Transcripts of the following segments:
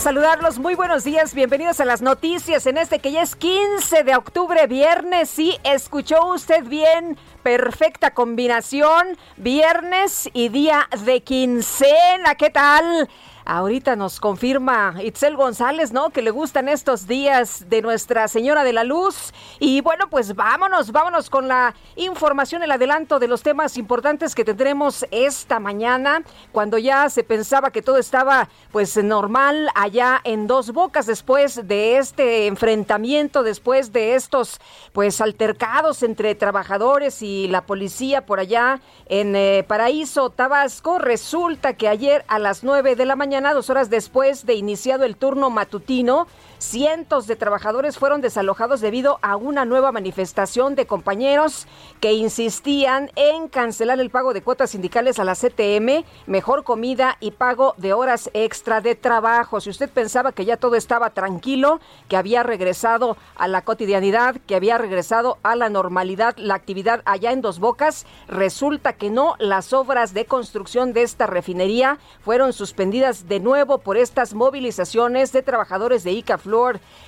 Saludarlos. Muy buenos días. Bienvenidos a las noticias en este que ya es 15 de octubre, viernes. Sí, escuchó usted bien. Perfecta combinación. Viernes y día de quincena. ¿Qué tal? Ahorita nos confirma Itzel González, ¿no? Que le gustan estos días de Nuestra Señora de la Luz. Y bueno, pues vámonos, vámonos con la información, el adelanto de los temas importantes que tendremos esta mañana, cuando ya se pensaba que todo estaba pues normal allá en Dos Bocas después de este enfrentamiento, después de estos pues altercados entre trabajadores y la policía por allá en eh, Paraíso, Tabasco. Resulta que ayer a las 9 de la mañana dos horas después de iniciado el turno matutino, cientos de trabajadores fueron desalojados debido a una nueva manifestación de compañeros que insistían en cancelar el pago de cuotas sindicales a la CTM, mejor comida y pago de horas extra de trabajo. Si usted pensaba que ya todo estaba tranquilo, que había regresado a la cotidianidad, que había regresado a la normalidad la actividad allá en Dos Bocas, resulta que no, las obras de construcción de esta refinería fueron suspendidas de nuevo por estas movilizaciones de trabajadores de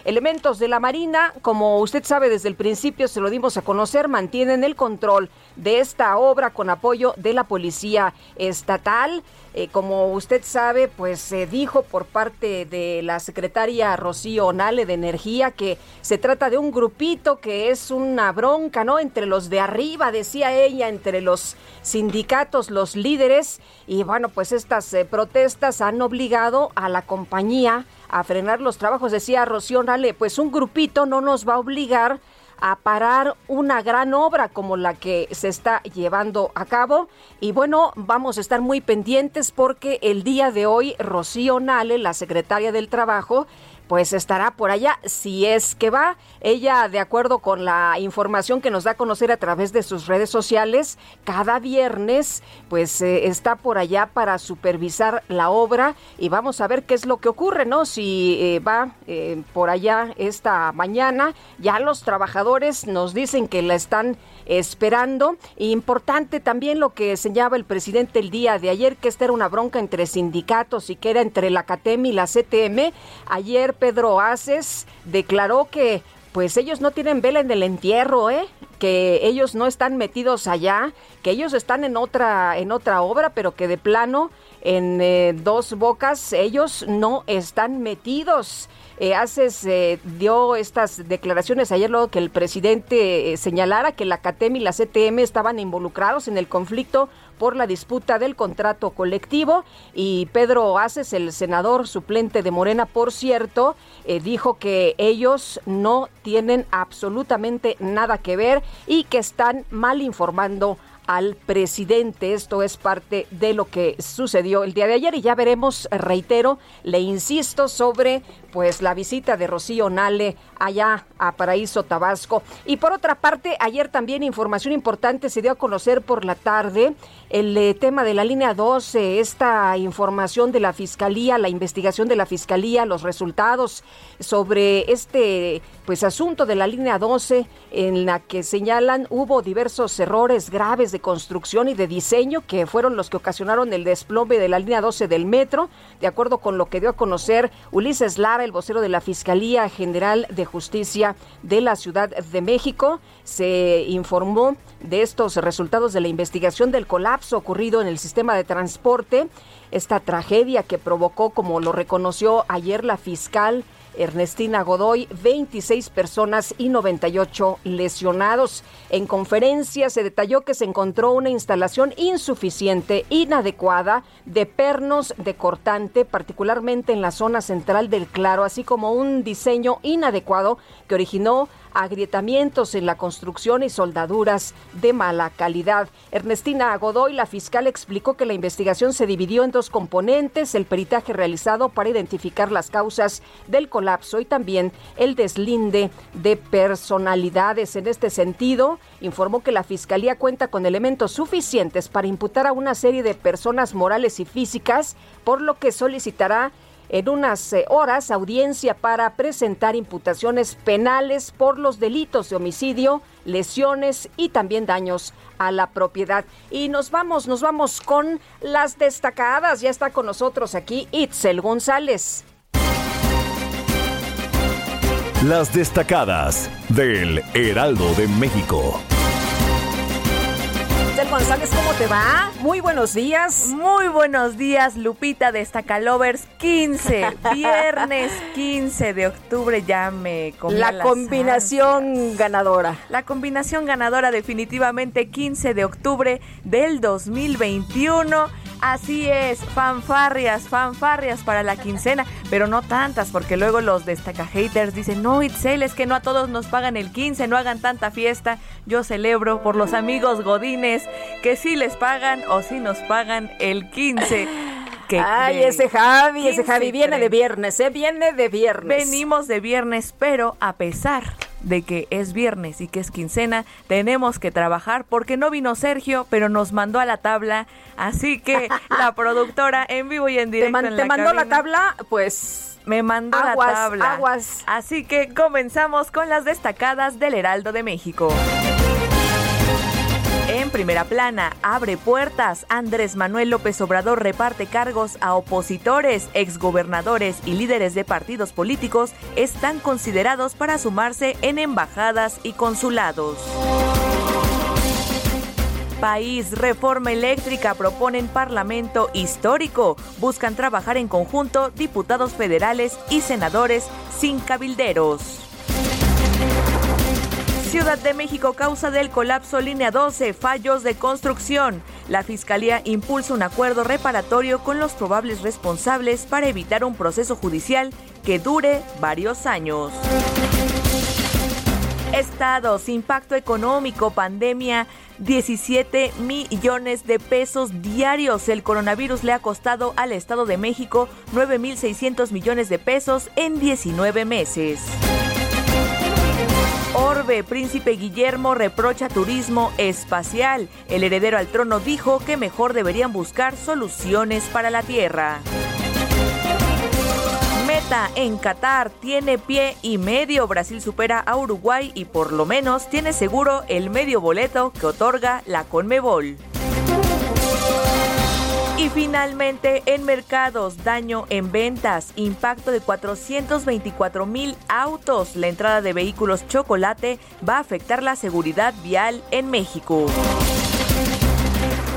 Elementos de la Marina, como usted sabe desde el principio, se lo dimos a conocer, mantienen el control de esta obra con apoyo de la Policía Estatal. Eh, como usted sabe, pues se dijo por parte de la secretaria Rocío Nale de Energía que se trata de un grupito que es una bronca, ¿no? Entre los de arriba, decía ella, entre los sindicatos, los líderes. Y bueno, pues estas eh, protestas han obligado a la compañía a frenar los trabajos. Decía Rocío Nale, pues un grupito no nos va a obligar a parar una gran obra como la que se está llevando a cabo. Y bueno, vamos a estar muy pendientes porque el día de hoy Rocío Nale, la secretaria del Trabajo, pues estará por allá si es que va. Ella, de acuerdo con la información que nos da a conocer a través de sus redes sociales, cada viernes pues eh, está por allá para supervisar la obra y vamos a ver qué es lo que ocurre, ¿no? Si eh, va eh, por allá esta mañana, ya los trabajadores nos dicen que la están esperando. Importante también lo que señalaba el presidente el día de ayer, que esta era una bronca entre sindicatos y que era entre la CATEM y la CTM. Ayer Pedro Aces declaró que pues ellos no tienen vela en el entierro, ¿eh? que ellos no están metidos allá, que ellos están en otra en otra obra, pero que de plano en eh, dos bocas ellos no están metidos. Eh, eh, dio estas declaraciones ayer luego que el presidente eh, señalara que la CATEM y la CTM estaban involucrados en el conflicto por la disputa del contrato colectivo y Pedro Aces, el senador suplente de Morena, por cierto, eh, dijo que ellos no tienen absolutamente nada que ver y que están mal informando al presidente. Esto es parte de lo que sucedió el día de ayer y ya veremos, reitero, le insisto sobre pues la visita de Rocío Nale allá a Paraíso Tabasco. Y por otra parte, ayer también información importante se dio a conocer por la tarde el eh, tema de la línea 12, esta información de la Fiscalía, la investigación de la Fiscalía, los resultados sobre este pues asunto de la línea 12 en la que señalan hubo diversos errores graves de construcción y de diseño que fueron los que ocasionaron el desplome de la línea 12 del metro, de acuerdo con lo que dio a conocer Ulises Lara, el vocero de la Fiscalía General de Justicia de la Ciudad de México. Se informó de estos resultados de la investigación del colapso ocurrido en el sistema de transporte, esta tragedia que provocó, como lo reconoció ayer la fiscal, Ernestina Godoy, 26 personas y 98 lesionados. En conferencia se detalló que se encontró una instalación insuficiente, inadecuada, de pernos de cortante, particularmente en la zona central del claro, así como un diseño inadecuado que originó agrietamientos en la construcción y soldaduras de mala calidad. Ernestina Godoy, la fiscal, explicó que la investigación se dividió en dos componentes, el peritaje realizado para identificar las causas del colapso y también el deslinde de personalidades. En este sentido, informó que la Fiscalía cuenta con elementos suficientes para imputar a una serie de personas morales y físicas, por lo que solicitará en unas eh, horas audiencia para presentar imputaciones penales por los delitos de homicidio, lesiones y también daños a la propiedad. Y nos vamos, nos vamos con las destacadas. Ya está con nosotros aquí Itzel González. Las destacadas del Heraldo de México. González, ¿cómo te va? Muy buenos días. Muy buenos días, Lupita de Stackalovers 15, viernes 15 de octubre, ya me comí La combinación ganadora. La combinación ganadora definitivamente 15 de octubre del 2021 Así es, fanfarrias, fanfarrias para la quincena, pero no tantas, porque luego los destaca haters dicen, no, Itzel, es que no a todos nos pagan el 15, no hagan tanta fiesta. Yo celebro por los amigos godines que sí les pagan o sí nos pagan el 15. Ay, ese Javi, ese Javi viene de viernes, ¿eh? Viene de viernes. Venimos de viernes, pero a pesar de que es viernes y que es quincena, tenemos que trabajar porque no vino Sergio, pero nos mandó a la tabla, así que la productora en vivo y en directo ¿Te, mandó la tabla? Pues me mandó la tabla. Aguas. Así que comenzamos con las destacadas del Heraldo de México. En primera plana, abre puertas. Andrés Manuel López Obrador reparte cargos a opositores, exgobernadores y líderes de partidos políticos están considerados para sumarse en embajadas y consulados. País, reforma eléctrica proponen parlamento histórico. Buscan trabajar en conjunto diputados federales y senadores sin cabilderos. Ciudad de México, causa del colapso línea 12, fallos de construcción. La Fiscalía impulsa un acuerdo reparatorio con los probables responsables para evitar un proceso judicial que dure varios años. Estados, impacto económico, pandemia, 17 millones de pesos diarios. El coronavirus le ha costado al Estado de México 9.600 millones de pesos en 19 meses. Orbe, príncipe Guillermo reprocha turismo espacial. El heredero al trono dijo que mejor deberían buscar soluciones para la Tierra. Meta en Qatar tiene pie y medio. Brasil supera a Uruguay y por lo menos tiene seguro el medio boleto que otorga la Conmebol. Y finalmente, en mercados, daño en ventas, impacto de 424 mil autos. La entrada de vehículos chocolate va a afectar la seguridad vial en México.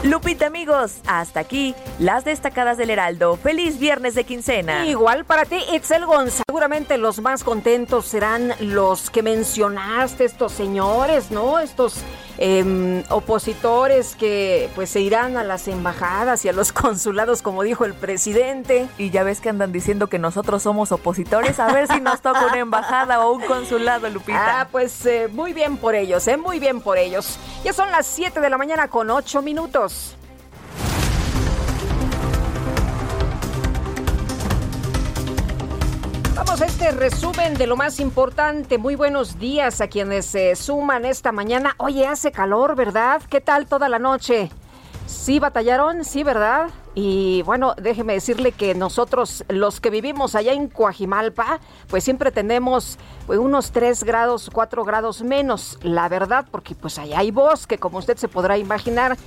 Lupita amigos, hasta aquí las destacadas del Heraldo. Feliz viernes de quincena. Igual para ti, Itzel González. Seguramente los más contentos serán los que mencionaste, estos señores, ¿no? Estos Em, opositores que pues se irán a las embajadas y a los consulados, como dijo el presidente. Y ya ves que andan diciendo que nosotros somos opositores. A ver si nos toca una embajada o un consulado, Lupita. Ah, pues eh, muy bien por ellos, ¿eh? Muy bien por ellos. Ya son las 7 de la mañana con 8 minutos. Vamos a este resumen de lo más importante. Muy buenos días a quienes se suman esta mañana. Oye, hace calor, ¿verdad? ¿Qué tal toda la noche? Sí, batallaron, sí, ¿verdad? Y bueno, déjeme decirle que nosotros, los que vivimos allá en Coajimalpa, pues siempre tenemos pues, unos 3 grados, 4 grados menos, la verdad, porque pues allá hay bosque, como usted se podrá imaginar.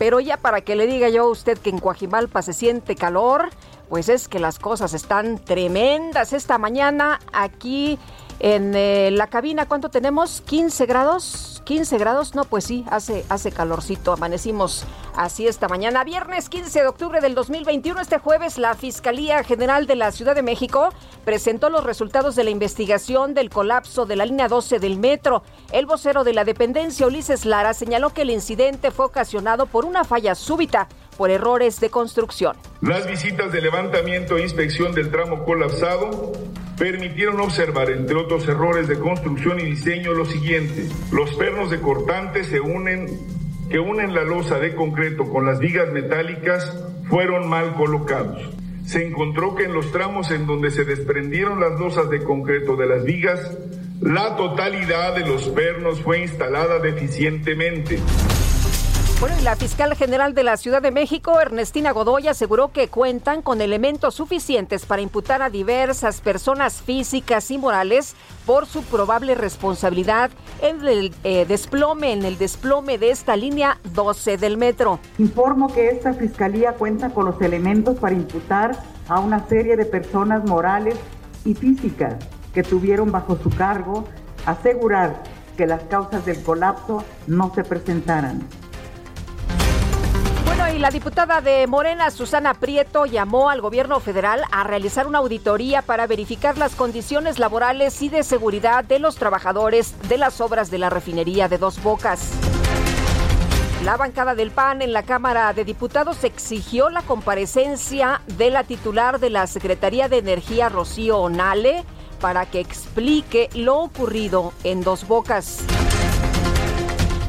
Pero ya para que le diga yo a usted que en Coajimalpa se siente calor, pues es que las cosas están tremendas. Esta mañana aquí en eh, la cabina, ¿cuánto tenemos? ¿15 grados? ¿15 grados? No, pues sí, hace, hace calorcito. Amanecimos así esta mañana. Viernes 15 de octubre del 2021, este jueves, la Fiscalía General de la Ciudad de México presentó los resultados de la investigación del colapso de la línea 12 del metro. El vocero de la dependencia, Ulises Lara, señaló que el incidente fue ocasionado por una falla súbita por errores de construcción. Las visitas de levantamiento e inspección del tramo colapsado permitieron observar, entre otros errores de construcción y diseño, lo siguiente. Los pernos de unen, que unen la losa de concreto con las vigas metálicas fueron mal colocados. Se encontró que en los tramos en donde se desprendieron las losas de concreto de las vigas, la totalidad de los pernos fue instalada deficientemente. Bueno, y la fiscal general de la Ciudad de México, Ernestina Godoy, aseguró que cuentan con elementos suficientes para imputar a diversas personas físicas y morales por su probable responsabilidad en el eh, desplome, en el desplome de esta línea 12 del metro. Informo que esta fiscalía cuenta con los elementos para imputar a una serie de personas morales y físicas que tuvieron bajo su cargo asegurar que las causas del colapso no se presentaran y la diputada de Morena, Susana Prieto, llamó al gobierno federal a realizar una auditoría para verificar las condiciones laborales y de seguridad de los trabajadores de las obras de la refinería de Dos Bocas. La bancada del PAN en la Cámara de Diputados exigió la comparecencia de la titular de la Secretaría de Energía, Rocío Onale, para que explique lo ocurrido en Dos Bocas.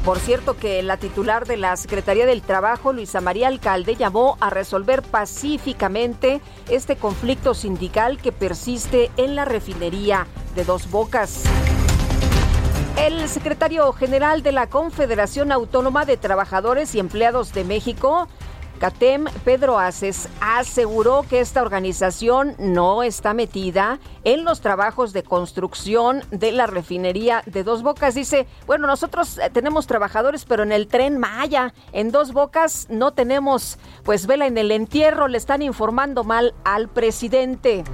Por cierto que la titular de la Secretaría del Trabajo, Luisa María Alcalde, llamó a resolver pacíficamente este conflicto sindical que persiste en la refinería de Dos Bocas. El secretario general de la Confederación Autónoma de Trabajadores y Empleados de México, CATEM, Pedro Aces, aseguró que esta organización no está metida en los trabajos de construcción de la refinería de Dos Bocas. Dice, bueno, nosotros eh, tenemos trabajadores, pero en el tren Maya, en Dos Bocas, no tenemos, pues vela en el entierro, le están informando mal al presidente.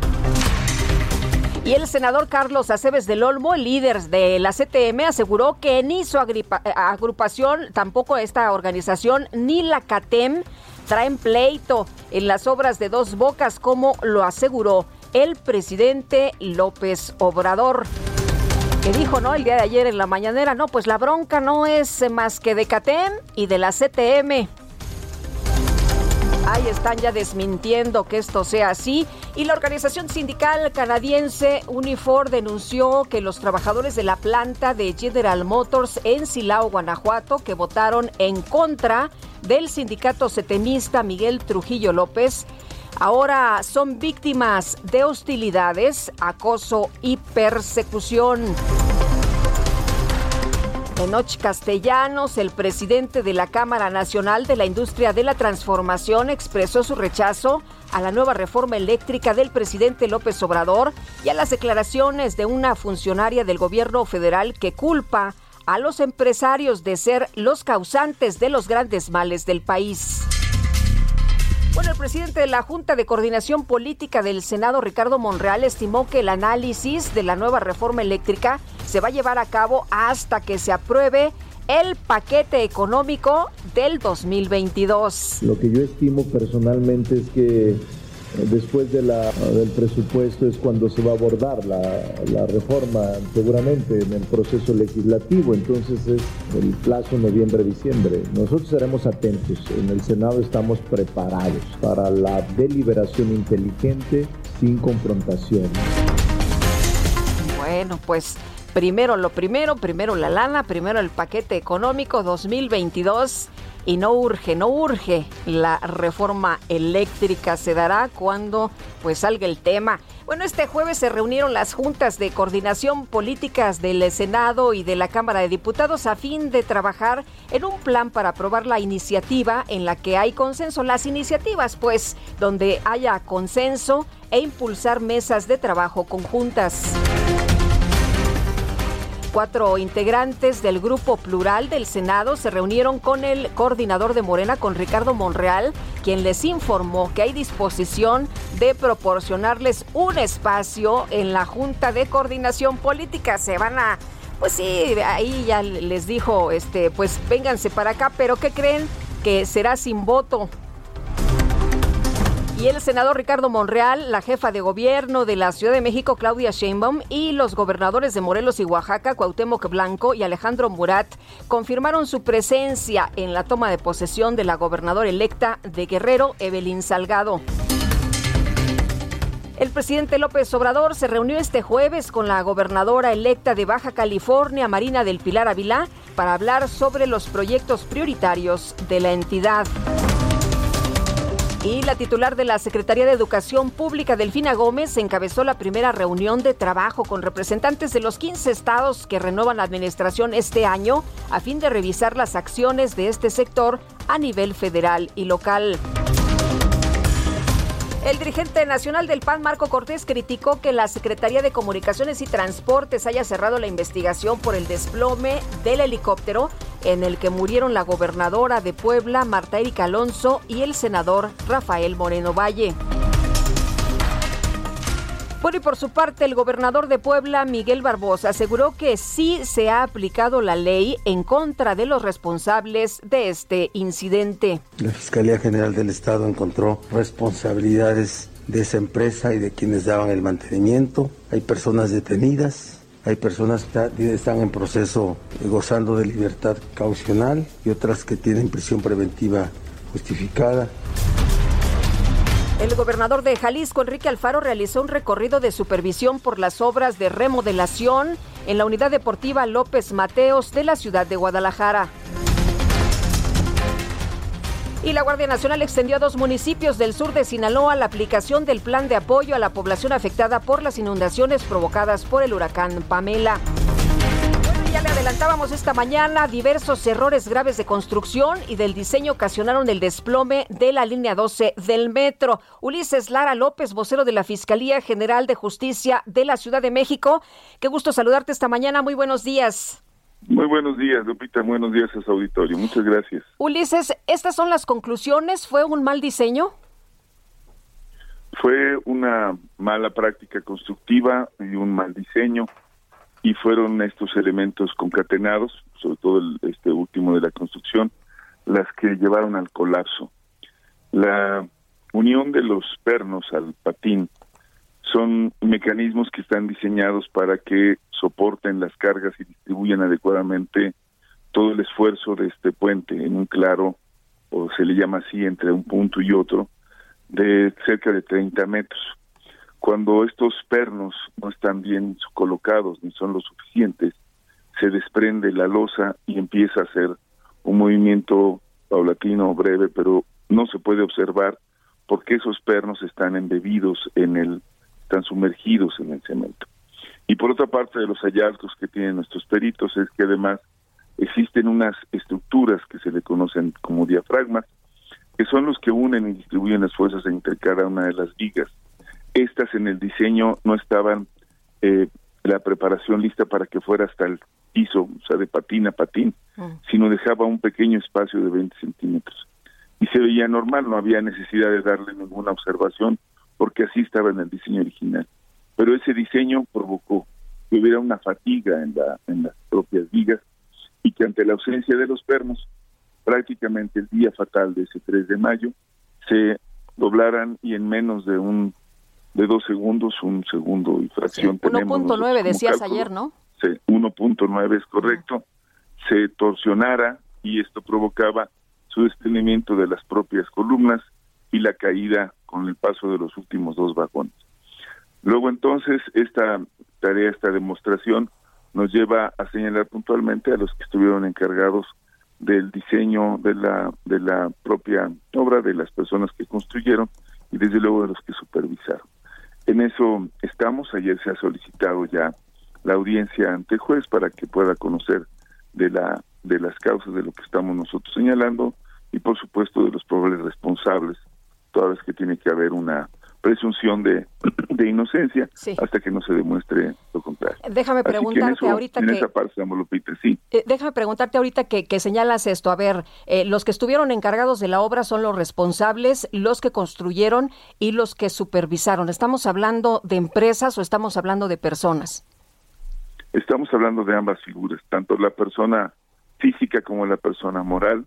Y el senador Carlos Aceves del Olmo, el líder de la CTM, aseguró que ni su eh, agrupación, tampoco esta organización, ni la CATEM traen pleito en las obras de dos bocas, como lo aseguró el presidente López Obrador. Que dijo, ¿no? El día de ayer en la mañanera, no, pues la bronca no es más que de CATEM y de la CTM. Ahí están ya desmintiendo que esto sea así. Y la organización sindical canadiense Unifor denunció que los trabajadores de la planta de General Motors en Silao, Guanajuato, que votaron en contra del sindicato setemista Miguel Trujillo López, ahora son víctimas de hostilidades, acoso y persecución. Enoch Castellanos, el presidente de la Cámara Nacional de la Industria de la Transformación, expresó su rechazo a la nueva reforma eléctrica del presidente López Obrador y a las declaraciones de una funcionaria del gobierno federal que culpa a los empresarios de ser los causantes de los grandes males del país. Bueno, el presidente de la Junta de Coordinación Política del Senado, Ricardo Monreal, estimó que el análisis de la nueva reforma eléctrica se va a llevar a cabo hasta que se apruebe el paquete económico del 2022. Lo que yo estimo personalmente es que Después de la, del presupuesto es cuando se va a abordar la, reforma, seguramente en el proceso legislativo, entonces es el plazo noviembre-diciembre. Nosotros seremos atentos, en el Senado estamos preparados para la deliberación inteligente sin confrontación. Bueno, pues primero lo primero, primero la lana, primero el paquete económico 2022 y no urge, no urge la reforma eléctrica. Se dará cuando pues salga el tema. Bueno, este jueves se reunieron las juntas de coordinación políticas del Senado y de la Cámara de Diputados a fin de trabajar en un plan para aprobar la iniciativa en la que hay consenso. Las iniciativas, pues, donde haya consenso e impulsar mesas de trabajo conjuntas. Cuatro integrantes del Grupo Plural del Senado se reunieron con el coordinador de Morena, con Ricardo Monreal, quien les informó que hay disposición de proporcionarles un espacio en la Junta de Coordinación Política. Se van a, pues sí, ahí ya les dijo, este, pues vénganse para acá, pero ¿qué creen? Que será sin voto. Y el senador Ricardo Monreal, la jefa de gobierno de la Ciudad de México, Claudia Sheinbaum, y los gobernadores de Morelos y Oaxaca, Cuauhtémoc Blanco y Alejandro Murat, confirmaron su presencia en la toma de posesión de la gobernadora electa de Guerrero, Evelyn Salgado. El presidente López Obrador se reunió este jueves con la gobernadora electa de Baja California, Marina del Pilar Avilá, para hablar sobre los proyectos prioritarios de la entidad. Y la titular de la Secretaría de Educación Pública, Delfina Gómez, encabezó la primera reunión de trabajo con representantes de los 15 estados que renovan la administración este año a fin de revisar las acciones de este sector a nivel federal y local. El dirigente nacional del PAN, Marco Cortés, criticó que la Secretaría de Comunicaciones y Transportes haya cerrado la investigación por el desplome del helicóptero en el que murieron la gobernadora de Puebla, Marta Erika Alonso, y el senador Rafael Moreno Valle. Bueno, y por su parte, el gobernador de Puebla, Miguel Barbosa, aseguró que sí se ha aplicado la ley en contra de los responsables de este incidente. La Fiscalía General del Estado encontró responsabilidades de esa empresa y de quienes daban el mantenimiento. Hay personas detenidas, hay personas que están en proceso gozando de libertad caucional y otras que tienen prisión preventiva justificada. El gobernador de Jalisco, Enrique Alfaro, realizó un recorrido de supervisión por las obras de remodelación en la unidad deportiva López Mateos de la ciudad de Guadalajara. Y la Guardia Nacional extendió a dos municipios del sur de Sinaloa la aplicación del plan de apoyo a la población afectada por las inundaciones provocadas por el huracán Pamela. Ya le adelantábamos esta mañana, diversos errores graves de construcción y del diseño ocasionaron el desplome de la línea 12 del metro. Ulises Lara López, vocero de la Fiscalía General de Justicia de la Ciudad de México. Qué gusto saludarte esta mañana. Muy buenos días. Muy buenos días, Lupita. Buenos días a su auditorio. Muchas gracias. Ulises, ¿estas son las conclusiones? ¿Fue un mal diseño? Fue una mala práctica constructiva y un mal diseño y fueron estos elementos concatenados, sobre todo este último de la construcción, las que llevaron al colapso. La unión de los pernos al patín son mecanismos que están diseñados para que soporten las cargas y distribuyan adecuadamente todo el esfuerzo de este puente en un claro, o se le llama así, entre un punto y otro, de cerca de 30 metros. Cuando estos pernos no están bien colocados ni son lo suficientes, se desprende la losa y empieza a hacer un movimiento paulatino, breve, pero no se puede observar porque esos pernos están embebidos en el, están sumergidos en el cemento. Y por otra parte de los hallazgos que tienen nuestros peritos es que además existen unas estructuras que se le conocen como diafragmas, que son los que unen y distribuyen las fuerzas entre cada una de las vigas estas en el diseño no estaban eh, la preparación lista para que fuera hasta el piso, o sea, de patín a patín, mm. sino dejaba un pequeño espacio de 20 centímetros. Y se veía normal, no había necesidad de darle ninguna observación, porque así estaba en el diseño original. Pero ese diseño provocó que hubiera una fatiga en, la, en las propias vigas y que ante la ausencia de los pernos, prácticamente el día fatal de ese 3 de mayo, se doblaran y en menos de un de dos segundos, un segundo y fracción. 1.9 decías ayer, ¿no? Sí, 1.9 es correcto. Se torsionara y esto provocaba su desprendimiento de las propias columnas y la caída con el paso de los últimos dos vagones. Luego entonces esta tarea, esta demostración nos lleva a señalar puntualmente a los que estuvieron encargados del diseño de la de la propia obra de las personas que construyeron y desde luego de los que supervisaron. En eso estamos. Ayer se ha solicitado ya la audiencia ante el juez para que pueda conocer de la de las causas de lo que estamos nosotros señalando y por supuesto de los probables responsables, todas vez que tiene que haber una presunción de, de inocencia hasta que no se demuestre lo contrario. Déjame preguntarte ahorita en que... esa parte, Lupita, sí. Eh, déjame preguntarte ahorita que, que señalas esto. A ver, eh, los que estuvieron encargados de la obra son los responsables, los que construyeron y los que supervisaron. ¿Estamos hablando de empresas o estamos hablando de personas? Estamos hablando de ambas figuras, tanto la persona física como la persona moral,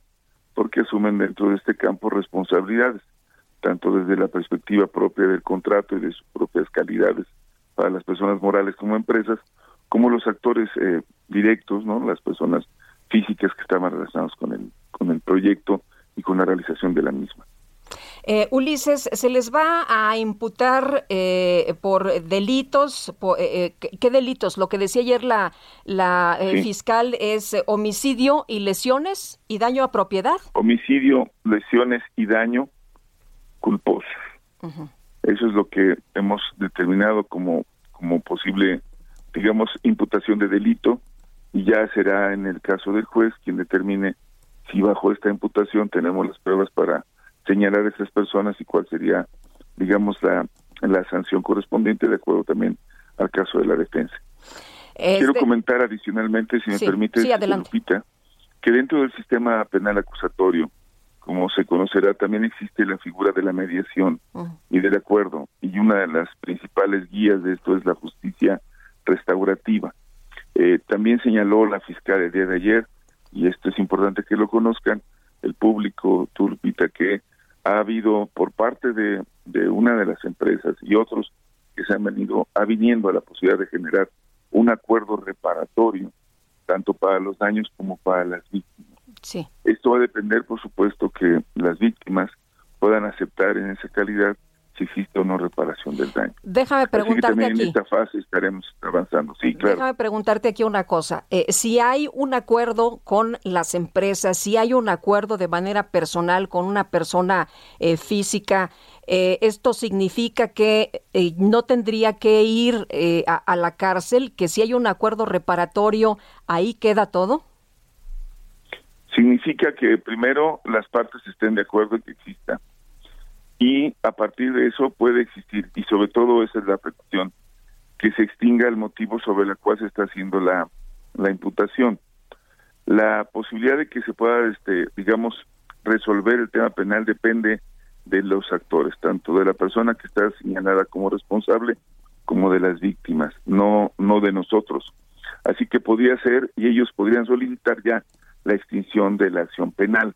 porque asumen dentro de este campo responsabilidades tanto desde la perspectiva propia del contrato y de sus propias calidades para las personas morales como empresas, como los actores eh, directos, no, las personas físicas que estaban relacionadas con el con el proyecto y con la realización de la misma. Eh, Ulises, ¿se les va a imputar eh, por delitos? ¿Qué delitos? Lo que decía ayer la, la fiscal es homicidio y lesiones y daño a propiedad. Homicidio, lesiones y daño culposos. Eso es lo que hemos determinado como, como posible, digamos, imputación de delito y ya será en el caso del juez quien determine si bajo esta imputación tenemos las pruebas para señalar a esas personas y cuál sería, digamos, la, la sanción correspondiente de acuerdo también al caso de la defensa. Quiero comentar adicionalmente, si me permite, que dentro del sistema penal acusatorio, como se conocerá, también existe la figura de la mediación y del acuerdo. Y una de las principales guías de esto es la justicia restaurativa. Eh, también señaló la fiscal el día de ayer, y esto es importante que lo conozcan, el público, Turpita, que ha habido por parte de, de una de las empresas y otros que se han venido aviniendo a la posibilidad de generar un acuerdo reparatorio, tanto para los daños como para las víctimas. Sí. Esto va a depender, por supuesto, que las víctimas puedan aceptar en esa calidad si existe o no reparación del daño. Déjame preguntarte también aquí. En esta fase estaremos avanzando. Sí, claro. Déjame preguntarte aquí una cosa. Eh, si hay un acuerdo con las empresas, si hay un acuerdo de manera personal con una persona eh, física, eh, esto significa que no tendría que ir a la cárcel, que si hay un acuerdo reparatorio, ahí queda todo. Significa que primero las partes estén de acuerdo en que exista y a partir de eso puede existir y sobre todo esa es la petición que se extinga el motivo sobre el cual se está haciendo la, la imputación. La posibilidad de que se pueda, este, digamos, resolver el tema penal depende de los actores, tanto de la persona que está señalada como responsable como de las víctimas, no no de nosotros. Así que podría ser y ellos podrían solicitar ya la extinción de la acción penal.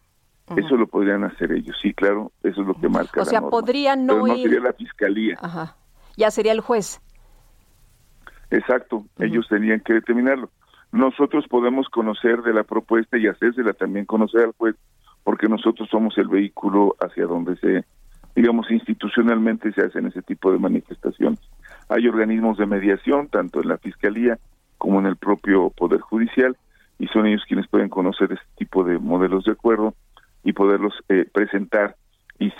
Eso lo podrían hacer ellos, sí, claro, eso es lo que marca. O sea, podrían no, no sería la fiscalía. Ajá. Ya sería el juez. Exacto, ellos tenían que determinarlo. Nosotros podemos conocer de la propuesta y hacérsela también conocer al juez, porque nosotros somos el vehículo hacia donde se, digamos, institucionalmente se hacen ese tipo de manifestaciones. Hay organismos de mediación, tanto en la Fiscalía como en el propio Poder Judicial, y son ellos quienes pueden conocer este tipo de modelos de acuerdo y poderlos eh, presentar y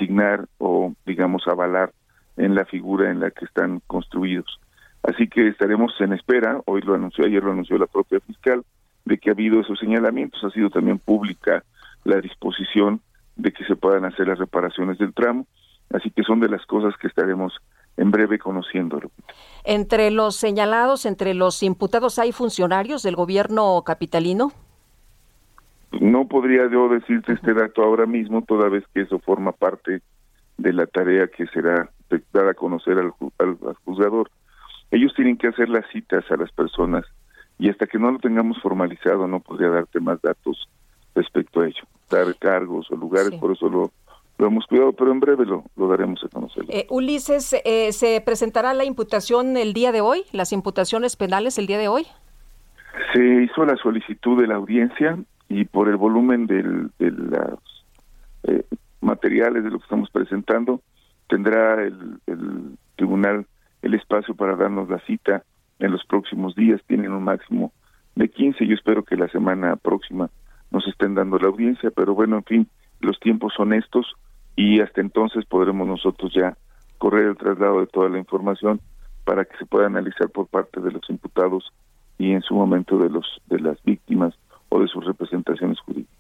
o digamos avalar en la figura en la que están construidos. Así que estaremos en espera, hoy lo anunció, ayer lo anunció la propia fiscal, de que ha habido esos señalamientos, ha sido también pública la disposición de que se puedan hacer las reparaciones del tramo, así que son de las cosas que estaremos en breve conociéndolo. Entre los señalados, entre los imputados, ¿hay funcionarios del gobierno capitalino? No podría yo decirte este dato ahora mismo, toda vez que eso forma parte de la tarea que será dada a conocer al, juzgador. Ellos tienen que hacer las citas a las personas y hasta que no lo tengamos formalizado no podría darte más datos respecto a ello, dar cargos o lugares, por eso lo, lo hemos cuidado, pero en breve lo, lo daremos a conocer. Eh, Ulises, eh, ¿se presentará la imputación el día de hoy, las imputaciones penales el día de hoy? Se hizo la solicitud de la audiencia y por el volumen del, de los eh, materiales de lo que estamos presentando, tendrá el, el tribunal el espacio para darnos la cita en los próximos días. Tienen un máximo de 15. Yo espero que la semana próxima nos estén dando la audiencia, pero bueno, en fin, los tiempos son estos y hasta entonces podremos nosotros ya correr el traslado de toda la información para que se pueda analizar por parte de los imputados y en su momento de los de las víctimas o de sus representaciones jurídicas.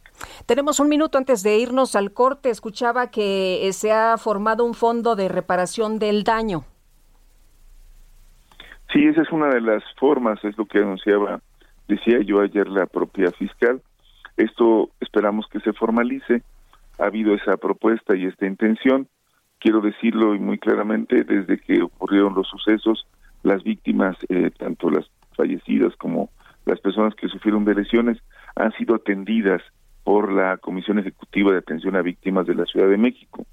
Tenemos un minuto antes de irnos al corte. Escuchaba que eh, se ha formado un fondo de reparación del daño. Sí, esa es una de las formas, es lo que anunciaba, decía yo ayer la propia fiscal. Esto esperamos que se formalice. Ha habido esa propuesta y esta intención. Quiero decirlo y muy claramente, desde que ocurrieron los sucesos, las víctimas, eh, tanto las fallecidas como las personas que sufrieron de lesiones, han sido atendidas por la Comisión Ejecutiva de Atención a Víctimas de la Ciudad de México.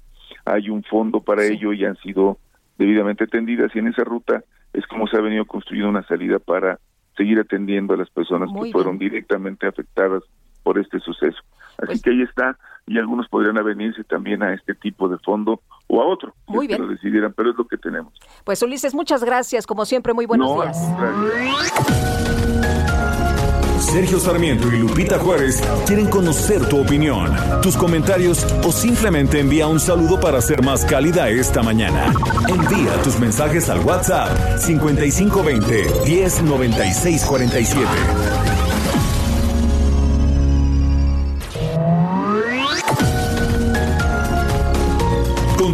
Hay un fondo para ello y han sido debidamente atendidas y en esa ruta es como se ha venido construyendo una salida para seguir atendiendo a las personas que fueron directamente afectadas por este suceso. Así pues que ahí está, y algunos podrían avenirse también a este tipo de fondo o a otro, muy que lo decidieran, pero es lo que tenemos. Pues Ulises, muchas gracias, como siempre, muy buenos días. Sergio Sarmiento y Lupita Juárez quieren conocer tu opinión, tus comentarios o simplemente envía un saludo para ser más cálida esta mañana. Envía tus mensajes al WhatsApp 5520 109647.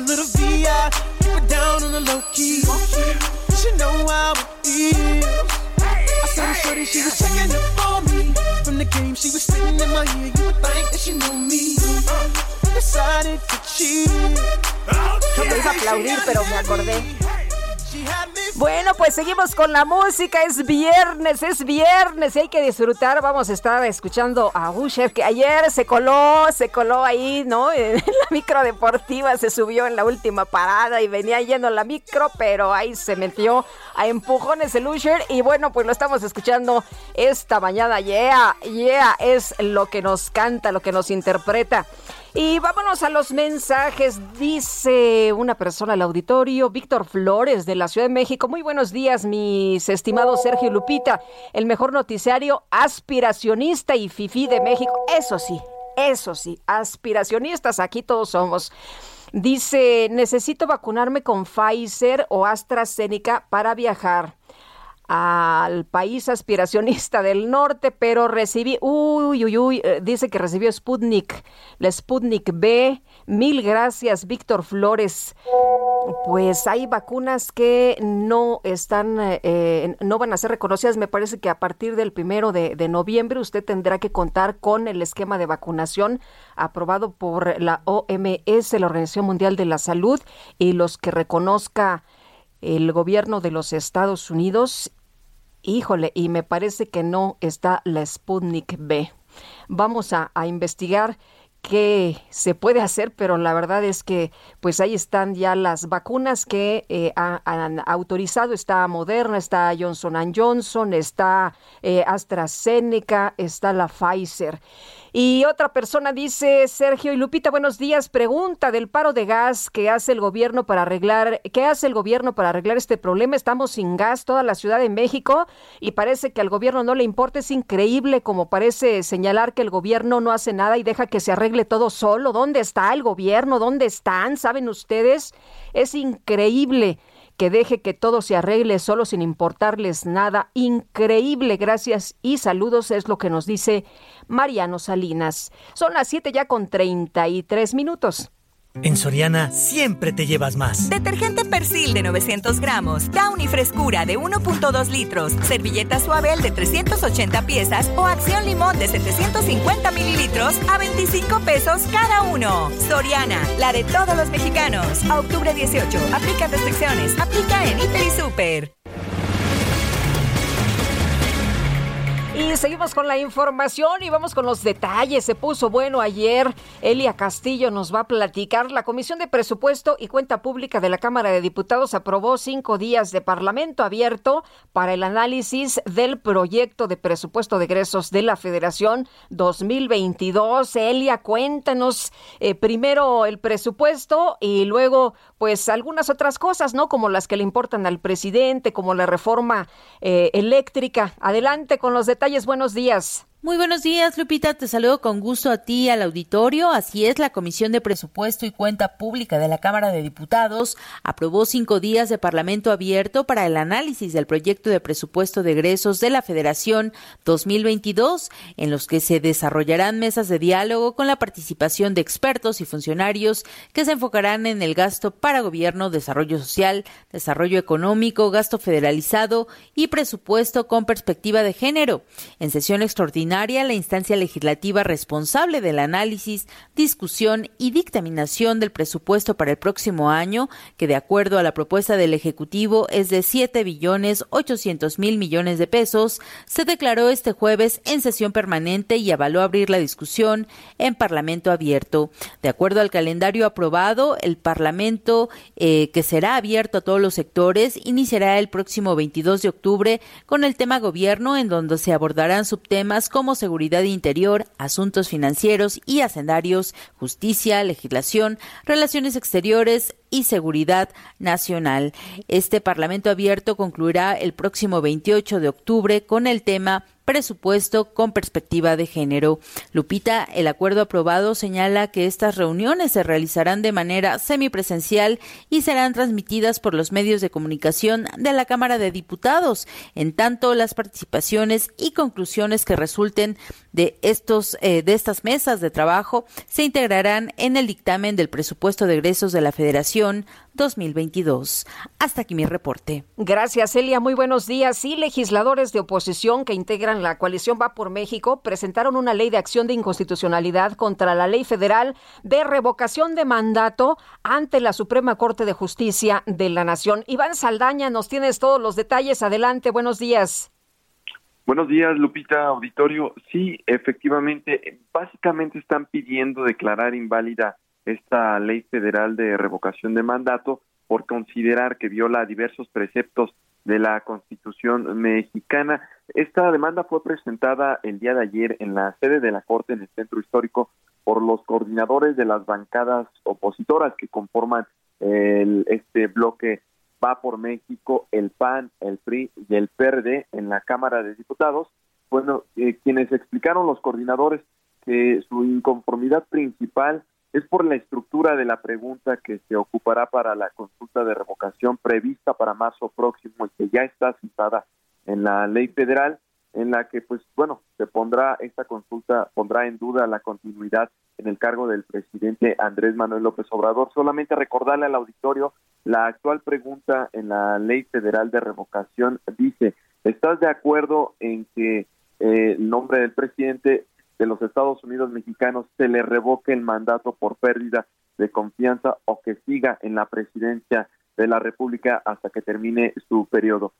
a little VI, keep it down on the low key. You know how it is. I saw shorty, she was checking for me. From the game, she was spitting in my ear. You would think that she knew me. Decided to cheat. Aplaudir, pero me acordé. Bueno, pues seguimos con la música. Es viernes, es viernes y hay que disfrutar. Vamos a estar escuchando a Usher, que ayer se coló, se coló ahí, ¿no? En la micro deportiva se subió en la última parada y venía yendo la micro, pero ahí se metió a empujones el Usher. Y bueno, pues lo estamos escuchando esta mañana. Yeah, yeah, es lo que nos canta, lo que nos interpreta. Y vámonos a los mensajes. Dice una persona al auditorio, Víctor Flores de la Ciudad de México. Muy buenos días, mis estimados Sergio Lupita. El mejor noticiario aspiracionista y fifí de México. Eso sí, eso sí, aspiracionistas aquí todos somos. Dice, necesito vacunarme con Pfizer o AstraZeneca para viajar al país aspiracionista del norte, pero recibí, uy, uy, uy, eh, dice que recibió Sputnik, la Sputnik B. Mil gracias, Víctor Flores. Pues hay vacunas que no están, eh, no van a ser reconocidas. Me parece que a partir del primero de, de noviembre usted tendrá que contar con el esquema de vacunación aprobado por la OMS, la Organización Mundial de la Salud, y los que reconozca el gobierno de los Estados Unidos Híjole, y me parece que no está la Sputnik B. Vamos a, investigar qué se puede hacer, pero la verdad es que pues ahí están ya las vacunas que eh, han autorizado. Está Moderna, está Johnson Johnson, está eh, AstraZeneca, está la Pfizer. Y otra persona dice, Sergio y Lupita, buenos días. Pregunta del paro de gas que hace el gobierno para arreglar, ¿qué hace el gobierno para arreglar este problema? Estamos sin gas toda la Ciudad de México y parece que al gobierno no le importa. Es increíble como parece señalar que el gobierno no hace nada y deja que se arregle todo solo. ¿Dónde está el gobierno? ¿Dónde están? ¿Saben ustedes? Es increíble que deje que todo se arregle solo sin importarles nada. Increíble, gracias y saludos es lo que nos dice Mariano Salinas. Son las 7 ya con 33 minutos. En Soriana siempre te llevas más. Detergente Persil de 900 gramos, Downy Frescura de 1.2 litros, servilleta Suabel de 380 piezas o Acción Limón de 750 mililitros a 25 pesos cada uno. Soriana, la de todos los mexicanos. A octubre 18, aplica restricciones, aplica en Hiper y Super. Y seguimos con la información y vamos con los detalles. Se puso bueno ayer. Elia Castillo nos va a platicar. La Comisión de Presupuesto y Cuenta Pública de la Cámara de Diputados aprobó cinco días de Parlamento abierto para el análisis del proyecto de presupuesto de egresos de la Federación 2022. Elia, cuéntanos eh, primero el presupuesto y luego pues algunas otras cosas, ¿no? Como las que le importan al presidente, como la reforma eh, eléctrica. Adelante con los detalles buenos días. Muy buenos días, Lupita. Te saludo con gusto a ti al auditorio. Así es, la Comisión de Presupuesto y Cuenta Pública de la Cámara de Diputados aprobó cinco días de Parlamento abierto para el análisis del proyecto de presupuesto de egresos de la Federación 2022, en los que se desarrollarán mesas de diálogo con la participación de expertos y funcionarios que se enfocarán en el gasto para gobierno, desarrollo social, desarrollo económico, gasto federalizado y presupuesto con perspectiva de género. En sesión extraordinaria, la instancia legislativa responsable del análisis, discusión y dictaminación del presupuesto para el próximo año, que de acuerdo a la propuesta del Ejecutivo es de 7 billones 800 mil millones de pesos, se declaró este jueves en sesión permanente y avaló abrir la discusión en Parlamento abierto. De acuerdo al calendario aprobado, el Parlamento, eh, que será abierto a todos los sectores, iniciará el próximo 22 de octubre con el tema gobierno, en donde se abordarán subtemas como como seguridad interior, asuntos financieros y hacendarios, justicia, legislación, relaciones exteriores y seguridad nacional. Este Parlamento abierto concluirá el próximo 28 de octubre con el tema presupuesto con perspectiva de género. Lupita, el acuerdo aprobado señala que estas reuniones se realizarán de manera semipresencial y serán transmitidas por los medios de comunicación de la Cámara de Diputados, en tanto las participaciones y conclusiones que resulten de estos eh, de estas mesas de trabajo se integrarán en el dictamen del presupuesto de egresos de la Federación 2022. Hasta aquí mi reporte. Gracias, Elia. Muy buenos días. Y legisladores de oposición que integran la coalición Va por México presentaron una ley de acción de inconstitucionalidad contra la ley federal de revocación de mandato ante la Suprema Corte de Justicia de la Nación. Iván Saldaña, nos tienes todos los detalles. Adelante, buenos días. Buenos días, Lupita Auditorio. Sí, efectivamente, básicamente están pidiendo declarar inválida esta ley federal de revocación de mandato por considerar que viola diversos preceptos de la Constitución mexicana. Esta demanda fue presentada el día de ayer en la sede de la Corte en el Centro Histórico por los coordinadores de las bancadas opositoras que conforman el, este bloque Va por México, el PAN, el PRI y el PRD en la Cámara de Diputados. Bueno, eh, quienes explicaron los coordinadores que su inconformidad principal es por la estructura de la pregunta que se ocupará para la consulta de revocación prevista para marzo próximo y que ya está citada en la ley federal en la que pues bueno se pondrá esta consulta pondrá en duda la continuidad en el cargo del presidente Andrés Manuel López Obrador. Solamente recordarle al auditorio la actual pregunta en la ley federal de revocación dice estás de acuerdo en que eh, el nombre del presidente de los Estados Unidos mexicanos se le revoque el mandato por pérdida de confianza o que siga en la presidencia de la República hasta que termine su periodo.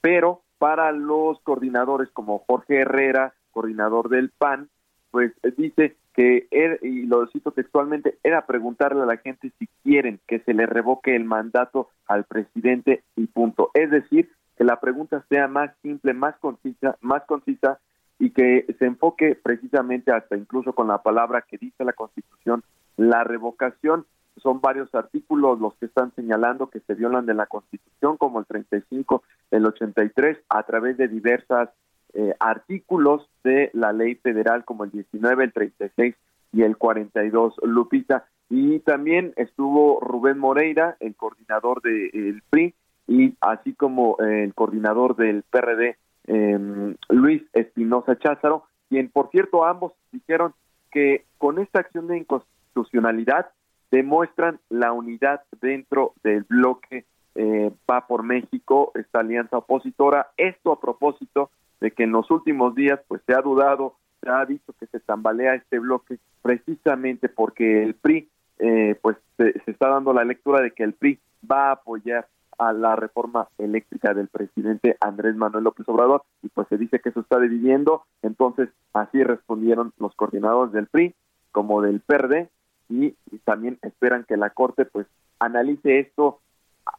Pero para los coordinadores como Jorge Herrera, coordinador del PAN, pues dice que, él, y lo cito textualmente, era preguntarle a la gente si quieren que se le revoque el mandato al presidente y punto. Es decir, que la pregunta sea más simple, más concisa, más concisa y que se enfoque precisamente hasta incluso con la palabra que dice la Constitución, la revocación. Son varios artículos los que están señalando que se violan de la Constitución, como el 35, el 83, a través de diversas eh, artículos de la ley federal, como el 19, el 36 y el 42, Lupita. Y también estuvo Rubén Moreira, el coordinador del PRI, y así como el coordinador del PRD, eh, Luis Espinosa Cházaro, quien por cierto ambos dijeron que con esta acción de inconstitucionalidad demuestran la unidad dentro del bloque eh, Va por México, esta alianza opositora. Esto a propósito de que en los últimos días pues se ha dudado, se ha dicho que se tambalea este bloque precisamente porque el PRI eh, pues se, está dando la lectura de que el PRI va a apoyar a la reforma eléctrica del presidente Andrés Manuel López Obrador y pues se dice que eso está dividiendo, entonces así respondieron los coordinadores del PRI como del PERDE y, también esperan que la Corte pues analice esto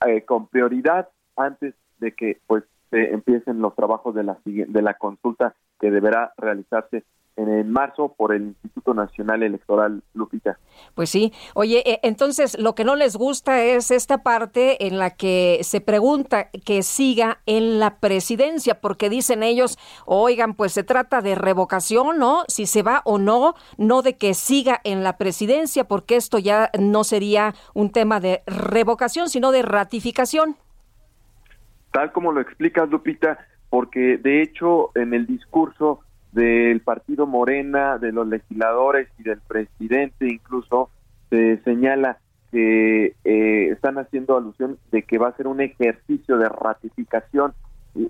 eh, con prioridad antes de que pues se empiecen los trabajos de la de la consulta que deberá realizarse en marzo por el Instituto Nacional Electoral, Lupita. Pues sí. Oye, eh, entonces lo que no les gusta es esta parte en la que se pregunta que siga en la presidencia, porque dicen ellos, oigan, pues se trata de revocación, ¿no? Si se va o no, no de que siga en la presidencia, porque esto ya no sería un tema de revocación, sino de ratificación. Tal como lo explicas, Lupita, porque de hecho en el discurso del partido Morena, de los legisladores y del presidente incluso, se señala que eh, están haciendo alusión de que va a ser un ejercicio de ratificación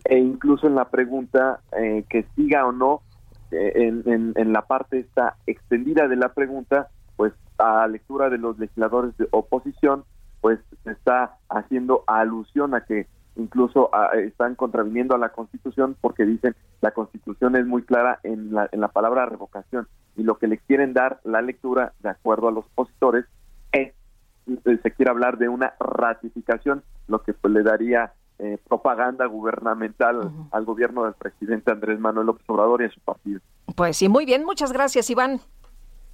e incluso en la pregunta eh, que siga o no, eh, en, en, la parte esta extendida de la pregunta, pues a lectura de los legisladores de oposición, pues se está haciendo alusión a que incluso ah, están contraviniendo a la Constitución porque dicen la Constitución es muy clara en la, en la palabra revocación y lo que le quieren dar la lectura, de acuerdo a los opositores, es eh, se quiere hablar de una ratificación, lo que pues le daría eh, propaganda gubernamental al gobierno del presidente Andrés Manuel López Obrador y a su partido. Pues sí, muy bien, muchas gracias, Iván.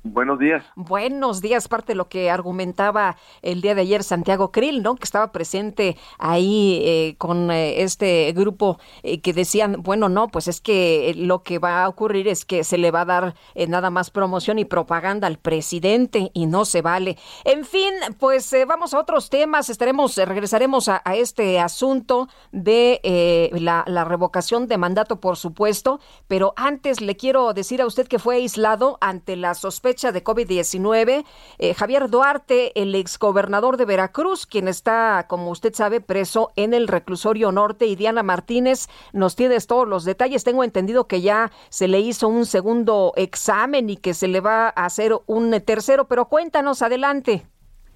Buenos días. Buenos días, parte de lo que argumentaba el día de ayer Santiago Krill, ¿no? Que estaba presente ahí eh, con eh, este grupo eh, que decían, bueno, no, pues es que lo que va a ocurrir es que se le va a dar nada más promoción y propaganda al presidente y no se vale. En fin, pues vamos a otros temas, estaremos, regresaremos a, este asunto de la, la revocación de mandato, por supuesto, pero antes le quiero decir a usted que fue aislado ante la sospecha fecha de COVID-19. Eh, Javier Duarte, el exgobernador de Veracruz, quien está, como usted sabe, preso en el reclusorio norte, y Diana Martínez, nos tienes todos los detalles. Tengo entendido que ya se le hizo un segundo examen y que se le va a hacer un tercero, pero cuéntanos adelante.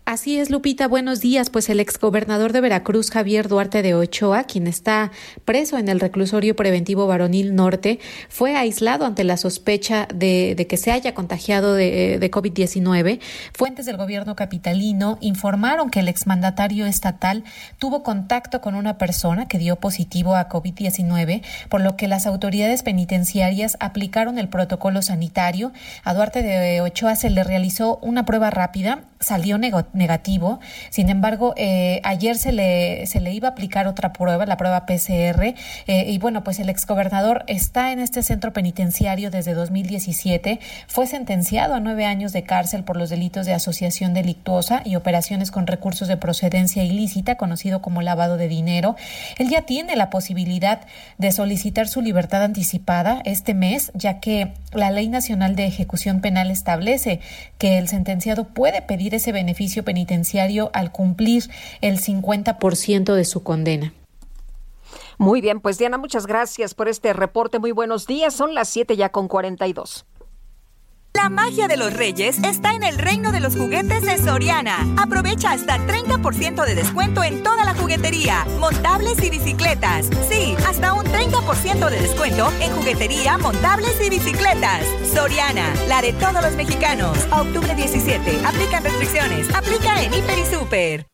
Así es, Lupita. Buenos días. Pues el exgobernador de Veracruz, Javier Duarte de Ochoa, quien está preso en el reclusorio preventivo Varonil Norte, fue aislado ante la sospecha de, que se haya contagiado de, de COVID-19. Fuentes del gobierno capitalino informaron que el exmandatario estatal tuvo contacto con una persona que dio positivo a COVID-19, por lo que las autoridades penitenciarias aplicaron el protocolo sanitario. A Duarte de Ochoa se le realizó una prueba rápida, salió negativo. Sin embargo, eh, ayer se le, se le iba a aplicar otra prueba, la prueba PCR, eh, y bueno, pues el exgobernador está en este centro penitenciario desde 2017, fue sentenciado a nueve años de cárcel por los delitos de asociación delictuosa y operaciones con recursos de procedencia ilícita, conocido como lavado de dinero. Él ya tiene la posibilidad de solicitar su libertad anticipada este mes, ya que la Ley Nacional de Ejecución Penal establece que el sentenciado puede pedir ese beneficio penitenciario al cumplir el 50% de su condena. Muy bien, pues Diana, muchas gracias por este reporte. Muy buenos días. Son las 7 ya con 42. La magia de los reyes está en el reino de los juguetes de Soriana. Aprovecha hasta 30% de descuento en toda la juguetería, montables y bicicletas. Sí, hasta un 30% de descuento en juguetería, montables y bicicletas. Soriana, la de todos los mexicanos. octubre 17. Aplican restricciones. Aplica en Hiper y Super.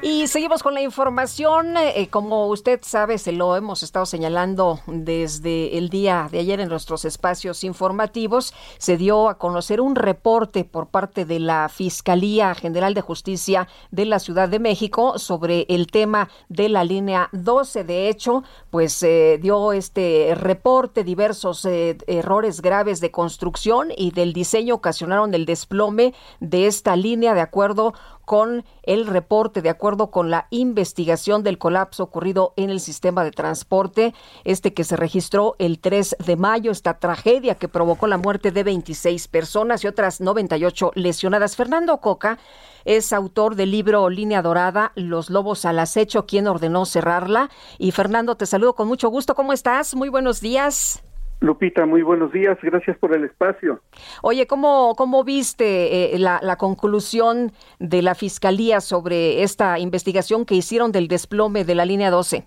Y seguimos con la información. Eh, como usted sabe, se lo hemos estado señalando desde el día de ayer en nuestros espacios informativos. Se dio a conocer un reporte por parte de la Fiscalía General de Justicia de la Ciudad de México sobre el tema de la línea 12. De hecho, pues eh, dio este reporte diversos eh, errores graves de construcción y del diseño ocasionaron el desplome de esta línea de acuerdo con el reporte, de acuerdo con la investigación del colapso ocurrido en el sistema de transporte, este que se registró el 3 de mayo, esta tragedia que provocó la muerte de 26 personas y otras 98 lesionadas. Fernando Coca es autor del libro Línea Dorada, Los Lobos al Acecho, quien ordenó cerrarla. Y Fernando, te saludo con mucho gusto. ¿Cómo estás? Muy buenos días. Lupita, muy buenos días, gracias por el espacio. Oye, ¿cómo, cómo viste eh, la, conclusión de la Fiscalía sobre esta investigación que hicieron del desplome de la línea 12?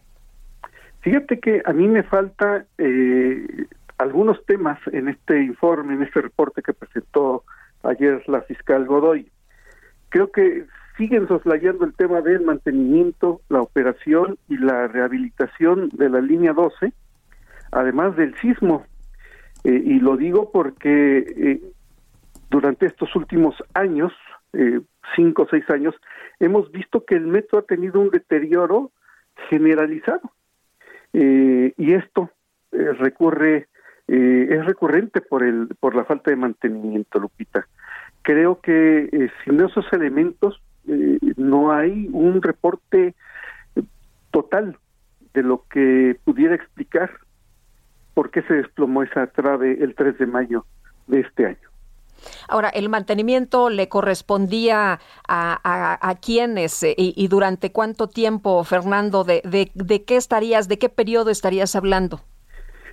Fíjate que a mí me falta eh, algunos temas en este informe, en este reporte que presentó ayer la fiscal Godoy. Creo que siguen soslayando el tema del mantenimiento, la operación y la rehabilitación de la línea 12 además del sismo. Eh, y lo digo porque eh, durante estos últimos años, eh, cinco o seis años, hemos visto que el metro ha tenido un deterioro generalizado. y esto recurre, es recurrente por, el, por la falta de mantenimiento, Lupita. Creo que sin esos elementos no hay un reporte total de lo que pudiera explicar por qué se desplomó esa trave el 3 de mayo de este año. Ahora, ¿el mantenimiento le correspondía a, a, quiénes eh, y, durante cuánto tiempo, Fernando? De, de, qué estarías, de qué periodo estarías hablando?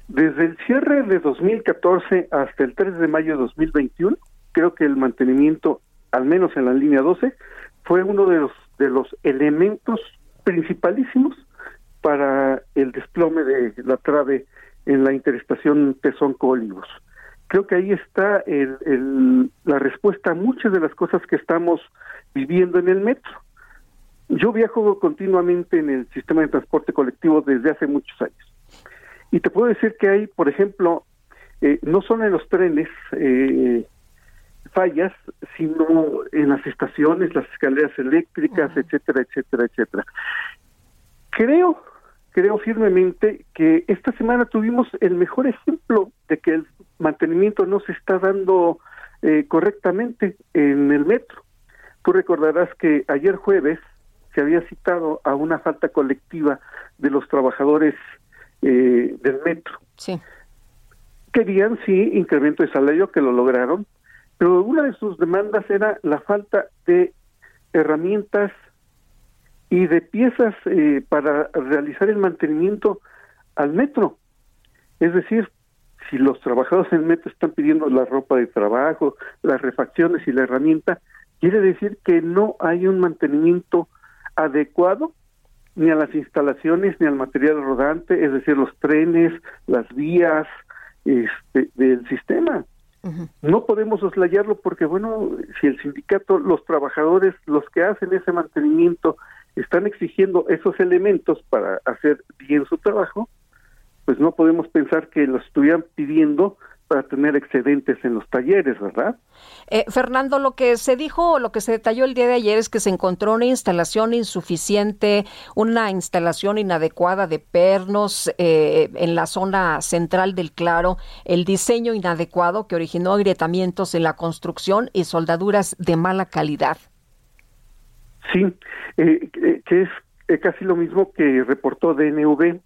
Desde el cierre de 2014 hasta el 3 de mayo de 2021, creo que el mantenimiento, al menos en la línea 12, fue uno de los, de los elementos principalísimos para el desplome de la trave en la interestación Tezonco-Olivos. Creo que ahí está el, la respuesta a muchas de las cosas que estamos viviendo en el metro. Yo viajo continuamente en el sistema de transporte colectivo desde hace muchos años. Y te puedo decir que hay, por ejemplo, eh, no son en los trenes eh, fallas, sino en las estaciones, las escaleras eléctricas, etcétera, etcétera, etcétera. Creo creo firmemente que esta semana tuvimos el mejor ejemplo de que el mantenimiento no se está dando eh, correctamente en el metro. Tú recordarás que ayer jueves se había citado a una falta colectiva de los trabajadores eh, del metro. Sí. Querían, sí, incremento de salario, que lo lograron, pero una de sus demandas era la falta de herramientas y de piezas eh, para realizar el mantenimiento al metro. Es decir, si los trabajadores en metro están pidiendo la ropa de trabajo, las refacciones y la herramienta, quiere decir que no hay un mantenimiento adecuado ni a las instalaciones ni al material rodante, es decir, los trenes, las vías este, del sistema. No podemos soslayarlo porque, bueno, si el sindicato, los trabajadores, los que hacen ese mantenimiento, están exigiendo esos elementos para hacer bien su trabajo, pues no podemos pensar que los estuvieran pidiendo para tener excedentes en los talleres, ¿verdad? Eh, Fernando, lo que se dijo, lo que se detalló el día de ayer es que se encontró una instalación insuficiente, una instalación inadecuada de pernos eh, en la zona central del claro, el diseño inadecuado que originó agrietamientos en la construcción y soldaduras de mala calidad. Sí, eh, que es eh, casi lo mismo que reportó DNV.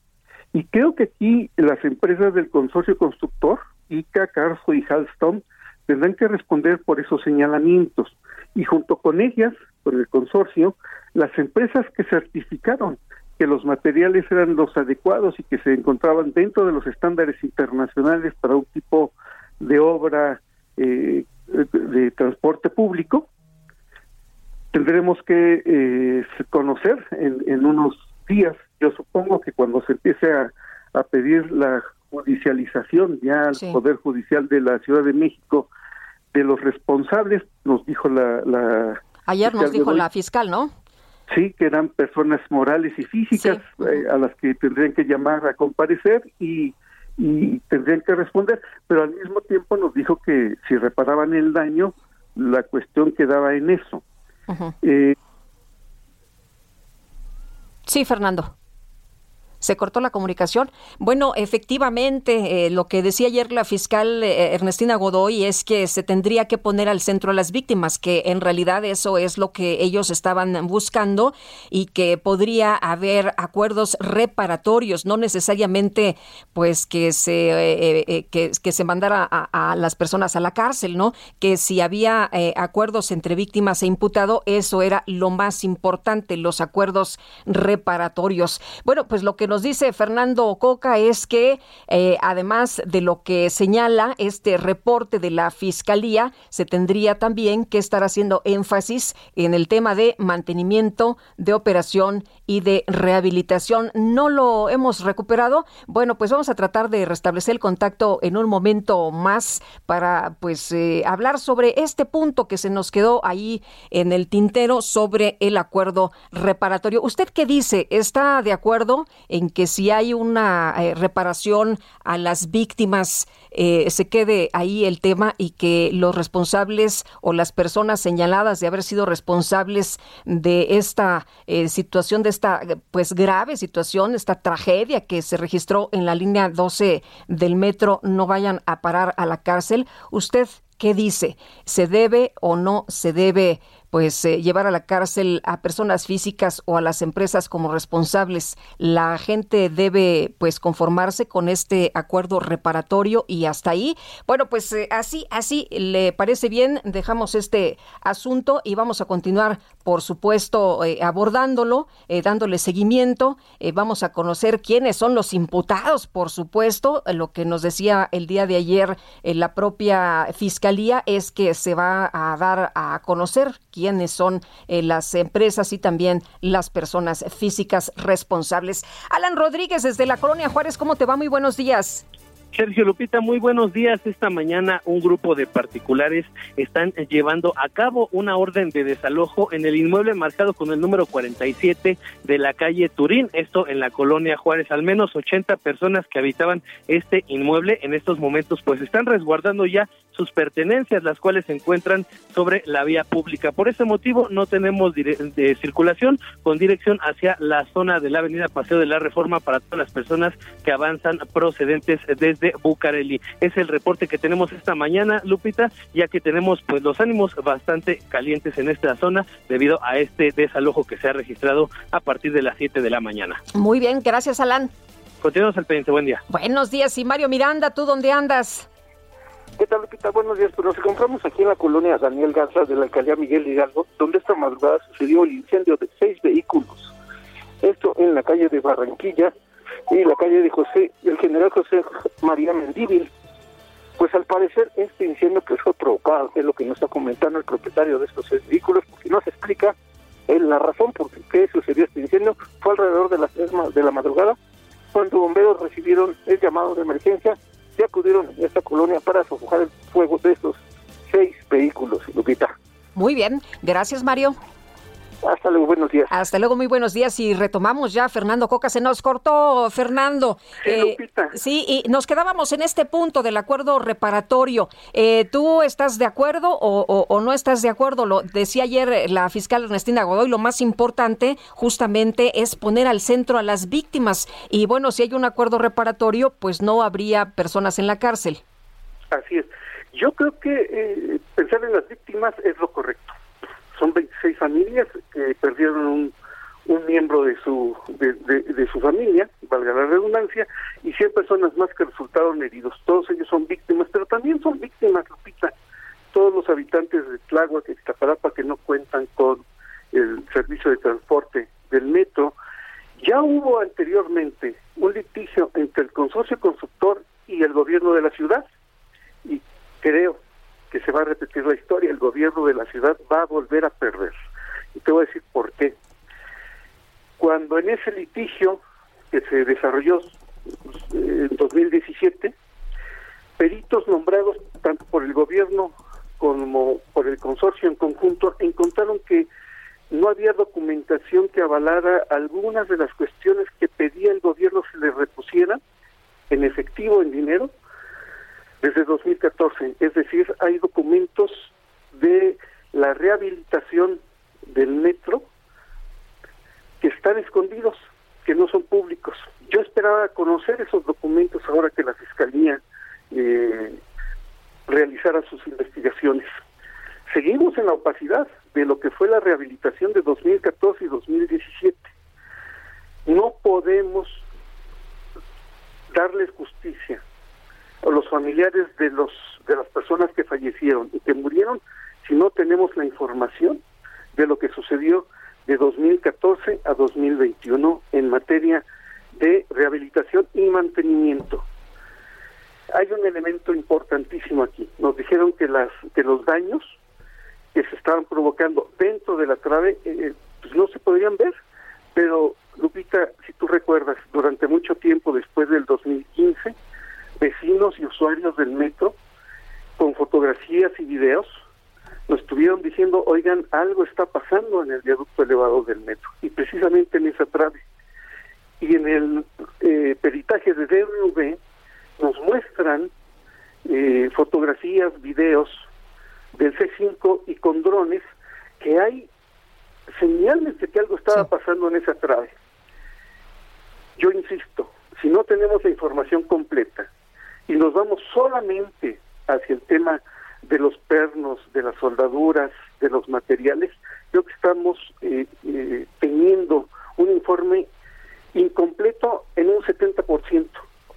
Y creo que aquí las empresas del consorcio constructor, ICA, Carso y Halston, tendrán que responder por esos señalamientos. Y junto con ellas, por el consorcio, las empresas que certificaron que los materiales eran los adecuados y que se encontraban dentro de los estándares internacionales para un tipo de obra eh, de transporte público, tendremos que eh, conocer en, unos días. Yo supongo que cuando se empiece a, pedir la judicialización ya al Poder Judicial de la Ciudad de México de los responsables, nos dijo la... Ayer nos dijo la fiscal, ¿no? Sí, que eran personas morales y físicas eh, a las que tendrían que llamar a comparecer y, y tendrían que responder, pero al mismo tiempo nos dijo que si reparaban el daño, la cuestión quedaba en eso. Eh, sí, Fernando. Se cortó la comunicación. Bueno, efectivamente, eh, lo que decía ayer la fiscal eh, Ernestina Godoy es que se tendría que poner al centro a las víctimas, que en realidad eso es lo que ellos estaban buscando y que podría haber acuerdos reparatorios, no necesariamente pues que se eh, que, que, se mandara a, a, las personas a la cárcel, ¿no? Que si había acuerdos entre víctimas e imputado, eso era lo más importante, los acuerdos reparatorios. Bueno, pues lo que nos dice Fernando Coca es que eh, además de lo que señala este reporte de la Fiscalía, se tendría también que estar haciendo énfasis en el tema de mantenimiento, de operación y de rehabilitación. ¿No lo hemos recuperado? Bueno, pues vamos a tratar de restablecer el contacto en un momento más para pues eh, hablar sobre este punto que se nos quedó ahí en el tintero sobre el acuerdo reparatorio. ¿Usted qué dice? ¿Está de acuerdo en que si hay una eh, reparación a las víctimas, eh, se quede ahí el tema y que los responsables o las personas señaladas de haber sido responsables de esta eh, situación, de esta pues grave situación, esta tragedia que se registró en la línea 12 del metro, no vayan a parar a la cárcel. ¿Usted qué dice? ¿Se debe o no se debe pues eh, llevar a la cárcel a personas físicas o a las empresas como responsables. La gente debe pues conformarse con este acuerdo reparatorio y hasta ahí. Bueno, pues eh, así, así le parece bien. Dejamos este asunto y vamos a continuar, por supuesto, eh, abordándolo, dándole seguimiento. vamos a conocer quiénes son los imputados, por supuesto. Lo que nos decía el día de ayer la propia fiscalía es que se va a dar a conocer quiénes son eh, las empresas y también las personas físicas responsables. Alan Rodríguez desde la Colonia Juárez, ¿cómo te va? Muy buenos días. Sergio Lupita, muy buenos días. Esta mañana un grupo de particulares están llevando a cabo una orden de desalojo en el inmueble marcado con el número 47 de la calle Turín, esto en la colonia Juárez. Al menos 80 personas que habitaban este inmueble en estos momentos pues están resguardando ya sus pertenencias, las cuales se encuentran sobre la vía pública. Por ese motivo no tenemos de circulación con dirección hacia la zona de la avenida Paseo de la Reforma para todas las personas que avanzan procedentes desde Bucareli. Es el reporte que tenemos esta mañana, Lupita, ya que tenemos pues los ánimos bastante calientes en esta zona debido a este desalojo que se ha registrado a partir de las 7 de la mañana. Muy bien, gracias Alan. Continuamos al pendiente, buen día. Buenos días, y Mario Miranda, ¿tú dónde andas? ¿Qué tal, Lupita? Buenos días. Pues nos encontramos aquí en la colonia Daniel Garza de la alcaldía Miguel Hidalgo, donde esta madrugada sucedió el incendio de seis vehículos. Esto en la calle de Barranquilla y la calle de José, el general José María Mendívil. Pues al parecer este incendio que fue provocado, es lo que nos está comentando el propietario de estos vehículos, porque no se explica la razón por qué sucedió este incendio, fue alrededor de las tres de la madrugada, cuando bomberos recibieron el llamado de emergencia se acudieron a esta colonia para sofocar el fuego de estos seis vehículos, Lupita. Muy bien, gracias Mario. Hasta luego, buenos días. Hasta luego, muy buenos días. Y retomamos ya, Fernando Coca, se nos cortó, Fernando. Sí, eh, sí y nos quedábamos en este punto del acuerdo reparatorio. Eh, ¿Tú estás de acuerdo o, o, no estás de acuerdo? Lo decía ayer la fiscal Ernestina Godoy, lo más importante justamente es poner al centro a las víctimas. Y bueno, si hay un acuerdo reparatorio, pues no habría personas en la cárcel. Así es. Yo creo que eh, pensar en las víctimas es lo correcto son 26 familias que perdieron un, un miembro de su de, su familia, valga la redundancia, y 100 personas más que resultaron heridos. Todos ellos son víctimas, pero también son víctimas, Lupita, todos los habitantes de Tláhuac Iztapalapa que no cuentan con el servicio de transporte del metro. Ya hubo anteriormente un litigio entre el consorcio constructor y el gobierno de la ciudad, y creo que se va a repetir la historia, el gobierno de la ciudad va a volver a perder. Y te voy a decir por qué. Cuando en ese litigio que se desarrolló eh, en 2017, peritos nombrados tanto por el gobierno como por el consorcio en conjunto encontraron que no había documentación que avalara algunas de las cuestiones que pedía el gobierno se le repusieran en efectivo, en dinero, desde 2014. Es decir, hay documentos de la rehabilitación del metro que están escondidos, que no son públicos. Yo conocer esos documentos ahora que la Fiscalía eh, realizara sus investigaciones. Seguimos en la opacidad de lo que fue la rehabilitación de 2014 y 2017. No podemos darles justicia los familiares de los de las personas que fallecieron y que murieron si no tenemos la información de lo que sucedió de 2014 a 2021 en materia de rehabilitación y mantenimiento. Hay un elemento importantísimo aquí. Nos dijeron que las que los daños que se estaban provocando dentro de la trave eh, pues no se podrían ver, pero Lupita, si tú recuerdas, durante mucho tiempo después del 2015, vecinos y usuarios del metro con fotografías y videos nos estuvieron diciendo, oigan, algo está pasando en el viaducto elevado del metro, y precisamente en esa trave. Y en el eh, peritaje de DRV nos muestran eh, fotografías, videos del C5 y con drones que hay señales de que algo estaba pasando en esa trave. Yo insisto, si no tenemos la información completa y nos vamos solamente hacia el tema de los pernos, de las soldaduras, de los materiales, creo que estamos eh, eh, teniendo un informe incompleto en un 70%.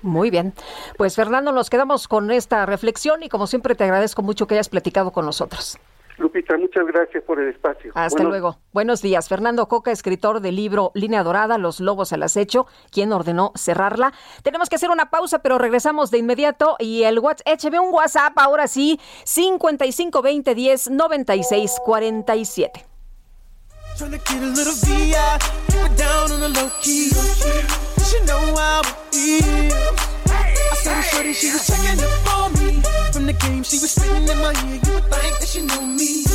Muy bien. Pues Fernando, nos quedamos con esta reflexión y como siempre te agradezco mucho que hayas platicado con nosotros. Lupita, muchas gracias por el espacio. Hasta luego. Buenos días. Fernando Coca, escritor del libro Línea Dorada, Los Lobos al Acecho, quien ordenó cerrarla. Tenemos que hacer una pausa, pero regresamos de inmediato. Y el WhatsApp, écheme un WhatsApp ahora sí, 552010 9647. Saw shorty, she was checking up for me. From the game, she was spitting in my ear. You would think that she know me.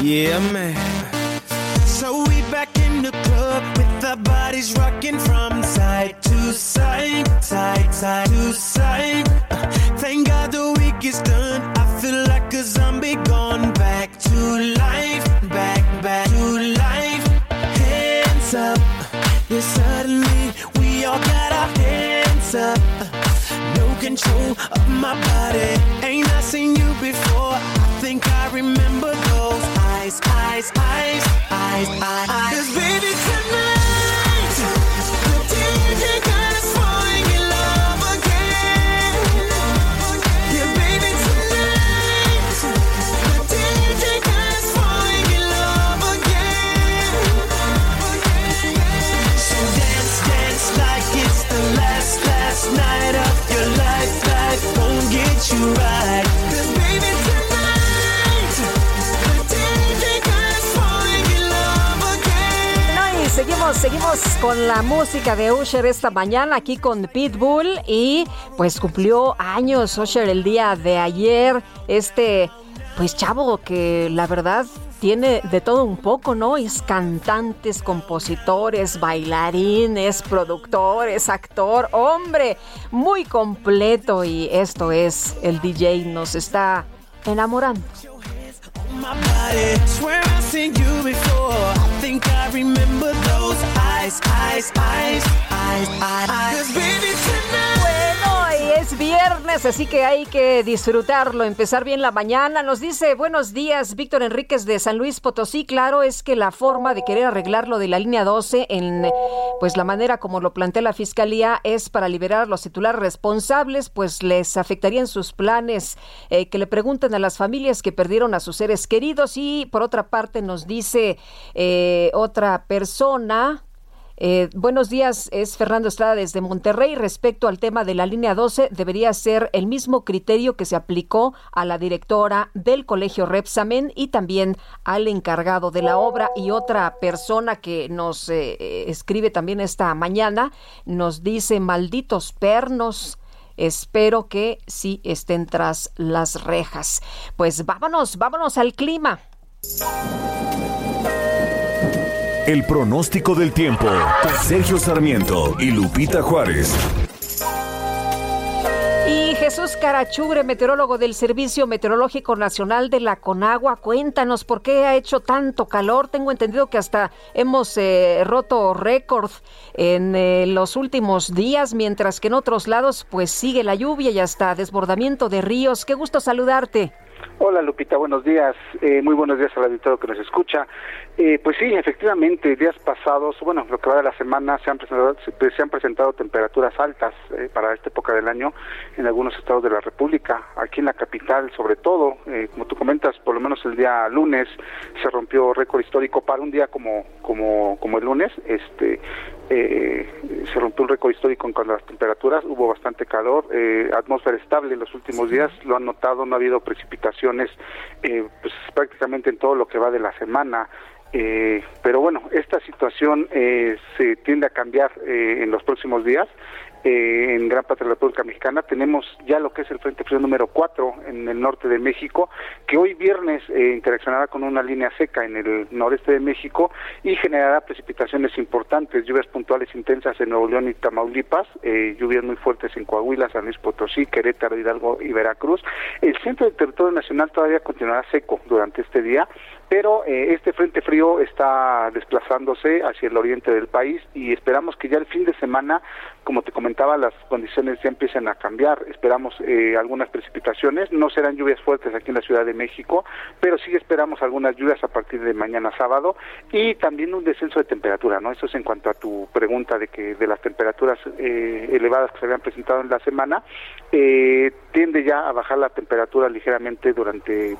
Yeah, man. So we back in the club with our bodies rocking from side to side, side, side to side. Thank God the week is done. I feel like a zombie gone back to life, back, back to life. Hands up, yeah, suddenly we all got our hands up. No control of my body. Ain't I seen you before? Eyes, eyes. Con la música de Usher esta mañana aquí con Pitbull y pues cumplió años Usher el día de ayer. Este, pues chavo que la verdad tiene de todo un poco, ¿no? Es cantantes, compositores, bailarines, productores, actor, hombre, muy completo y esto es el DJ nos está enamorando. My body. Swear I've seen you before. I think I remember those eyes, eyes, eyes, eyes, eyes. 'Cause baby tonight. Es viernes viernes, así que hay que disfrutarlo, empezar bien la mañana. Nos dice buenos días Víctor Enríquez de San Luis Potosí. Claro, es que la forma de querer arreglar lo de la línea 12 en pues la manera como lo plantea la fiscalía es para liberar a los titulares responsables, pues les afectarían sus planes. Eh, que le pregunten a las familias que perdieron a sus seres queridos y por otra parte nos dice eh, otra persona eh, buenos días, es Fernando Estrada desde Monterrey. Respecto al tema de la línea 12, debería ser el mismo criterio que se aplicó a la directora del colegio Repsamen y también al encargado de la obra. Y otra persona que nos eh, escribe también esta mañana nos dice, malditos pernos. Espero que sí estén tras las rejas. Pues vámonos, vámonos al clima. El pronóstico del tiempo. Sergio Sarmiento y Lupita Juárez. Y Jesús Carachure, meteorólogo del Servicio Meteorológico Nacional de la Conagua, cuéntanos por qué ha hecho tanto calor. Tengo entendido que hasta hemos eh, roto récord en eh, los últimos días, mientras que en otros lados pues sigue la lluvia y hasta desbordamiento de ríos. Qué gusto saludarte. Hola Lupita, buenos días. Eh, muy buenos días al auditorio que nos escucha. Eh, pues sí, efectivamente, días pasados, bueno, lo que va de la semana, se han presentado, se, han presentado temperaturas altas eh, para esta época del año en algunos estados de la República. Aquí en la capital, sobre todo, como tú comentas, por lo menos el día lunes se rompió récord histórico para un día como como como el lunes. Este se rompió un récord histórico en cuanto a las temperaturas, hubo bastante calor, atmósfera estable en los últimos días, lo han notado, no ha habido precipitación eh, pues prácticamente en todo lo que va de la semana. Eh, pero bueno, esta situación eh, se tiende a cambiar en los próximos días. Eh, en gran parte de la República Mexicana. Tenemos ya lo que es el Frente Frío número 4 en el norte de México, que hoy viernes eh, interaccionará con una línea seca en el noreste de México y generará precipitaciones importantes, lluvias puntuales intensas en Nuevo León y Tamaulipas, eh, lluvias muy fuertes en Coahuila, San Luis Potosí, Querétaro, Hidalgo y Veracruz. El centro del territorio nacional todavía continuará seco durante este día, pero este frente frío está desplazándose hacia el oriente del país y esperamos que ya el fin de semana, como te comentaba, las condiciones ya empiecen a cambiar. Esperamos eh, algunas precipitaciones, no serán lluvias fuertes aquí en la Ciudad de México, pero sí esperamos algunas lluvias a partir de mañana sábado y también un descenso de temperatura, ¿no? Eso es en cuanto a tu pregunta de que de las temperaturas eh, elevadas que se habían presentado en la semana, eh, tiende ya a bajar la temperatura ligeramente durante,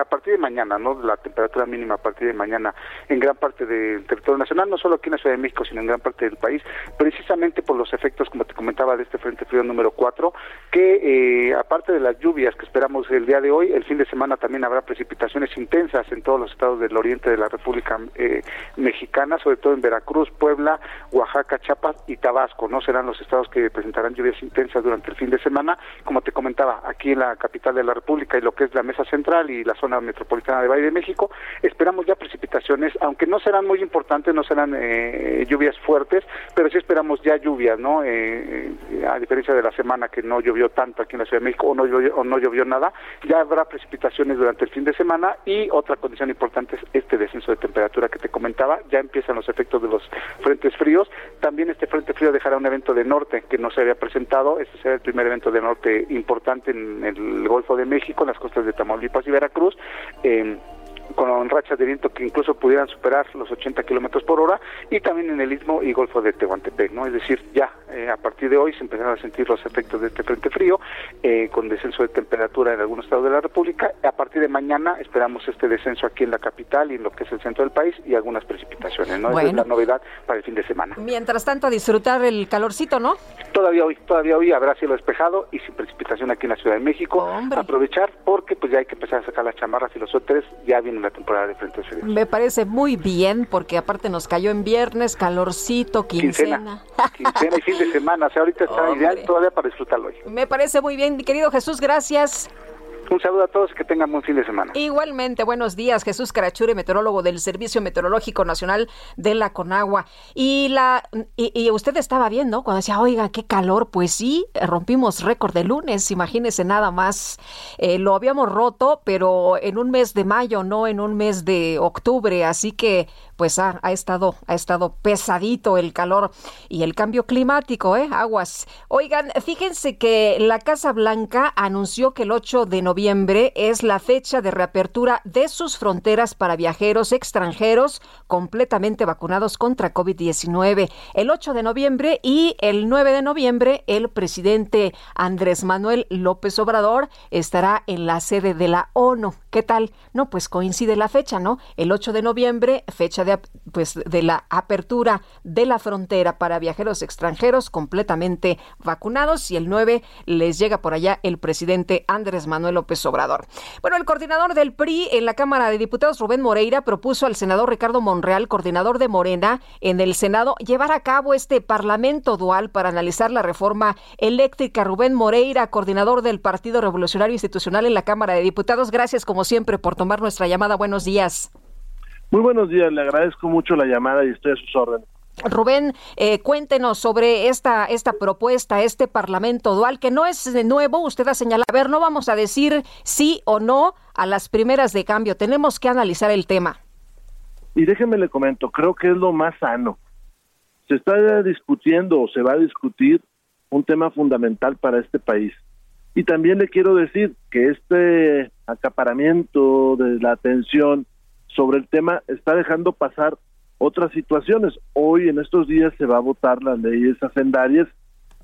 a partir de mañana, ¿no? La temperatura mínima a partir de mañana en gran parte del territorio nacional, no solo aquí en la Ciudad de México, sino en gran parte del país, precisamente por los efectos, como te comentaba, de este Frente Frío número 4, que eh, aparte de las lluvias que esperamos el día de hoy, el fin de semana también habrá precipitaciones intensas en todos los estados del oriente de la República eh, Mexicana, sobre todo en Veracruz, Puebla, Oaxaca, Chiapas y Tabasco, ¿no? Serán los estados que presentarán lluvias intensas durante el fin de semana, como te comentaba, aquí en la capital de la República y lo que es la Mesa Central y la zona metropolitana de Valle de México, esperamos ya precipitaciones, aunque no serán muy importantes, no serán eh, lluvias fuertes, pero sí esperamos ya lluvias, ¿no? Eh, a diferencia de la semana que no llovió tanto aquí en la Ciudad de México o no llovió, o no llovió nada, ya habrá precipitaciones durante el fin de semana y otra condición importante es este descenso de temperatura que te comentaba, ya empiezan los efectos de los frentes fríos, también este frente frío dejará un evento de norte que no se había presentado, este será el primer evento de norte importante en el Golfo de México, en las costas de Tamaulipas y Veracruz. Eh, con rachas de viento que incluso pudieran superar los 80 kilómetros por hora y también en el istmo y golfo de Tehuantepec, ¿no? Es decir, ya eh, a partir de hoy se empezaron a sentir los efectos de este frente frío eh, con descenso de temperatura en algunos estados de la República. A partir de mañana esperamos este descenso aquí en la capital y en lo que es el centro del país y algunas precipitaciones, ¿no? Esa es la novedad para el fin de semana. Mientras tanto, a disfrutar el calorcito, ¿no? Todavía hoy, todavía hoy habrá cielo despejado y sin precipitación aquí en la Ciudad de México. Aprovechar porque pues ya hay que empezar a sacar las chamarras y los suéteres, ya viene la temporada de frente frío. Me parece muy bien porque aparte nos cayó en viernes, calorcito, quincena. Quincena, y fin de semana, o sea, ahorita está ideal todavía para disfrutarlo hoy. Me parece muy bien, mi querido Jesús, gracias. Un saludo a todos y que tengan buen fin de semana. Igualmente, buenos días, Jesús Carachure, meteorólogo del Servicio Meteorológico Nacional de la Conagua. Y la y, usted estaba viendo cuando decía, oiga, qué calor, pues sí, rompimos récord de lunes, imagínese nada más. Eh, lo habíamos roto, pero en un mes de mayo, no en un mes de octubre, así que pues ha, ha, estado, ha estado pesadito el calor y el cambio climático, ¿eh? Aguas. Oigan, fíjense que la Casa Blanca anunció que el 8 de noviembre es la fecha de reapertura de sus fronteras para viajeros extranjeros completamente vacunados contra COVID-19. El 8 de noviembre y el 9 de noviembre, el presidente Andrés Manuel López Obrador estará en la sede de la ONU. ¿Qué tal? No, pues coincide la fecha, ¿no? El 8 de noviembre, fecha de pues de la apertura de la frontera para viajeros extranjeros completamente vacunados y el 9 les llega por allá el presidente Andrés Manuel López Obrador. Bueno, el coordinador del PRI en la Cámara de Diputados Rubén Moreira propuso al senador Ricardo Monreal, coordinador de Morena en el Senado, llevar a cabo este parlamento dual para analizar la reforma eléctrica. Rubén Moreira, coordinador del Partido Revolucionario Institucional en la Cámara de Diputados, gracias como siempre por tomar nuestra llamada. Buenos días. Muy buenos días, le agradezco mucho la llamada y estoy a sus órdenes. Rubén, eh, cuéntenos sobre esta, esta propuesta, este Parlamento dual, que no es de nuevo, usted ha señalado, a ver, no vamos a decir sí o no a las primeras de cambio, tenemos que analizar el tema. Y déjeme le comento, creo que es lo más sano. Se está discutiendo o se va a discutir un tema fundamental para este país. Y también le quiero decir que este acaparamiento de la atención sobre el tema está dejando pasar otras situaciones. Hoy, en estos días, se va a votar las leyes hacendarias.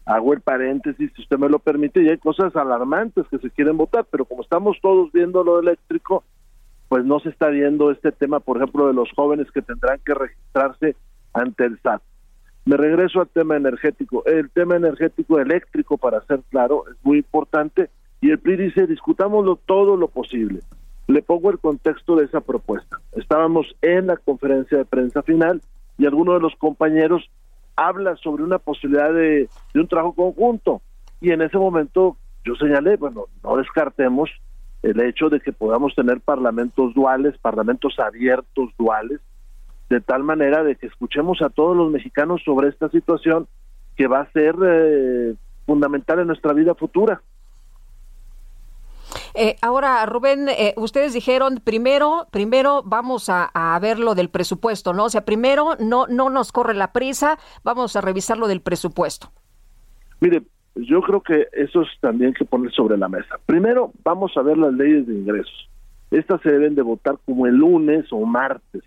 Hago el paréntesis, si usted me lo permite, y hay cosas alarmantes que se quieren votar, pero como estamos todos viendo lo eléctrico, pues no se está viendo este tema, por ejemplo, de los jóvenes que tendrán que registrarse ante el SAT. Me regreso al tema energético. El tema energético eléctrico, para ser claro, es muy importante y el PRI dice discutámoslo todo lo posible. Le pongo el contexto de esa propuesta. Estábamos en la conferencia de prensa final y alguno de los compañeros habla sobre una posibilidad de, un trabajo conjunto. Y en ese momento yo señalé, bueno, no descartemos el hecho de que podamos tener parlamentos duales, parlamentos abiertos duales, de tal manera de que escuchemos a todos los mexicanos sobre esta situación que va a ser eh, fundamental en nuestra vida futura. Eh, ahora, Rubén, eh, ustedes dijeron primero, primero vamos a, ver lo del presupuesto, ¿no? O sea, primero no, no nos corre la prisa, vamos a revisar lo del presupuesto. Mire, yo creo que eso es también que poner sobre la mesa. Primero, vamos a ver las leyes de ingresos. Estas se deben de votar como el lunes o martes.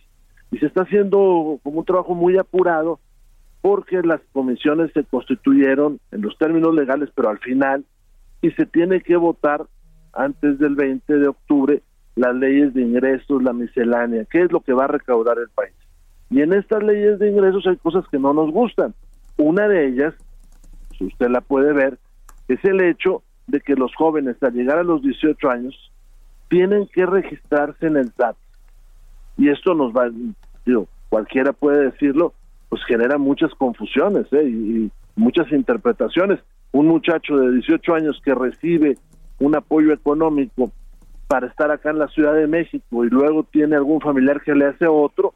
Y se está haciendo como un trabajo muy apurado porque las comisiones se constituyeron en los términos legales, pero al final, y se tiene que votar antes del 20 de octubre las leyes de ingresos, la miscelánea, qué es lo que va a recaudar el país. Y en estas leyes de ingresos hay cosas que no nos gustan. Una de ellas, usted la puede ver, es el hecho de que los jóvenes al llegar a los 18 años tienen que registrarse en el SAT. Y esto nos va, digo, cualquiera puede decirlo, pues genera muchas confusiones ¿eh? y muchas interpretaciones. Un muchacho de 18 años que recibe un apoyo económico para estar acá en la Ciudad de México y luego tiene algún familiar que le hace otro,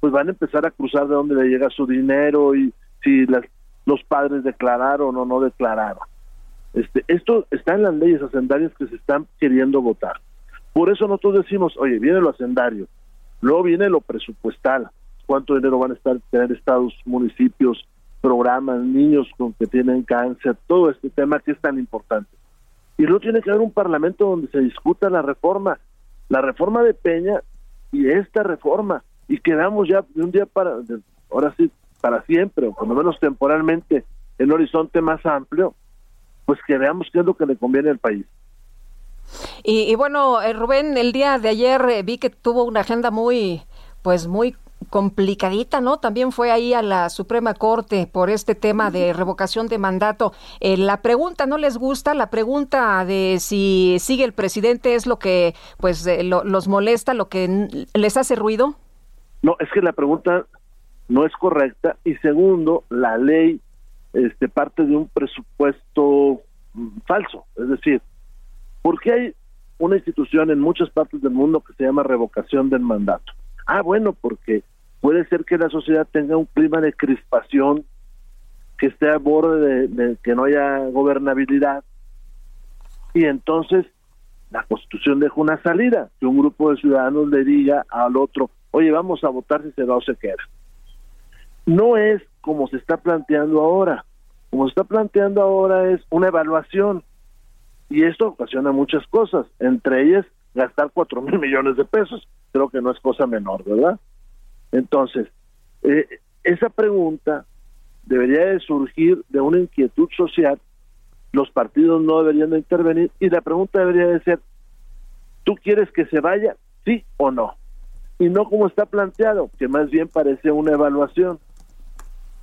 pues van a empezar a cruzar de dónde le llega su dinero y si las, los padres declararon o no declararon. Este, esto está en las leyes hacendarias que se están queriendo votar. Por eso nosotros decimos, oye, viene lo hacendario, luego viene lo presupuestal, cuánto dinero van a estar tener estados, municipios, programas, niños con que tienen cáncer, todo este tema que es tan importante y luego tiene que haber un parlamento donde se discuta la reforma, la reforma de Peña y esta reforma, y quedamos ya de un día para, ahora sí, para siempre, o por lo menos temporalmente, en un horizonte más amplio, pues que veamos qué es lo que le conviene al país. Y, bueno, eh, Rubén, el día de ayer eh, vi que tuvo una agenda muy, pues muy complicadita, ¿no? También fue ahí a la Suprema Corte por este tema de revocación de mandato. Eh, la pregunta no les gusta, la pregunta de si sigue el presidente es lo que pues eh, los molesta, lo que les hace ruido. No, es que la pregunta no es correcta y segundo, la ley este parte de un presupuesto mm, falso, es decir, ¿por qué hay una institución en muchas partes del mundo que se llama revocación del mandato. Ah, bueno, porque puede ser que la sociedad tenga un clima de crispación, que esté a borde de, que no haya gobernabilidad. Y entonces la Constitución deja una salida, que un grupo de ciudadanos le diga al otro, oye, vamos a votar si se va o se queda. No es como se está planteando ahora. Como se está planteando ahora es una evaluación. Y esto ocasiona muchas cosas, entre ellas gastar cuatro mil millones de pesos. Creo que no es cosa menor, ¿verdad? Entonces, eh, esa pregunta debería de surgir de una inquietud social, los partidos no deberían de intervenir y la pregunta debería de ser, ¿tú quieres que se vaya? ¿Sí o no? Y no como está planteado, que más bien parece una evaluación.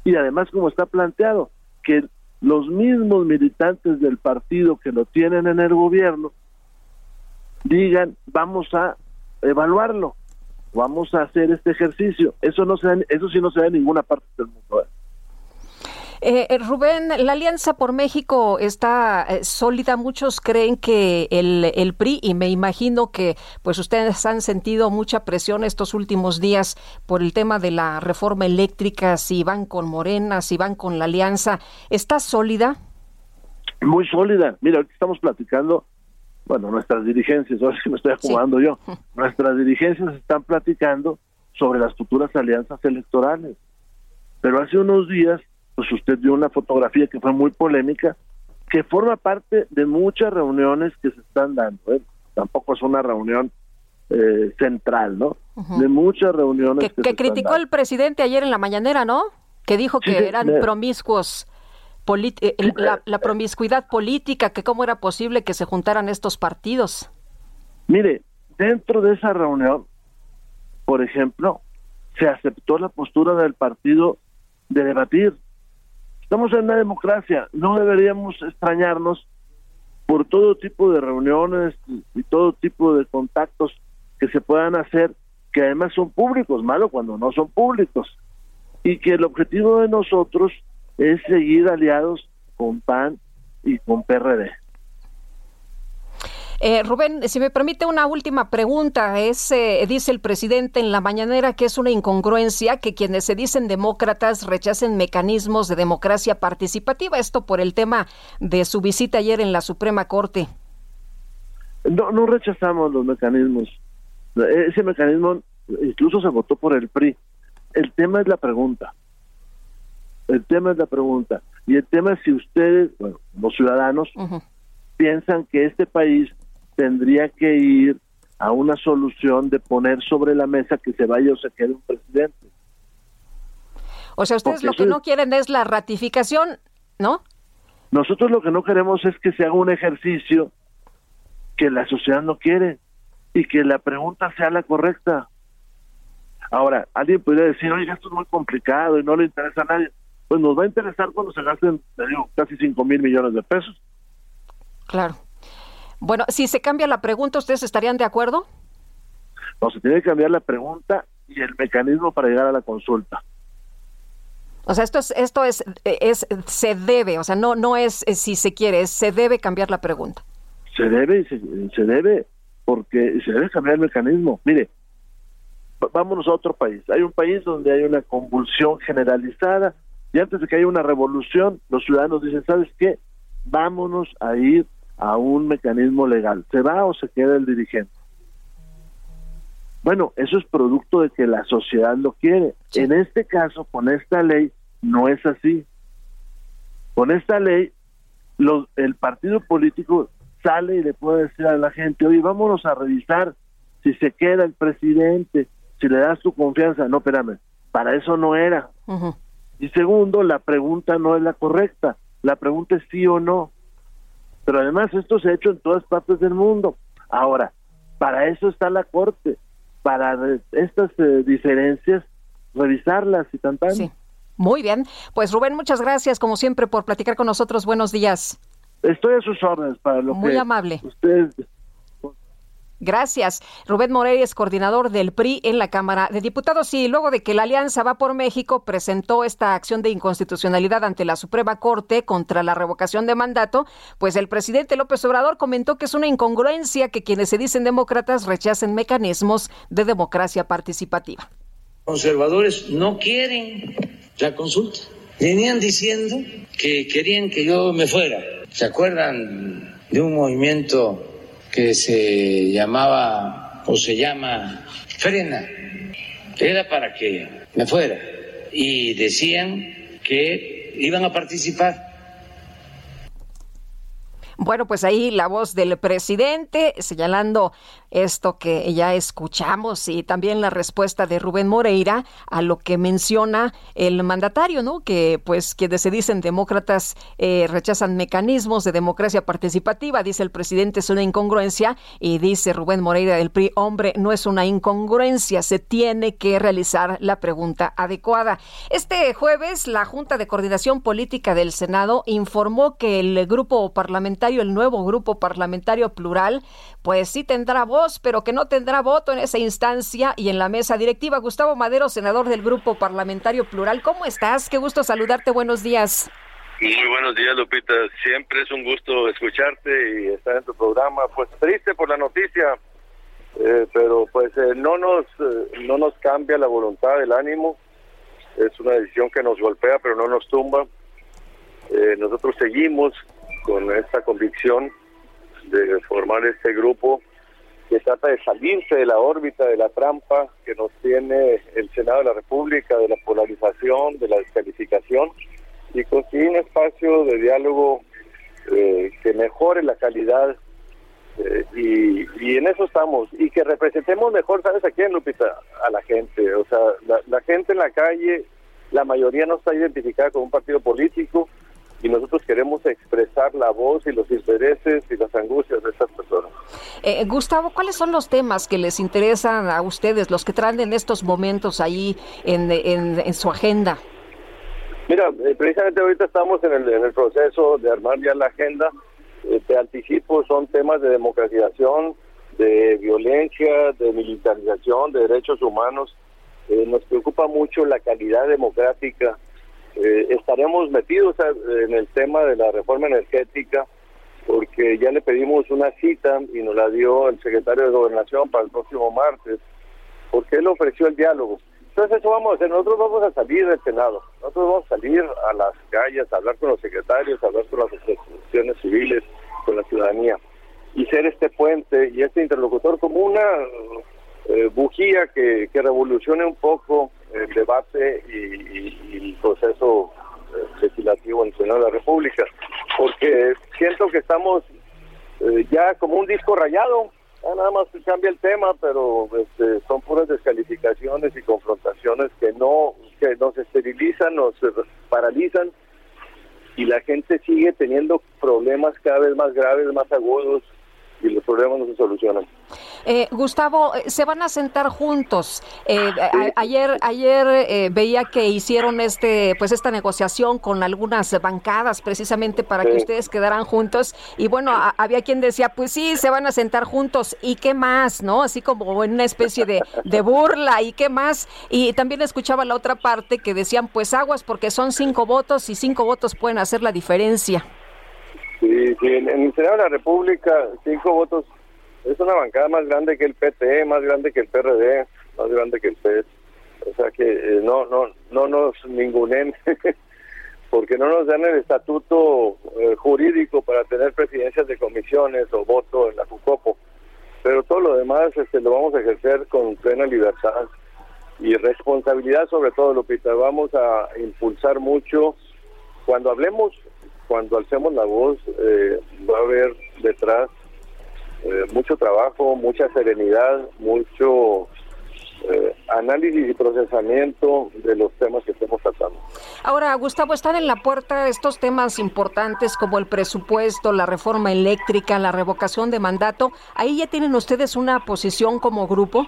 Y además como está planteado, que los mismos militantes del partido que lo tienen en el gobierno digan, vamos a evaluarlo, vamos a hacer este ejercicio. Eso no se eso sí no se da en ninguna parte del mundo. ¿eh? Eh, eh, Rubén, la Alianza por México está eh, sólida. Muchos creen que el, el, PRI, y me imagino que pues ustedes han sentido mucha presión estos últimos días por el tema de la reforma eléctrica, si van con Morena, si van con la Alianza. ¿Está sólida? Muy sólida. Mira, ahorita estamos platicando, bueno, nuestras dirigencias, ahora sí me estoy acomodando yo, nuestras dirigencias están platicando sobre las futuras alianzas electorales. Pero hace unos días pues usted vio una fotografía que fue muy polémica, que forma parte de muchas reuniones que se están dando. ¿eh? Tampoco es una reunión eh, central, ¿no? De muchas reuniones. Que, que, criticó el presidente ayer en la mañanera, ¿no? Que dijo que eran promiscuos. Eh, la, la, promiscuidad política, que cómo era posible que se juntaran estos partidos. Mire, dentro de esa reunión, por ejemplo, se aceptó la postura del partido de debatir Estamos en una democracia, no deberíamos extrañarnos por todo tipo de reuniones y todo tipo de contactos que se puedan hacer, que además son públicos, malo cuando no son públicos, y que el objetivo de nosotros es seguir aliados con PAN y con PRD. Eh, Rubén, si me permite una última pregunta, es, eh, dice el presidente en la mañanera que es una incongruencia que quienes se dicen demócratas rechacen mecanismos de democracia participativa, esto por el tema de su visita ayer en la Suprema Corte. No, no rechazamos los mecanismos. Ese mecanismo incluso se votó por el PRI. El tema es la pregunta. El tema es la pregunta. Y el tema es si ustedes, bueno, los ciudadanos, piensan que este país tendría que ir a una solución de poner sobre la mesa que se vaya o se quede un presidente. O sea, ustedes lo que no quieren es la ratificación, ¿no? Nosotros lo que no queremos es que se haga un ejercicio que la sociedad no quiere y que la pregunta sea la correcta. Ahora, alguien podría decir, oye, esto es muy complicado y no le interesa a nadie. Pues nos va a interesar cuando se gasten, te digo, casi 5 mil millones de pesos. Claro. Bueno, si se cambia la pregunta, ¿ustedes estarían de acuerdo? No, se tiene que cambiar la pregunta y el mecanismo para llegar a la consulta. O sea, esto es, esto es, es, se debe, o sea, no, no es, si se quiere, se debe cambiar la pregunta. Se debe, se, se debe, porque se debe cambiar el mecanismo. Mire, vámonos a otro país. Hay un país donde hay una convulsión generalizada y antes de que haya una revolución, los ciudadanos dicen, ¿sabes qué? Vámonos a ir a un mecanismo legal. ¿Se va o se queda el dirigente? Bueno, eso es producto de que la sociedad lo quiere. En este caso, con esta ley, no es así. Con esta ley, el partido político sale y le puede decir a la gente, oye, vámonos a revisar si se queda el presidente, si le das tu confianza. No, espérame, para eso no era. Y segundo, la pregunta no es la correcta. La pregunta es sí o no. Pero además esto se ha hecho en todas partes del mundo. Ahora, para eso está la Corte, para estas eh, diferencias, revisarlas y tan Sí. Muy bien. Pues Rubén, muchas gracias como siempre por platicar con nosotros. Buenos días. Estoy a sus órdenes para lo Muy amable. Ustedes Gracias. Rubén Moreira es coordinador del PRI en la Cámara de Diputados y luego de que la Alianza Va por México presentó esta acción de inconstitucionalidad ante la Suprema Corte contra la revocación de mandato, pues el presidente López Obrador comentó que es una incongruencia que quienes se dicen demócratas rechacen mecanismos de democracia participativa. Conservadores no quieren la consulta. Venían diciendo que querían que yo me fuera. ¿Se acuerdan de un movimiento que se llamaba o se llama Frena? Era para que me fuera. Y decían que iban a participar bueno, pues ahí la voz del presidente señalando esto que ya escuchamos y también la respuesta de Rubén Moreira a lo que menciona el mandatario, ¿no? Que pues quienes se dicen demócratas eh, rechazan mecanismos de democracia participativa, dice el presidente es una incongruencia y dice Rubén Moreira del PRI, hombre, no es una incongruencia, se tiene que realizar la pregunta adecuada. Este jueves la Junta de Coordinación Política del Senado informó que el grupo parlamentario, el nuevo grupo parlamentario plural, pues sí tendrá voz, pero que no tendrá voto en esa instancia y en la mesa directiva. Gustavo Madero, senador del Grupo Parlamentario Plural, ¿cómo estás? Qué gusto saludarte, buenos días. Muy buenos días, Lupita. Siempre es un gusto escucharte y estar en tu programa. Pues triste por la noticia, eh, pero pues eh, no nos eh, no nos cambia la voluntad, el ánimo. Es una decisión que nos golpea, pero no nos tumba. nosotros seguimos con esta convicción de formar este grupo que trata de salirse de la órbita de la trampa que nos tiene el Senado de la República, de la polarización, de la descalificación, y construir un espacio de diálogo eh, que mejore la calidad eh, y, en eso estamos y que representemos mejor, ¿sabes a quién, Lupita? A la gente. O sea, la, la gente en la calle, la mayoría no está identificada con un partido político, y nosotros queremos expresar la voz y los intereses y las angustias de estas personas. Eh, Gustavo, ¿cuáles son los temas que les interesan a ustedes, los que traen en estos momentos ahí en, en, su agenda? Mira, eh, precisamente ahorita estamos en el, en el, proceso de armar ya la agenda. Eh, te anticipo, son temas de democratización, de violencia, de militarización, de derechos humanos. nos preocupa mucho la calidad democrática eh, estaremos metidos en el tema de la reforma energética porque ya le pedimos una cita y nos la dio el secretario de Gobernación para el próximo martes, porque él ofreció el diálogo. Entonces eso vamos a hacer, nosotros vamos a salir del Senado, nosotros vamos a salir a las calles, a hablar con los secretarios, a hablar con las instituciones civiles, con la ciudadanía, y ser este puente y este interlocutor como una eh, bujía que, que revolucione un poco el debate y, el proceso eh, legislativo en el Senado de la República, porque siento que estamos eh, ya como un disco rayado, nada más cambia el tema, pero este, son puras descalificaciones y confrontaciones que no que nos esterilizan, nos paralizan y la gente sigue teniendo problemas cada vez más graves, más agudos y los problemas no se solucionan. Eh, Gustavo, eh, se van a sentar juntos. Eh, ayer ayer veía que hicieron este pues esta negociación con algunas bancadas precisamente para que ustedes quedaran juntos y bueno, había quien decía, pues sí, se van a sentar juntos y qué más, ¿no? Así como en una especie de, de burla y qué más. Y también escuchaba la otra parte que decían, pues aguas porque son cinco votos y cinco votos pueden hacer la diferencia. Sí, sí, en, el Senado de la República, cinco votos es una bancada más grande que el PT, más grande que el PRD, más grande que el PES. O sea que eh, no, no, no nos ningunen, porque no nos dan el estatuto eh, jurídico para tener presidencias de comisiones o voto en la FUCOPO. Pero todo lo demás este, lo vamos a ejercer con plena libertad y responsabilidad sobre todo, Lupita. Vamos a impulsar mucho. Cuando hablemos cuando alcemos la voz eh, va a haber detrás eh, mucho trabajo, mucha serenidad, mucho eh, análisis y procesamiento de los temas que estemos tratando. Ahora, Gustavo, están en la puerta estos temas importantes como el presupuesto, la reforma eléctrica, la revocación de mandato. ¿Ahí ya tienen ustedes una posición como grupo?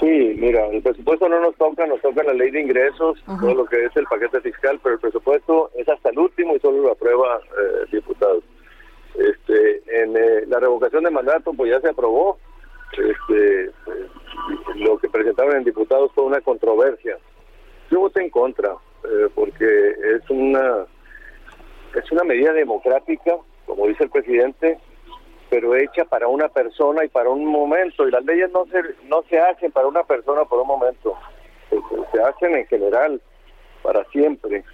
Sí, mira, el presupuesto no nos toca, nos toca la ley de ingresos, todo lo que es el paquete fiscal, pero el presupuesto es hasta el último y solo lo aprueba eh, diputados. Este, en eh, la revocación de mandato, pues ya se aprobó. Este, eh, lo que presentaron en diputados fue una controversia. Yo voté en contra, eh, porque es una es una medida democrática, como dice el presidente, pero hecha para una persona y para un momento. Y las leyes no se no se hacen para una persona por un momento, se, hacen en general para siempre.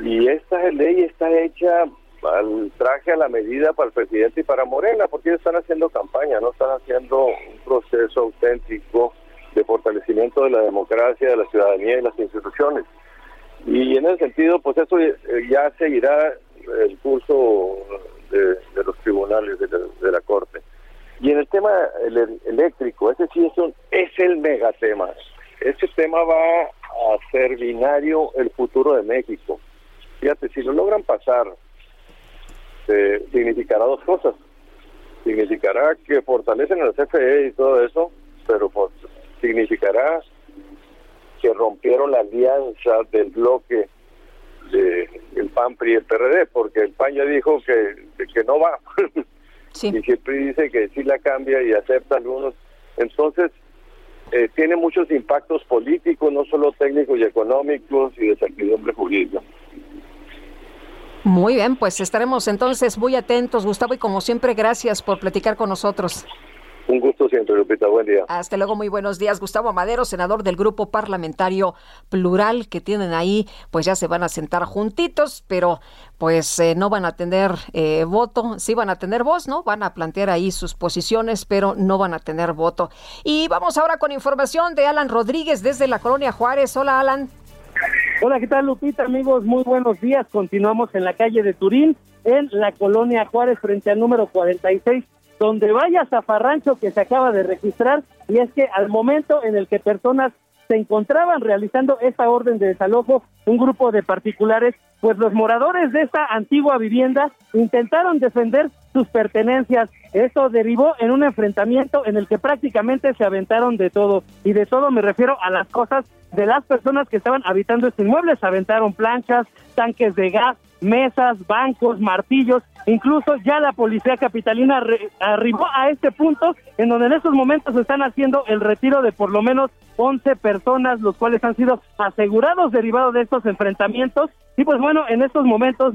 Y esta ley está hecha al traje a la medida para el presidente y para Morena, porque ellos están haciendo campaña, no están haciendo un proceso auténtico de fortalecimiento de la democracia, de la ciudadanía y las instituciones. Y en ese sentido, pues eso ya seguirá el curso de, los tribunales, de la, de la Corte. Y en el tema el- eléctrico, ese sí es, un, es el megatema. Ese tema va a ser binario el futuro de México. Fíjate, si lo logran pasar, eh, significará dos cosas. Significará que fortalecen el CFE y todo eso, pero significará que rompieron la alianza del bloque de el PAN, PRI y el PRD, porque el PAN ya dijo que, que no va. Y que el PRI dice que sí la cambia y acepta algunos. Entonces, eh, tiene muchos impactos políticos, no solo técnicos y económicos y de certidumbre jurídica. Muy bien, pues estaremos entonces muy atentos, Gustavo, y como siempre, gracias por platicar con nosotros. Un gusto siempre, Lupita. Buen día. Hasta luego, muy buenos días. Gustavo Madero, senador del grupo parlamentario plural que tienen ahí, pues ya se van a sentar juntitos, pero pues eh, no van a tener eh, voto, sí van a tener voz, ¿no? Van a plantear ahí sus posiciones, pero no van a tener voto. Y vamos ahora con información de Alan Rodríguez desde la colonia Juárez. Hola, Alan. Hola, ¿qué tal Lupita? Amigos, muy buenos días. Continuamos en la calle de Turín, en la colonia Juárez, frente al número 46, donde vaya zafarrancho que se acaba de registrar. Y es que al momento en el que personas se encontraban realizando esta orden de desalojo, un grupo de particulares, pues los moradores de esta antigua vivienda intentaron defender sus pertenencias. Esto derivó en un enfrentamiento en el que prácticamente se aventaron de todo. Y de todo me refiero a las cosas de las personas que estaban habitando este inmueble. Se aventaron planchas, tanques de gas, mesas, bancos, martillos. Incluso ya la policía capitalina arribó a este punto en donde en estos momentos están haciendo el retiro de por lo menos 11 personas, los cuales han sido asegurados derivados de estos enfrentamientos. Y pues bueno, en estos momentos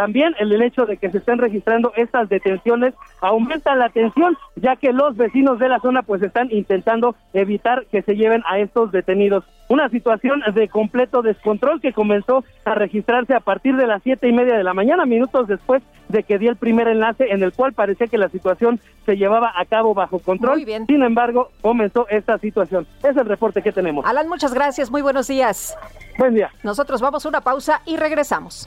también el hecho de que se estén registrando estas detenciones aumenta la tensión, ya que los vecinos de la zona pues están intentando evitar que se lleven a estos detenidos. Una situación de completo descontrol que comenzó a registrarse a partir de las siete y media de la mañana, minutos después de que di el primer enlace en el cual parecía que la situación se llevaba a cabo bajo control. Sin embargo, comenzó esta situación. Es el reporte que tenemos. Alan, muchas gracias, muy buenos días. Buen día. Nosotros vamos a una pausa y regresamos.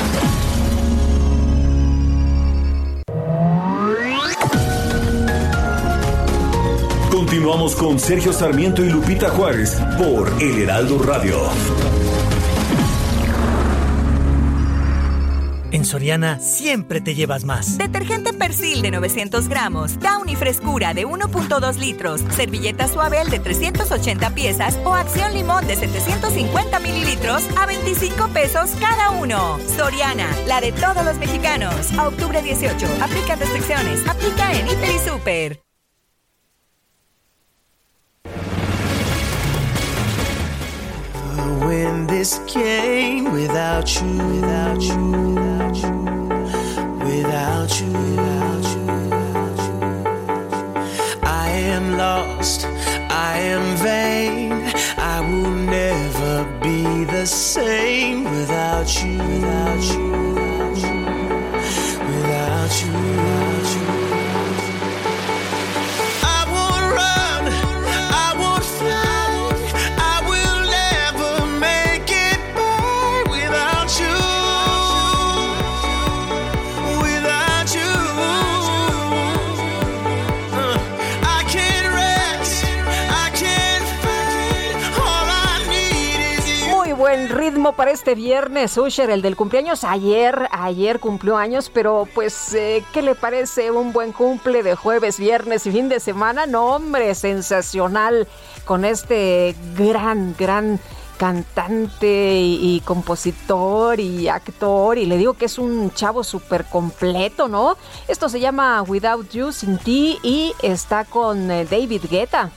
Continuamos con Sergio Sarmiento y Lupita Juárez por El Heraldo Radio. En Soriana siempre te llevas más. Detergente Persil de 900 gramos, Downy Frescura de 1.2 litros, servilleta Suabel de 380 piezas o Acción Limón de 750 mililitros a 25 pesos cada uno. Soriana, la de todos los mexicanos. A octubre 18, aplica restricciones, aplica en Hiper y Super. win this game without you, without you, without you, without you, without you, without you. I am lost, I am vain, I will never be the same without you, without you. Ritmo para este viernes, Usher, el del cumpleaños ayer, ayer cumplió años, pero pues, eh, ¿qué le parece un buen cumple de jueves, viernes y fin de semana? No, hombre, sensacional con este gran, gran cantante y, compositor y actor y le digo que es un chavo súper completo, ¿no? Esto se llama Without You, Sin Ti y está con eh, David Guetta.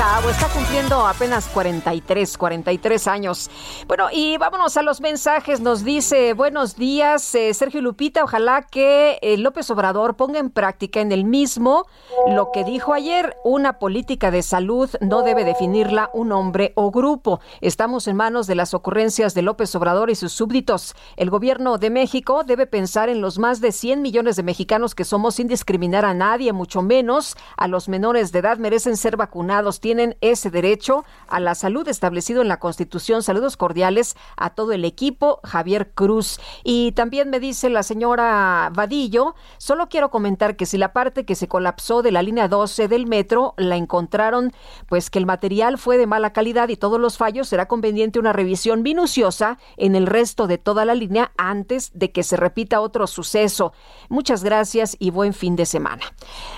Está cumpliendo apenas 43, 43 años. Bueno, y vámonos a los mensajes. Nos dice, buenos días, eh, Sergio Lupita, ojalá que eh, López Obrador ponga en práctica en el mismo lo que dijo ayer, una política de salud no debe definirla un hombre o grupo. Estamos en manos de las ocurrencias de López Obrador y sus súbditos. El gobierno de México debe pensar en los más de 100 millones de mexicanos que somos sin discriminar a nadie, mucho menos a los menores de edad merecen ser vacunados, tienen ese derecho a la salud establecido en la Constitución. Saludos cordiales a todo el equipo, Javier Cruz. Y también me dice la señora Vadillo, solo quiero comentar que si la parte que se colapsó de la línea 12 del metro la encontraron, pues que el material fue de mala calidad y todos los fallos, será conveniente una revisión minuciosa en el resto de toda la línea antes de que se repita otro suceso. Muchas gracias y buen fin de semana.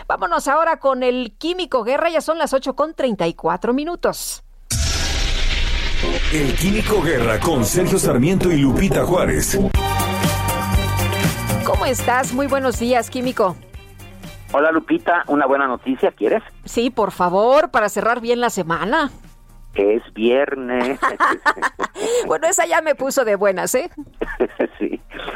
Vámonos ahora con el Químico Guerra, ya son las 8 con 34 minutos. El Químico Guerra con Sergio Sarmiento y Lupita Juárez. ¿Cómo estás? Muy buenos días, Químico. Hola Lupita, una buena noticia, ¿quieres? Sí, por favor, para cerrar bien la semana. Es viernes. bueno, esa ya me puso de buenas, ¿eh? sí.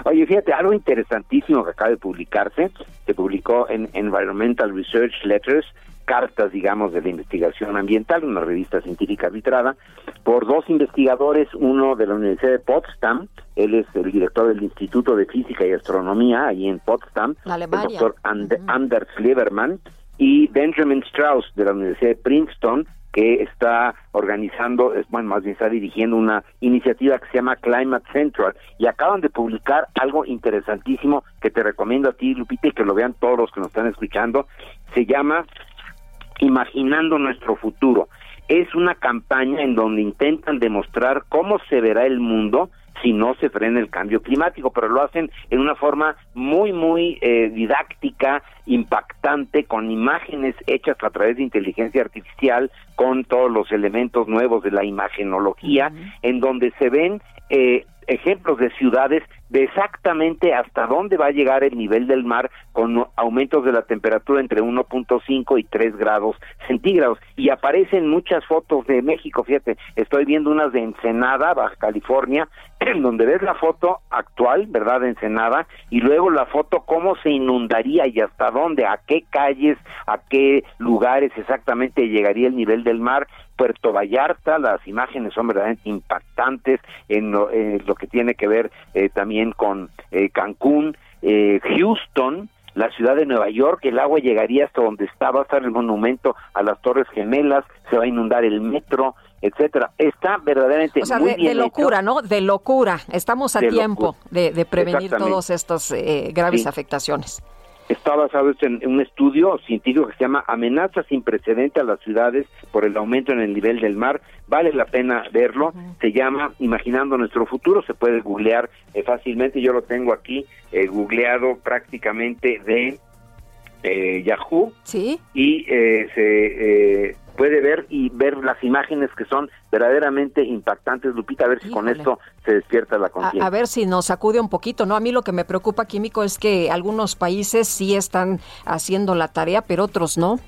Oye, fíjate, algo interesantísimo que acaba de publicarse, se publicó en Environmental Research Letters, cartas, digamos, de la investigación ambiental, una revista científica arbitrada, por dos investigadores, uno de la Universidad de Potsdam, él es el director del Instituto de Física y Astronomía, ahí en Potsdam, el doctor And Anders Lieberman, y Benjamin Strauss, de la Universidad de Princeton, que está organizando, es, bueno, más bien está dirigiendo una iniciativa que se llama Climate Central y acaban de publicar algo interesantísimo que te recomiendo a ti, Lupita, y que lo vean todos los que nos están escuchando. Se llama Imaginando nuestro futuro. Es una campaña en donde intentan demostrar cómo se verá el mundo si no se frena el cambio climático, pero lo hacen en una forma muy, muy eh, didáctica, impactante, con imágenes hechas a través de inteligencia artificial, con todos los elementos nuevos de la imagenología, en donde se ven eh, ejemplos de ciudades de exactamente hasta dónde va a llegar el nivel del mar con aumentos de la temperatura entre 1.5 y 3 grados centígrados. Y aparecen muchas fotos de México, fíjate, estoy viendo unas de Ensenada, Baja California, en donde ves la foto actual, ¿verdad? De Ensenada, y luego la foto cómo se inundaría y hasta dónde, a qué calles, a qué lugares exactamente llegaría el nivel del mar. Puerto Vallarta, las imágenes son verdaderamente impactantes en lo, en lo que tiene que ver eh, también con eh, Cancún, eh, Houston, la ciudad de Nueva York, el agua llegaría hasta donde está, va a estar el monumento a las Torres Gemelas, se va a inundar el metro, etcétera. Está verdaderamente O sea, muy de, bien de locura, hecho. ¿no? De locura. Estamos a De tiempo de, de prevenir todas estas eh, graves Sí. afectaciones. Está basado esto en un estudio científico que se llama Amenaza sin precedente a las ciudades por el aumento en el nivel del mar. Vale la pena verlo. Se llama Imaginando nuestro futuro. Se puede googlear eh, fácilmente. Yo lo tengo aquí eh, googleado prácticamente de eh, Yahoo. Sí. Y eh, se eh, puede ver y ver las imágenes que son verdaderamente impactantes. Lupita, a ver si con esto se despierta la A, conciencia. a ver si nos sacude un poquito, ¿no? A mí lo que me preocupa, Químico, es que algunos países sí están haciendo la tarea, pero otros no.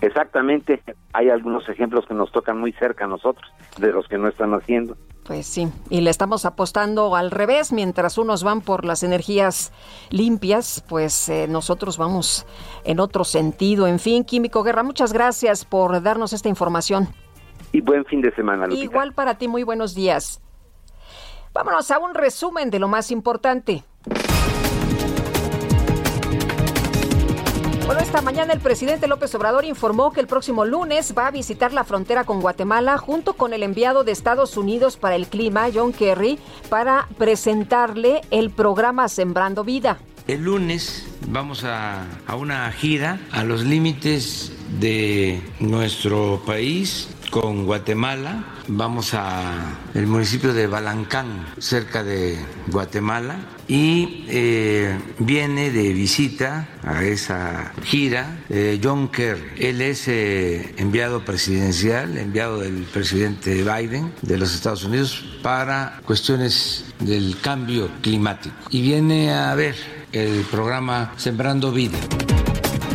Exactamente, hay algunos ejemplos que nos tocan muy cerca a nosotros, de los que no están haciendo. Pues sí, y le estamos apostando al revés, mientras unos van por las energías limpias, pues eh, nosotros vamos en otro sentido. En fin, Químico Guerra, muchas gracias por darnos esta información. y buen fin de semana. Lupita. Igual para ti, muy buenos días. Vámonos a un resumen de lo más importante. Bueno, esta mañana el presidente López Obrador informó que el próximo lunes va a visitar la frontera con Guatemala junto con el enviado de Estados Unidos para el clima, John Kerry, para presentarle el programa Sembrando Vida. El lunes vamos a, a una gira a los límites de nuestro país con Guatemala. Vamos a el municipio de Balancán, cerca de Guatemala, y eh, viene de visita a esa gira eh, John Kerry. Él es eh, enviado presidencial, enviado del presidente Biden de los Estados Unidos para cuestiones del cambio climático. Y viene a ver el programa Sembrando Vida.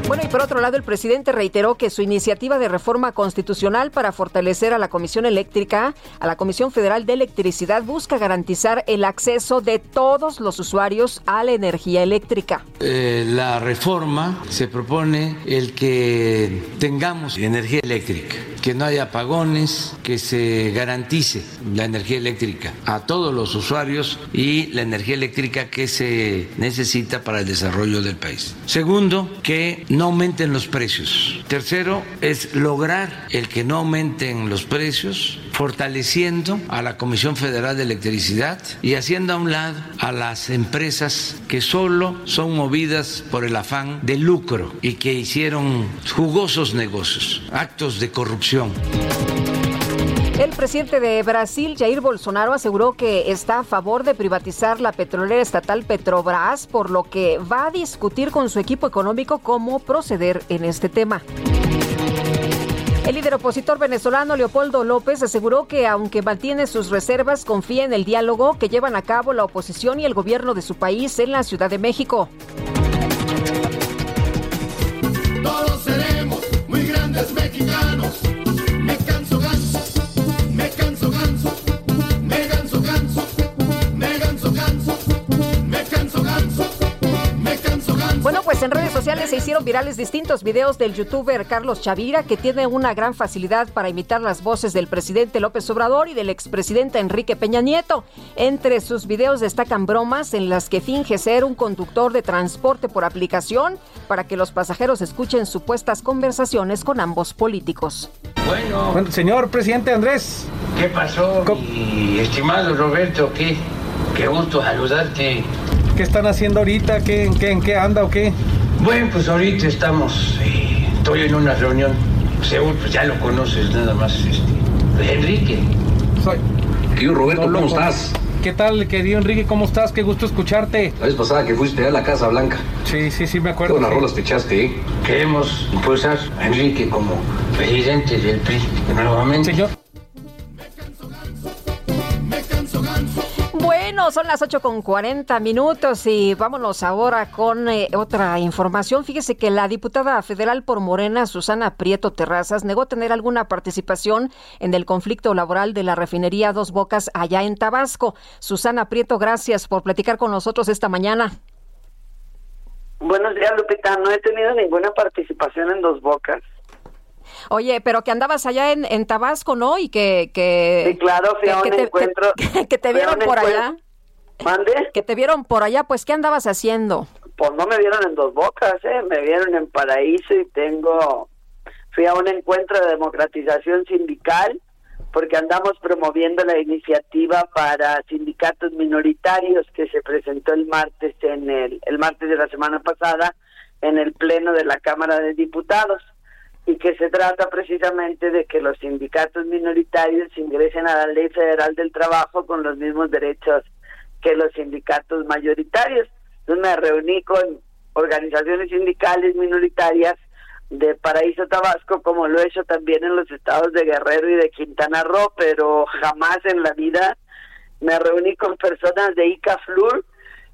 Bueno, y por otro lado, el presidente reiteró que su iniciativa de reforma constitucional para fortalecer a la Comisión Eléctrica, a la Comisión Federal de Electricidad, busca garantizar el acceso de todos los usuarios a la energía eléctrica. Eh, la reforma se propone el que tengamos energía eléctrica, que no haya apagones, que se garantice la energía eléctrica a todos los usuarios y la energía eléctrica que se necesita para el desarrollo del país. Segundo, que no aumenten los precios. Tercero, es lograr el que no aumenten los precios, fortaleciendo a la Comisión Federal de Electricidad y haciendo a un lado a las empresas que solo son movidas por el afán de lucro y que hicieron jugosos negocios, actos de corrupción. El presidente de Brasil, Jair Bolsonaro, aseguró que está a favor de privatizar la petrolera estatal Petrobras, por lo que va a discutir con su equipo económico cómo proceder en este tema. El líder opositor venezolano Leopoldo López aseguró que aunque mantiene sus reservas, confía en el diálogo que llevan a cabo la oposición y el gobierno de su país en la Ciudad de México. Todos seremos muy grandes mexicanos. Hicieron virales distintos videos del youtuber Carlos Chavira, que tiene una gran facilidad para imitar las voces del presidente López Obrador y del expresidente Enrique Peña Nieto. Entre sus videos destacan bromas en las que finge ser un conductor de transporte por aplicación para que los pasajeros escuchen supuestas conversaciones con ambos políticos. Bueno, señor presidente Andrés. ¿qué pasó, mi estimado Roberto? ¿Qué, qué gusto saludarte. ¿Qué están haciendo ahorita? ¿Qué, en, qué, ¿En qué anda o qué? Bueno, pues ahorita estamos, eh, estoy en una reunión, seguro, pues ya lo conoces nada más, este, Enrique. Soy. Querido Roberto, ¿cómo estás? ¿Qué tal, querido Enrique? ¿Cómo estás? Qué gusto escucharte. La vez pasada que fuiste a la Casa Blanca. Sí, sí, sí, me Qué acuerdo. buenas sí. rolas te echaste, ¿eh? Queremos impulsar a Enrique como presidente del PRI nuevamente. Señor. Bueno, son las 8 con 40 minutos y vámonos ahora con eh, otra información. Fíjese que la diputada federal por Morena, Susana Prieto Terrazas, negó tener alguna participación en el conflicto laboral de la refinería Dos Bocas allá en Tabasco. Susana Prieto, gracias por platicar con nosotros esta mañana. Buenos días, Lupita. No he tenido ninguna participación en Dos Bocas. Oye, pero que andabas allá en, en Tabasco, ¿no? Y que... que Sí, claro, fui a que un encuentro. que- que te vieron por encuentro- allá. ¿Mande? Que te vieron por allá, pues, ¿qué andabas haciendo? Pues no me vieron en Dos Bocas, ¿eh? Me vieron en Paraíso y tengo... Fui a un encuentro de democratización sindical porque andamos promoviendo la iniciativa para sindicatos minoritarios que se presentó el martes en el el martes de la semana pasada en el pleno de la Cámara de Diputados y que se trata precisamente de que los sindicatos minoritarios ingresen a la Ley Federal del Trabajo con los mismos derechos que los sindicatos mayoritarios. Entonces me reuní con organizaciones sindicales minoritarias de Paraíso Tabasco, como lo he hecho también en los estados de Guerrero y de Quintana Roo, pero jamás en la vida me reuní con personas de ICAFLUR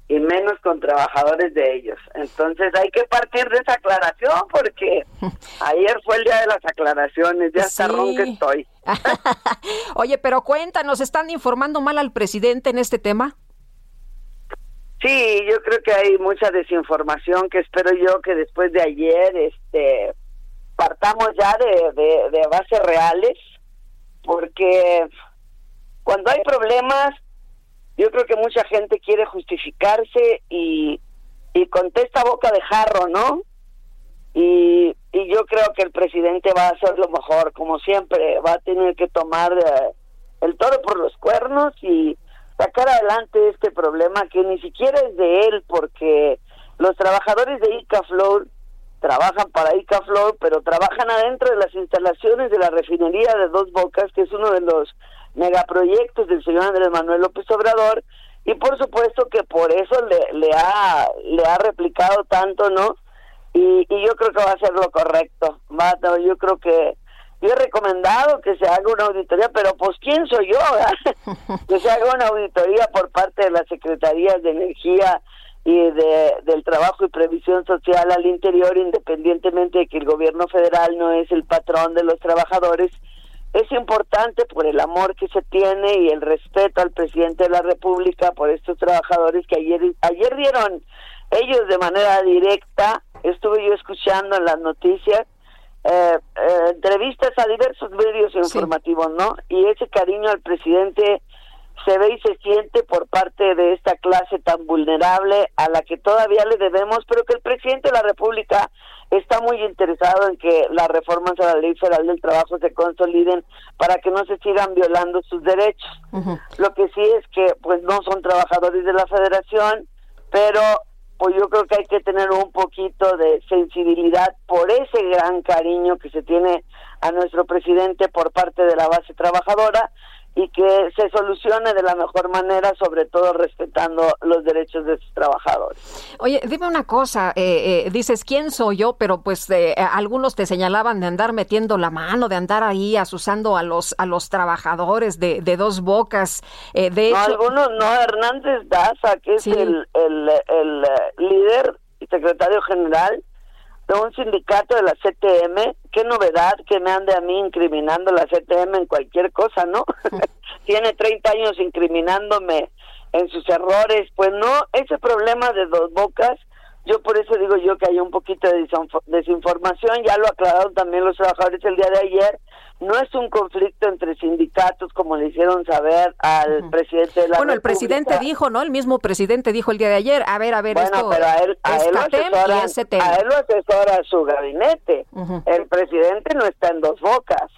y menos con trabajadores de ellos. Entonces hay que partir de esa aclaración porque ayer fue el día de las aclaraciones, ya hasta Sí. ronca estoy. Oye, pero cuéntanos, ¿están informando mal al presidente en este tema? Sí, yo creo que hay mucha desinformación que espero yo que después de ayer este partamos ya de, de, bases reales porque cuando hay problemas, yo creo que mucha gente quiere justificarse y, y contesta boca de jarro, ¿no? Y, y yo creo que el presidente va a hacer lo mejor, como siempre, va a tener que tomar eh, el toro por los cuernos y sacar adelante este problema que ni siquiera es de él, porque los trabajadores de ICAFLOR trabajan para ICAFLOR, pero trabajan adentro de las instalaciones de la refinería de Dos Bocas, que es uno de los megaproyectos del señor Andrés Manuel López Obrador, y por supuesto que por eso le, le, ha, le ha replicado tanto, ¿no? Y, yo creo que va a ser lo correcto. Va, yo creo que yo he recomendado que se haga una auditoría, pero pues ¿quién soy yo? verdad? que se haga una auditoría por parte de las secretarías de energía y de, del trabajo y previsión social al interior, independientemente de que el gobierno federal no es el patrón de los trabajadores, es importante por el amor que se tiene y el respeto al presidente de la República por estos trabajadores que ayer ayer dieron ellos de manera directa, estuve yo escuchando en las noticias eh, eh, entrevistas a diversos medios informativos, ¿no? Y ese cariño al presidente se ve y se siente por parte de esta clase tan vulnerable a la que todavía le debemos, pero que el presidente de la República está muy interesado en que las reformas a la Ley Federal del Trabajo se consoliden para que no se sigan violando sus derechos. Lo que sí es que pues no son trabajadores de la Federación, pero pues yo creo que hay que tener un poquito de sensibilidad por ese gran cariño que se tiene a nuestro presidente por parte de la base trabajadora y que se solucione de la mejor manera, sobre todo respetando los derechos de sus trabajadores. Oye, dime una cosa, eh, eh, dices, ¿quién soy yo? Pero pues eh, algunos te señalaban de andar metiendo la mano, de andar ahí asusando a los a los trabajadores de, de dos bocas. de hecho... algunos no, Hernández Daza, que es el, el, el líder y secretario general de un sindicato de la CTM, qué novedad que me ande a mí incriminando la CTM en cualquier cosa, ¿no? Tiene 30 años incriminándome en sus errores, pues no, ese problema de dos bocas, yo por eso digo yo que hay un poquito de desinformación, ya lo aclararon también los trabajadores el día de ayer, no es un conflicto entre sindicatos como le hicieron saber al presidente de la Bueno, el presidente dijo, ¿no? El mismo presidente dijo el día de ayer, a ver, a ver, bueno, esto pero a él, a él, asesora, a él lo asesora su gabinete. El presidente no está en dos bocas.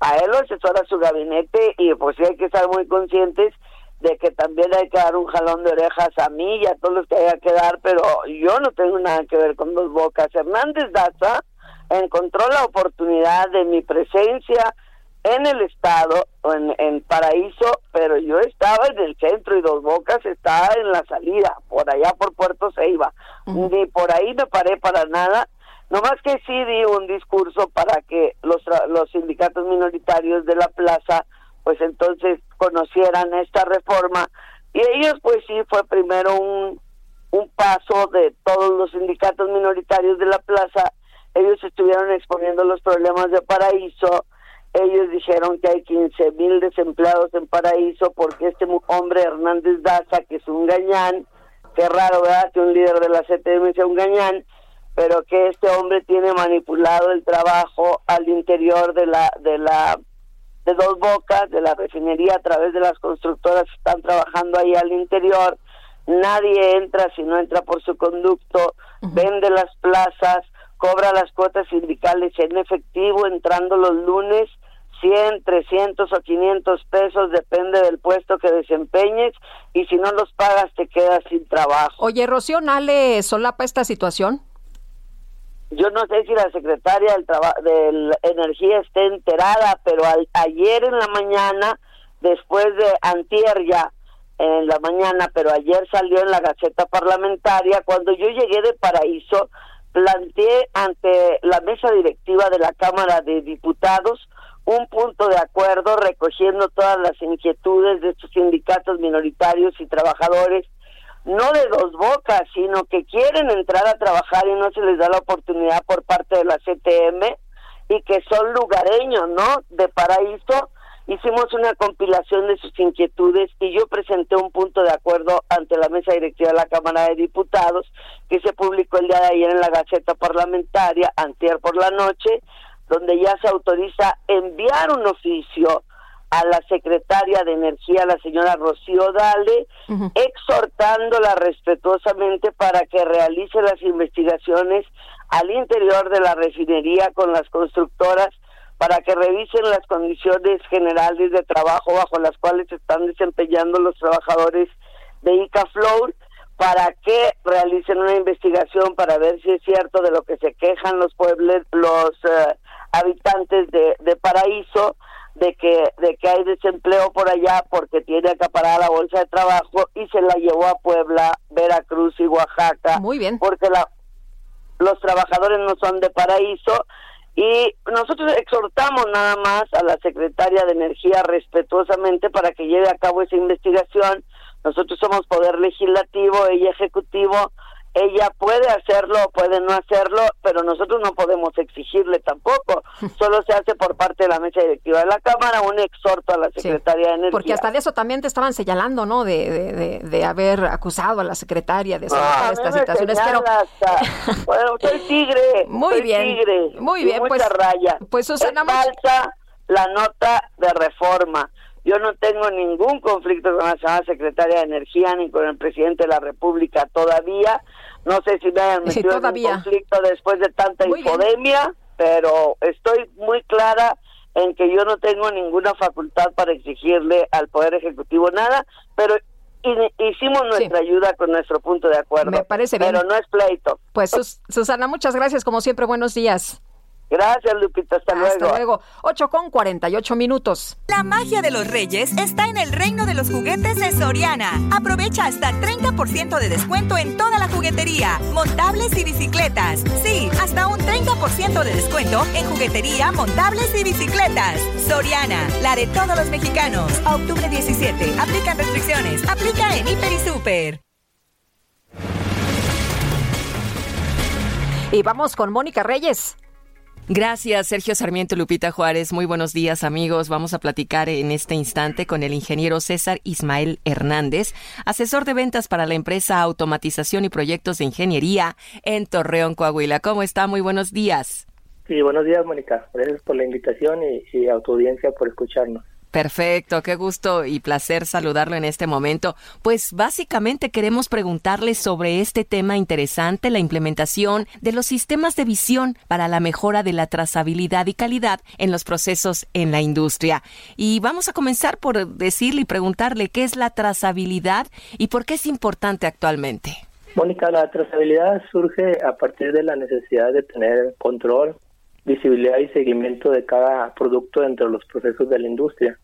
A él lo asesora su gabinete y pues sí hay que estar muy conscientes de que también hay que dar un jalón de orejas a mí y a todos los que haya que dar, pero yo no tengo nada que ver con dos bocas. Hernández Daza encontró la oportunidad de mi presencia en el estado, en, en Paraíso, pero yo estaba en el centro y Dos Bocas estaba en la salida, por allá por Puerto Ceiba. Ni por ahí me paré para nada, nomás que sí di un discurso para que los, los sindicatos minoritarios de la plaza, pues entonces conocieran esta reforma. Y ellos, pues sí, fue primero un, un paso de todos los sindicatos minoritarios de la plaza. Ellos estuvieron exponiendo los problemas de Paraíso. Ellos dijeron que hay 15 mil desempleados en Paraíso porque este hombre Hernández Daza, que es un gañán, qué raro, ¿verdad? Que un líder de la CTM sea un gañán, pero que este hombre tiene manipulado el trabajo al interior de la de la de dos bocas de la refinería a través de las constructoras que están trabajando ahí al interior nadie entra si no entra por su conducto vende las plazas cobra las cuotas sindicales en efectivo entrando los lunes 100, 300 o 500 pesos, depende del puesto que desempeñes, y si no los pagas te quedas sin trabajo. Oye, Rocío Nale solapa esta situación. Yo no sé si la secretaria del de Energía esté enterada, pero al- ayer en la mañana, después de antier ya, en la mañana, pero ayer salió en la Gaceta Parlamentaria, cuando yo llegué de Paraíso, planteé ante la mesa directiva de la Cámara de Diputados un punto de acuerdo recogiendo todas las inquietudes de estos sindicatos minoritarios y trabajadores no de dos bocas, sino que quieren entrar a trabajar y no se les da la oportunidad por parte de la CTM y que son lugareños, ¿no? De Paraíso. Hicimos una compilación de sus inquietudes y yo presenté un punto de acuerdo ante la mesa directiva de la Cámara de Diputados que se publicó el día de ayer en la Gaceta Parlamentaria, antier por la noche, donde ya se autoriza enviar un oficio a la secretaria de Energía, la señora Rocío Dale, exhortándola respetuosamente para que realice las investigaciones al interior de la refinería con las constructoras para que revisen las condiciones generales de trabajo bajo las cuales se están desempeñando los trabajadores de ICAFLOR, para que realicen una investigación para ver si es cierto de lo que se quejan los pueblos, los eh, habitantes de, de Paraíso, de que de que hay desempleo por allá porque tiene acaparada la bolsa de trabajo y se la llevó a Puebla, Veracruz y Oaxaca. Muy bien. Porque la, los trabajadores no son de paraíso y nosotros exhortamos nada más a la secretaria de Energía respetuosamente para que lleve a cabo esa investigación. Nosotros somos poder legislativo, ella ejecutivo, ella puede hacerlo o puede no hacerlo, pero nosotros no podemos exigirle tampoco. Solo se hace por parte de la mesa directiva de la Cámara un exhorto a la secretaria de Energía. Porque hasta de eso también te estaban señalando, ¿no? De, de, de, de haber acusado a la secretaria de Ah, estas situaciones. Pero hasta- bueno, soy tigre. Muy soy bien, tigre, muy bien, mucha pues- raya. pues, Susana, es falsa la nota de reforma. Yo no tengo ningún conflicto con la señora secretaria de Energía ni con el presidente de la República todavía. No sé si me hayan Sí, metido en un conflicto después de tanta Muy bien. pero estoy muy clara en que yo no tengo ninguna facultad para exigirle al Poder Ejecutivo nada, pero hi- hicimos nuestra ayuda con nuestro punto de acuerdo. Me parece bien. Pero no es pleito. Pues Sus- Susana, muchas gracias, como siempre, buenos días. Gracias, Lupita, hasta, Hasta luego. 8 con 48 minutos. La magia de los reyes está en el reino de los juguetes de Soriana. Aprovecha hasta 30% de descuento en toda la juguetería, montables y bicicletas. Sí, hasta un 30% de descuento en juguetería, montables y bicicletas. Soriana, la de todos los mexicanos. A octubre 17. Aplican restricciones. Aplica en Hiper y Super. Y vamos con Mónica Reyes. Gracias, Sergio Sarmiento Lupita Juárez. Muy buenos días, amigos. Vamos a platicar en este instante con el ingeniero César Ismael Hernández, asesor de ventas para la empresa Automatización y Proyectos de Ingeniería en Torreón, Coahuila. ¿Cómo está? Muy buenos días. Sí, buenos días, Mónica. Gracias por la invitación y, a tu audiencia por escucharnos. Perfecto, qué gusto y placer saludarlo en este momento. Pues básicamente queremos preguntarle sobre este tema interesante, la implementación de los sistemas de visión para la mejora de la trazabilidad y calidad en los procesos en la industria. Y vamos a comenzar por decirle y preguntarle qué es la trazabilidad y por qué es importante actualmente. Mónica, la trazabilidad surge a partir de la necesidad de tener control, visibilidad y seguimiento de cada producto dentro de los procesos de la industria.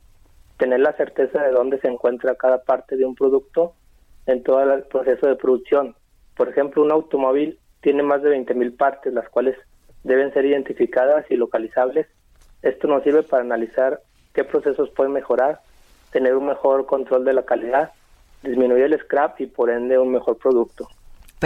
Tener la certeza de dónde se encuentra cada parte de un producto en todo el proceso de producción. Por ejemplo, un automóvil tiene más de 20.000 partes, las cuales deben ser identificadas y localizables. Esto nos sirve para analizar qué procesos pueden mejorar, tener un mejor control de la calidad, disminuir el scrap y por ende un mejor producto.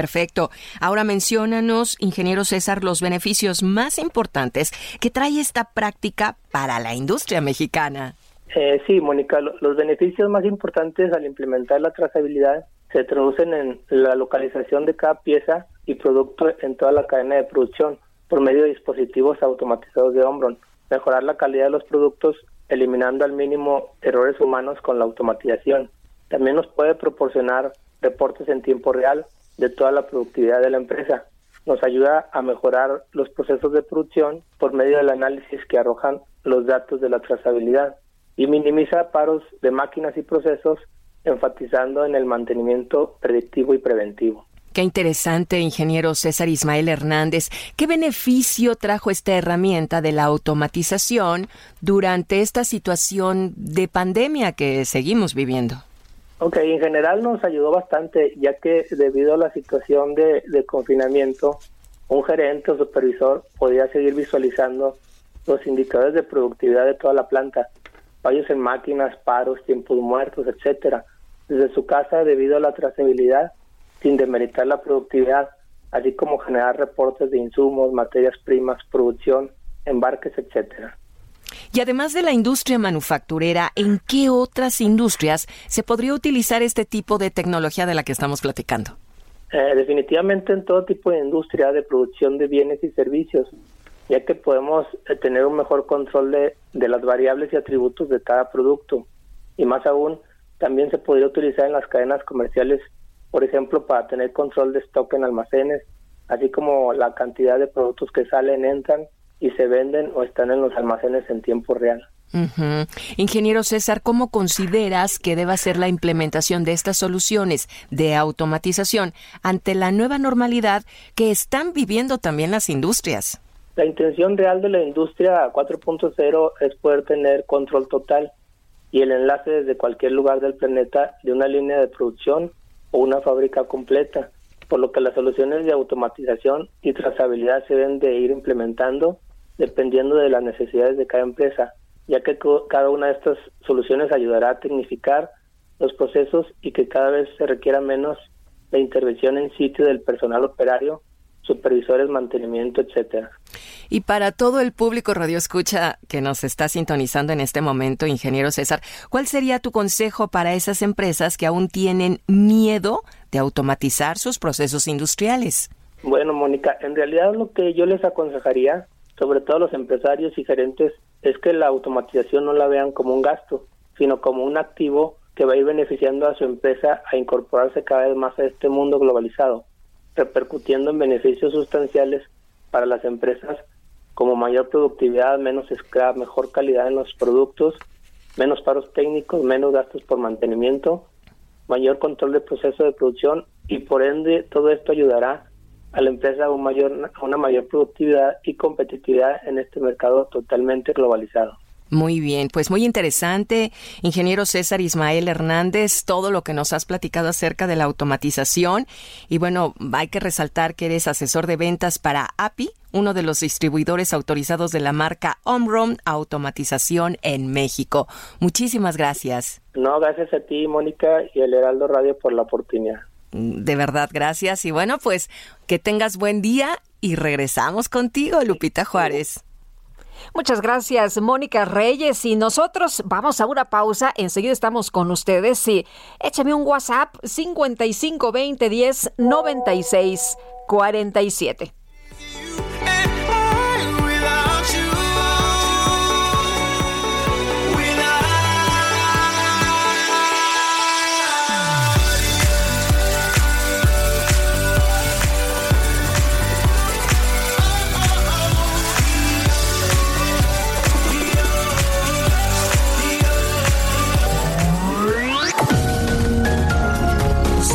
Perfecto. Ahora menciónanos, ingeniero César, los beneficios más importantes que trae esta práctica para la industria mexicana. Eh, sí, Mónica, lo- los beneficios más importantes al implementar la trazabilidad se traducen en la localización de cada pieza y producto en toda la cadena de producción por medio de dispositivos automatizados de Omron, mejorar la calidad de los productos eliminando al mínimo errores humanos con la automatización. También nos puede proporcionar reportes en tiempo real de toda la productividad de la empresa. Nos ayuda a mejorar los procesos de producción por medio del análisis que arrojan los datos de la trazabilidad y minimiza paros de máquinas y procesos enfatizando en el mantenimiento predictivo y preventivo. Qué interesante, ingeniero César Ismael Hernández. ¿Qué beneficio trajo esta herramienta de la automatización durante esta situación de pandemia que seguimos viviendo? Ok, en general nos ayudó bastante, ya que debido a la situación de, confinamiento, un gerente o supervisor podía seguir visualizando los indicadores de productividad de toda la planta, fallos en máquinas, paros, tiempos muertos, etcétera, desde su casa debido a la trazabilidad, sin demeritar la productividad, así como generar reportes de insumos, materias primas, producción, embarques, etcétera. Y además de la industria manufacturera, ¿en qué otras industrias se podría utilizar este tipo de tecnología de la que estamos platicando? Eh, definitivamente en todo tipo de industria de producción de bienes y servicios. ya que podemos eh, tener un mejor control de, de las variables y atributos de cada producto. Y más aún, también se podría utilizar en las cadenas comerciales, por ejemplo, para tener control de stock en almacenes, así como la cantidad de productos que salen, entran y se venden o están en los almacenes en tiempo real. Ujú. Ingeniero César, ¿cómo consideras que deba ser la implementación de estas soluciones de automatización ante la nueva normalidad que están viviendo también las industrias? La intención real de la industria 4.0 es poder tener control total y el enlace desde cualquier lugar del planeta de una línea de producción o una fábrica completa, por lo que las soluciones de automatización y trazabilidad se deben de ir implementando dependiendo de las necesidades de cada empresa, ya que cada una de estas soluciones ayudará a tecnificar los procesos y que cada vez se requiera menos la intervención en sitio del personal operario, supervisores, mantenimiento, etcétera. Y para todo el público radio escucha que nos está sintonizando en este momento, ingeniero César, ¿cuál sería tu consejo para esas empresas que aún tienen miedo de automatizar sus procesos industriales? Bueno, Mónica, en realidad lo que yo les aconsejaría, sobre todo los empresarios y gerentes, es que la automatización no la vean como un gasto, sino como un activo que va a ir beneficiando a su empresa a incorporarse cada vez más a este mundo globalizado, repercutiendo en beneficios sustanciales para las empresas como mayor productividad, menos scrap, mejor calidad en los productos, menos paros técnicos, menos gastos por mantenimiento, mayor control del proceso de producción y por ende todo esto ayudará a la empresa a, un mayor, a una mayor productividad y competitividad en este mercado totalmente globalizado. Muy bien, pues muy interesante, ingeniero César Ismael Hernández, todo lo que nos has platicado acerca de la automatización. Y bueno, hay que resaltar que eres asesor de ventas para API, uno de los distribuidores autorizados de la marca Omron Automatización en México. Muchísimas gracias. No, gracias a ti, Mónica, y el Heraldo Radio por la oportunidad. De verdad, gracias. Y bueno, pues que tengas buen día y regresamos contigo, Lupita Juárez. Muchas gracias, Mónica Reyes. Y nosotros vamos a una pausa. Enseguida estamos con ustedes. Y échame un WhatsApp 5520 10 96 47.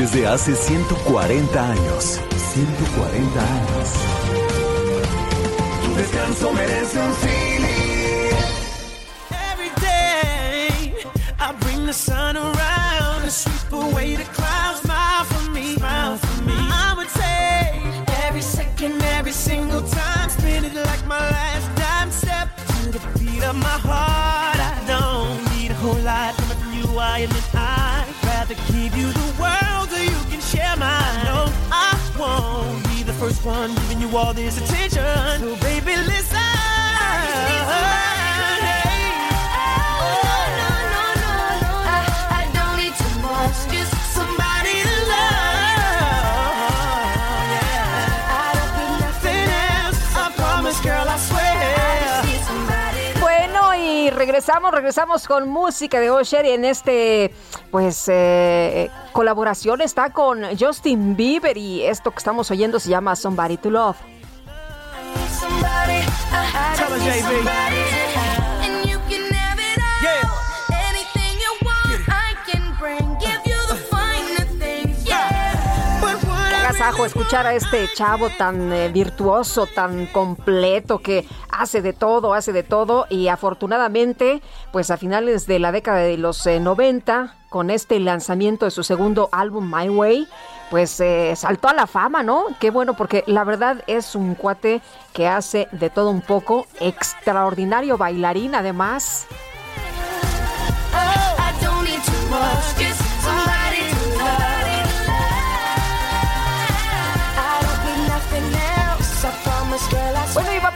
Desde hace 140 años. 140 años. Tu descanso merece un Philly. Every day, I bring the sun around to sweep away the clouds. Smile for me, smile for me. I would say every second, every single time, spin it like my last dime. Step to the beat of my heart. I don't need a whole lot from you. I admit I'd rather give you first one giving you all this attention. So baby, listen. Regresamos, regresamos con música de Osher y en este, pues, eh, colaboración está con Justin Bieber y esto que estamos oyendo se llama Somebody to Love. Escuchar a este chavo tan eh, virtuoso, tan completo, que hace de todo, hace de todo y afortunadamente, pues a finales de la década de los 90, eh, con este lanzamiento de su segundo álbum My Way, pues eh, saltó a la fama, ¿no? Qué bueno, porque la verdad es un cuate que hace de todo un poco, extraordinario bailarín además. Bueno,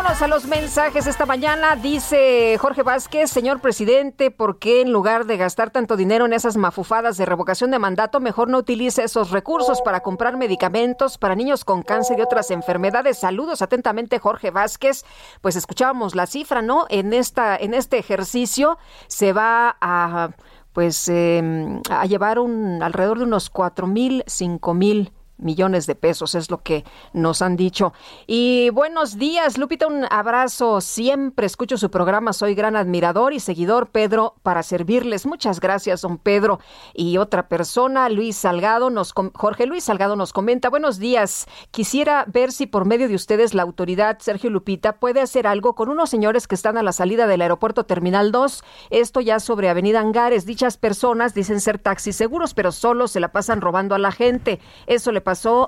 vámonos a los mensajes esta mañana. Dice Jorge Vázquez, señor presidente, ¿por qué en lugar de gastar tanto dinero en esas mafufadas de revocación de mandato, mejor no utilice esos recursos para comprar medicamentos para niños con cáncer y otras enfermedades? Saludos atentamente, Jorge Vázquez. Pues escuchábamos la cifra, ¿no? En esta, en este ejercicio se va a pues em, a llevar un alrededor de unos cuatro mil, cinco mil millones de pesos, es lo que nos han dicho. Y buenos días, Lupita, un abrazo. Siempre escucho su programa, soy gran admirador y seguidor, Pedro, para servirles. Muchas gracias, don Pedro. Y otra persona, Luis Salgado, nos Jorge Luis Salgado nos comenta, buenos días. Quisiera ver si por medio de ustedes la autoridad, Sergio Lupita, puede hacer algo con unos señores que están a la salida del aeropuerto Terminal 2. Esto ya sobre Avenida Angares. Dichas personas dicen ser taxis seguros, pero solo se la pasan robando a la gente. Eso le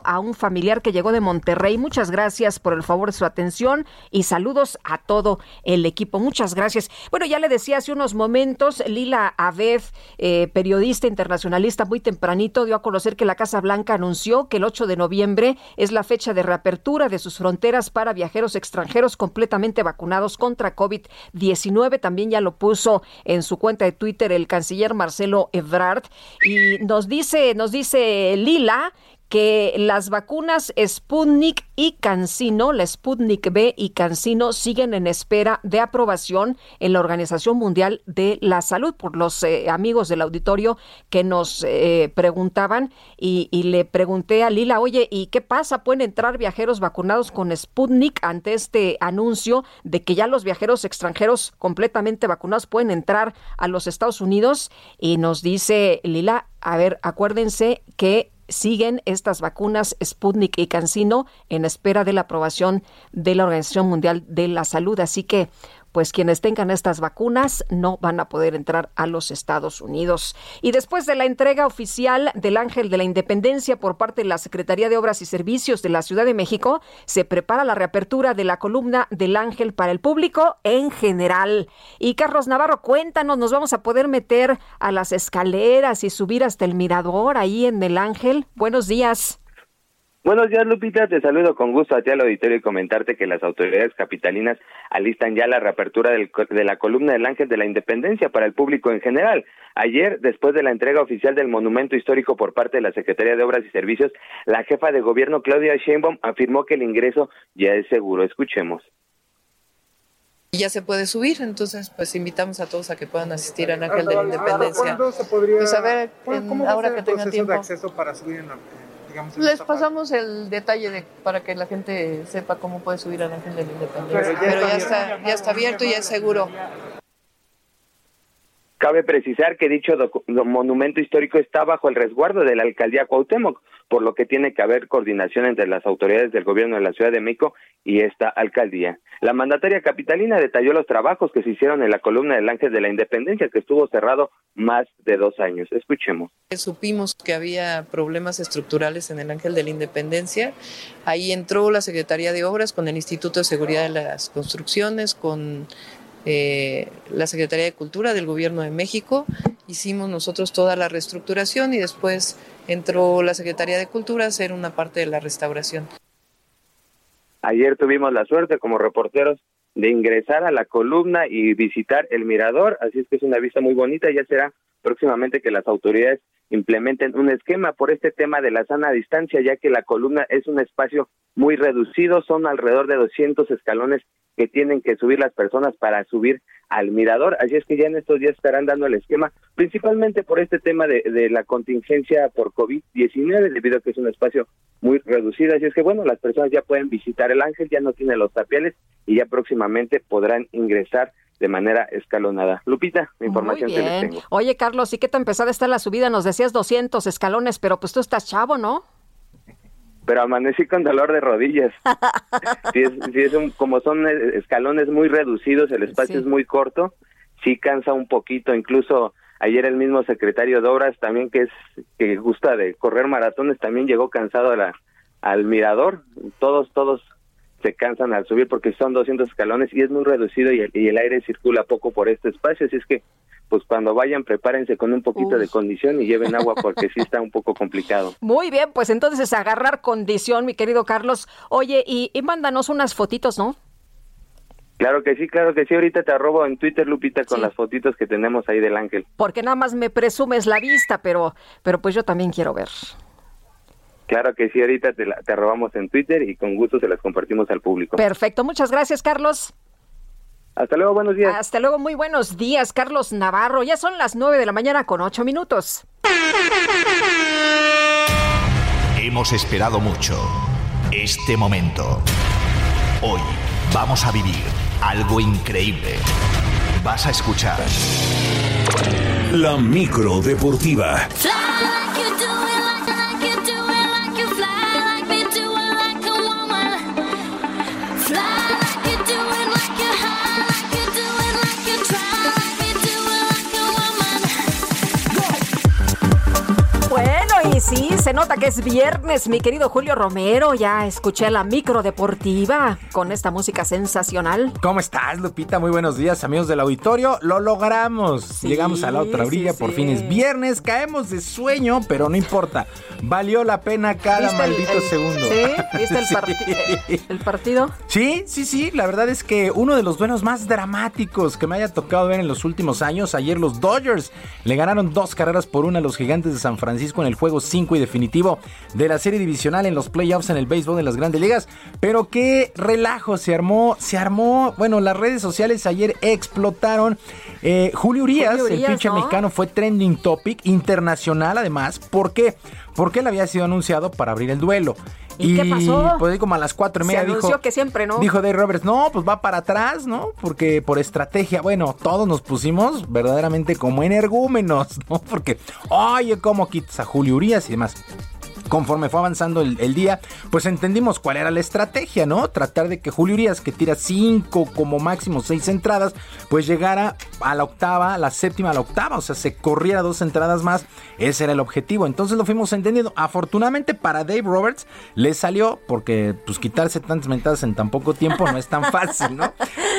a un familiar que llegó de Monterrey. Muchas gracias por el favor de su atención y saludos a todo el equipo. Muchas gracias. Bueno, ya le decía hace unos momentos, Lila Aved, eh, periodista internacionalista, muy tempranito dio a conocer que la Casa Blanca anunció que el 8 de noviembre es la fecha de reapertura de sus fronteras para viajeros extranjeros completamente vacunados contra COVID-19. También ya lo puso en su cuenta de Twitter el canciller Marcelo Ebrard y nos dice, nos dice Lila que las vacunas Sputnik y Cancino, la Sputnik B y Cancino, siguen en espera de aprobación en la Organización Mundial de la Salud por los eh, amigos del auditorio que nos eh, preguntaban y, y, le pregunté a Lila, oye, ¿y qué pasa? ¿Pueden entrar viajeros vacunados con Sputnik ante este anuncio de que ya los viajeros extranjeros completamente vacunados pueden entrar a los Estados Unidos? Y nos dice Lila, a ver, acuérdense que siguen estas vacunas Sputnik y CanSino en espera de la aprobación de la Organización Mundial de la Salud. Así que pues quienes tengan estas vacunas no van a poder entrar a los Estados Unidos. Y después de la entrega oficial del Ángel de la Independencia por parte de la Secretaría de Obras y Servicios de la Ciudad de México, se prepara la reapertura de la columna del Ángel para el público en general. Y Carlos Navarro, cuéntanos, ¿nos vamos a poder meter a las escaleras y subir hasta el mirador ahí en el Ángel? Buenos días. Buenos días, Lupita. Te saludo con gusto a ti al auditorio y comentarte que las autoridades capitalinas alistan ya la reapertura del, de la columna del Ángel de la Independencia para el público en general. Ayer, después de la entrega oficial del monumento histórico por parte de la Secretaría de Obras y Servicios, la jefa de gobierno, Claudia Sheinbaum, afirmó que el ingreso ya es seguro. Escuchemos ya se puede subir, entonces pues invitamos a todos a que puedan asistir al Ángel de la Independencia. ¿Cuándo se podría, pues a ver, ¿cómo ahora que el tengan proceso tiempo. de acceso para subir en la, digamos, Les parte? pasamos el detalle de, para que la gente sepa cómo puede subir al Ángel de la Independencia. Pero ya Pero ya está está, ya está abierto y ya es seguro. Cabe precisar que dicho monumento histórico está bajo el resguardo de la alcaldía Cuauhtémoc, por lo que tiene que haber coordinación entre las autoridades del gobierno de la Ciudad de México y esta alcaldía. La mandataria capitalina detalló los trabajos que se hicieron en la columna del Ángel de la Independencia, que estuvo cerrado más de dos años. Escuchemos. Supimos que había problemas estructurales en el Ángel de la Independencia. Ahí entró la Secretaría de Obras con el Instituto de Seguridad de las Construcciones, con eh, la Secretaría de Cultura del Gobierno de México. Hicimos nosotros toda la reestructuración y después entró la Secretaría de Cultura a hacer una parte de la restauración. Ayer tuvimos la suerte como reporteros de ingresar a la columna y visitar el mirador, así es que es una vista muy bonita, ya será próximamente que las autoridades implementen un esquema por este tema de la sana distancia, ya que la columna es un espacio muy reducido, son alrededor de 200 escalones que tienen que subir las personas para subir al mirador, así es que ya en estos días estarán dando el esquema, principalmente por este tema de, de la contingencia por COVID-19, debido a que es un espacio muy reducido, así es que bueno, las personas ya pueden visitar el ángel, ya no tiene los tapiales y ya próximamente podrán ingresar de manera escalonada. Lupita, la información Muy que les tengo. Oye, Carlos, ¿y qué tan pesada está la subida? Nos decías 200 escalones, pero pues tú estás chavo, ¿no? pero amanecí con dolor de rodillas. sí es, es un- como son eh, escalones muy reducidos, el espacio Sí. es muy corto, sí cansa un poquito, incluso ayer el mismo secretario de Obras también que es que gusta de correr maratones también llegó cansado a la, al mirador, todos todos se cansan al subir porque son 200 escalones y es muy reducido y el, y el aire circula poco por este espacio, así es que pues cuando vayan prepárense con un poquito de condición y lleven agua porque sí está un poco complicado. Muy bien, pues entonces agarrar condición, mi querido Carlos. Oye, y, y mándanos unas fotitos, ¿no? Claro que sí, claro que sí. Ahorita te arrobo en Twitter, Lupita, con las fotitos que tenemos ahí del ángel. Porque nada más me presumes la vista, pero, pero pues yo también quiero ver. Claro que sí, ahorita te, la- te arrobamos en Twitter y con gusto se las compartimos al público. Perfecto, muchas gracias, Carlos. Hasta luego, buenos días. Hasta luego, muy buenos días, Carlos Navarro. Ya son las nueve de la mañana con ocho minutos. Hemos esperado mucho este momento. Hoy vamos a vivir algo increíble. Vas a escuchar La micro deportiva. Sí, se nota que es viernes, mi querido Julio Romero. Ya escuché la micro deportiva con esta música sensacional. ¿Cómo estás, Lupita? Muy buenos días, amigos del auditorio. Lo logramos. Llegamos a la otra sí, orilla, por sí. fin es viernes. Caemos de sueño, pero no importa. Valió la pena cada ¿Viste el- maldito el- segundo. ¿Sí? ¿Viste el, parti- el partido? Sí, sí, sí. La verdad es que uno de los duelos más dramáticos que me haya tocado ver en los últimos años. Ayer los Dodgers le ganaron dos carreras por una a los gigantes de San Francisco en el juego 5 y definitivo de la serie divisional en los playoffs en el béisbol de las grandes ligas. Pero qué relajo se armó. Se armó. Bueno, las redes sociales ayer explotaron. Eh, Julio Urias, Julio el pitcher ¿no? mexicano, fue trending topic internacional además. ¿Por qué? Porque él había sido anunciado para abrir el duelo. ¿Y qué pasó? Pues como a las cuatro y media dijo, que siempre, ¿no? Dijo Dave Roberts, no, pues va para atrás, ¿no? Porque por estrategia, bueno, todos nos pusimos verdaderamente como energúmenos, ¿no? Porque, oye, ¿cómo quitas a Julio Urias y demás? Conforme fue avanzando el, el día, pues entendimos cuál era la estrategia, ¿no? Tratar de que Julio Urias, que tira cinco como máximo seis entradas, pues llegara a la octava, a la séptima, a la octava, o sea, se corriera dos entradas más. Ese era el objetivo. Entonces lo fuimos entendiendo. Afortunadamente para Dave Roberts le salió, porque pues quitarse tantas mentadas en tan poco tiempo no es tan fácil, ¿no?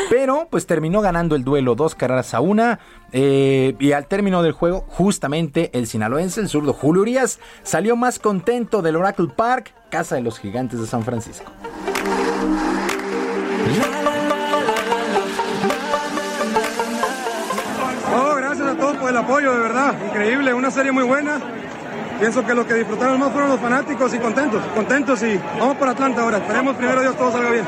Pero pues terminó ganando el duelo dos carreras a una. eh, y al término del juego, justamente el sinaloense, el zurdo Julio Urias, salió más contento del Oracle Park, casa de los gigantes de San Francisco. Oh, gracias a todos por el apoyo, de verdad. Increíble, una serie muy buena. Pienso que los que disfrutaron más fueron los fanáticos y contentos, contentos y vamos por Atlanta ahora. Esperemos primero Dios todo salga bien.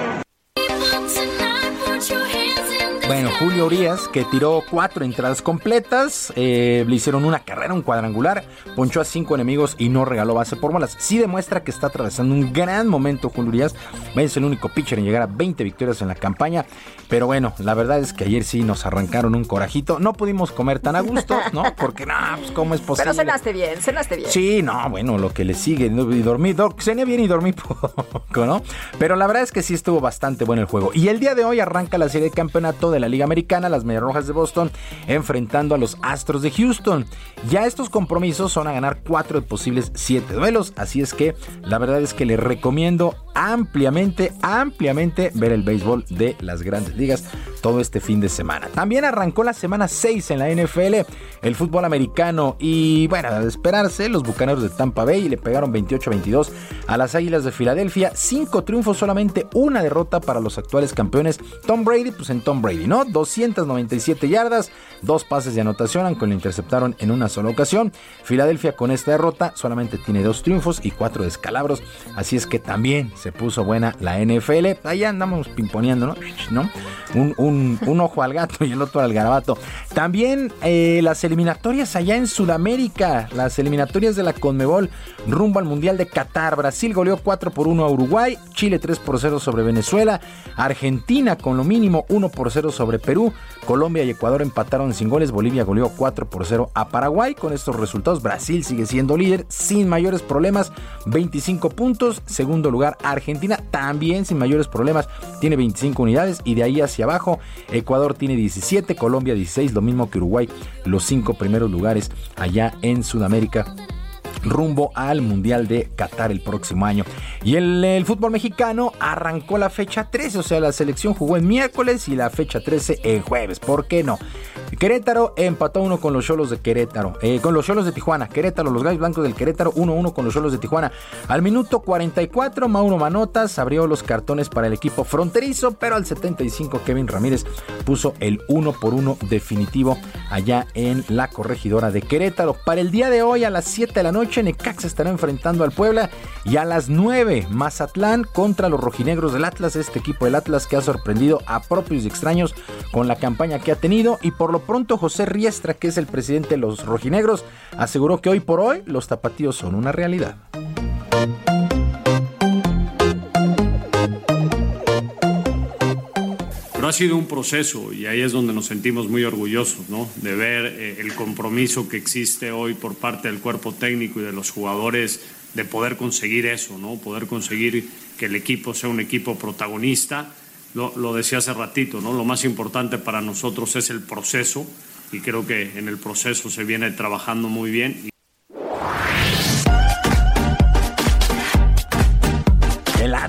Bueno, Julio Urias, que tiró cuatro entradas completas, eh, le hicieron una carrera, un cuadrangular, ponchó a cinco enemigos y no regaló base por bolas. Sí demuestra que está atravesando un gran momento Julio Urias. Es el único pitcher en llegar a 20 victorias en la campaña. Pero bueno, la verdad es que ayer sí nos arrancaron un corajito. No pudimos comer tan a gusto, ¿no? Porque, no, pues cómo es posible. Pero cenaste bien, cenaste bien. Sí, no, bueno, lo que le sigue, ¿no? y dormí, dor- cené bien y dormí poco, ¿no? Pero la verdad es que sí estuvo bastante bueno el juego. Y el día de hoy arranca la serie de campeonato de la Liga Americana, las Medias Rojas de Boston, enfrentando a los Astros de Houston. Ya estos compromisos son a ganar cuatro de posibles siete duelos, así es que la verdad es que les recomiendo ampliamente, ampliamente ver el béisbol de las grandes ligas todo este fin de semana. También arrancó la semana 6 en la NFL, el fútbol americano y bueno, de esperarse, los Bucaneros de Tampa Bay le pegaron 28-22 a las Águilas de Filadelfia, cinco triunfos, solamente una derrota para los actuales campeones Tom Brady, pues en Tom Brady, ¿no? 297 yardas, dos pases de anotación, aunque lo interceptaron en una sola ocasión. Filadelfia con esta derrota solamente tiene dos triunfos y cuatro descalabros, así es que también se puso buena la NFL. Ahí andamos pimponeando, ¿no? ¿no? Un, un ojo al gato y el otro al garabato. También eh, las eliminatorias allá en Sudamérica, las eliminatorias de la Conmebol rumbo al Mundial de Qatar. Brasil goleó 4 por 1 a Uruguay, Chile 3 por 0 sobre Venezuela, Argentina con lo mínimo 1 por 0 sobre Perú, Colombia y Ecuador empataron sin goles, Bolivia goleó 4 por 0 a Paraguay. Con estos resultados, Brasil sigue siendo líder sin mayores problemas, 25 puntos. Segundo lugar, Argentina también sin mayores problemas, tiene 25 unidades y de ahí hacia abajo, Ecuador tiene 17, Colombia 16, lo mismo que Uruguay, los cinco primeros lugares allá en Sudamérica rumbo al Mundial de Qatar el próximo año. Y el, fútbol mexicano arrancó la fecha 13, o sea, la selección jugó el miércoles y la fecha 13 el jueves. ¿Por qué no? Querétaro empató uno con los Cholos de Querétaro, eh, con los Cholos de Tijuana. Querétaro, los Gallos Blancos del Querétaro, 1-1 con los Cholos de Tijuana. Al minuto 44, Mauro Manotas abrió los cartones para el equipo fronterizo, pero al 75, Kevin Ramírez puso el 1 por 1 definitivo allá en la corregidora de Querétaro. Para el día de hoy, a las 7 de la noche, Necaxa estará enfrentando al Puebla y a las 9, Mazatlán contra los rojinegros del Atlas, este equipo del Atlas que ha sorprendido a propios y extraños con la campaña que ha tenido y por lo pronto José Riestra, que es el presidente de los rojinegros, aseguró que hoy por hoy los tapatíos son una realidad. Ha sido un proceso y ahí es donde nos sentimos muy orgullosos, ¿no? De ver eh, el compromiso que existe hoy por parte del cuerpo técnico y de los jugadores de poder conseguir eso, ¿no? Poder conseguir que el equipo sea un equipo protagonista. Lo, lo decía hace ratito, ¿no? Lo más importante para nosotros es el proceso y creo que en el proceso se viene trabajando muy bien.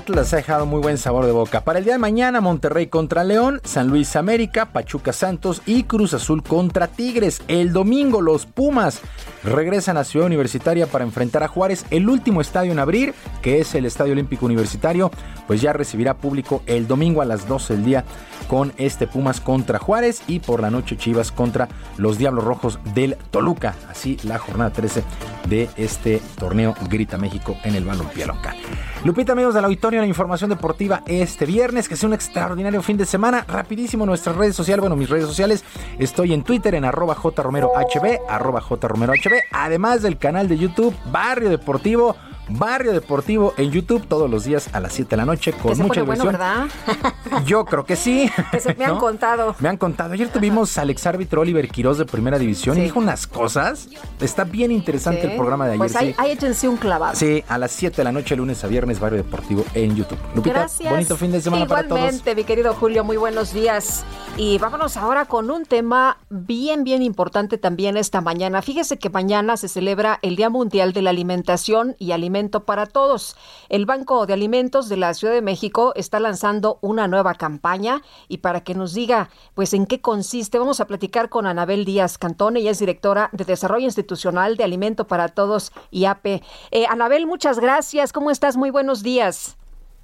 Atlas ha dejado muy buen sabor de boca. Para el día de mañana, Monterrey contra León, San Luis América, Pachuca Santos y Cruz Azul contra Tigres. El domingo, los Pumas regresan a Ciudad Universitaria para enfrentar a Juárez. El último estadio en abrir, que es el Estadio Olímpico Universitario, pues ya recibirá público el domingo a las 12 del día con este Pumas contra Juárez y por la noche Chivas contra los Diablos Rojos del Toluca. Así la jornada 13 de este torneo Grita México en el balompié local. Lupita, amigos del auditorio, la información deportiva este viernes, que sea un extraordinario fin de semana. Rapidísimo nuestras redes sociales, bueno, mis redes sociales. Estoy en Twitter en arroba jromerohb, arroba jromerohb, además del canal de YouTube Barrio Deportivo. Barrio Deportivo en YouTube todos los días a las 7 de la noche con mucha bueno, diversión. ¿verdad? Yo creo que sí. Que se me han ¿No? contado. Me han contado. Ayer tuvimos al ex árbitro Oliver Quiroz de Primera División y dijo unas cosas. Está bien interesante Sí. el programa de ayer. Pues ahí, sí. échense un clavado. Sí, a las 7 de la noche, lunes a viernes, Barrio Deportivo en YouTube. Lupita, Gracias. bonito fin de semana para todos. Igualmente, mi querido Julio, muy buenos días. Y vámonos ahora con un tema bien, bien importante también esta mañana. Fíjese que mañana se celebra el Día Mundial de la Alimentación y Para Todos. El Banco de Alimentos de la Ciudad de México está lanzando una nueva campaña y para que nos diga, pues, en qué consiste, vamos a platicar con Anabel Díaz Cantón. Ella es directora de Desarrollo Institucional de Alimento para Todos y AP. Eh, Anabel, muchas gracias. ¿Cómo estás? Muy buenos días.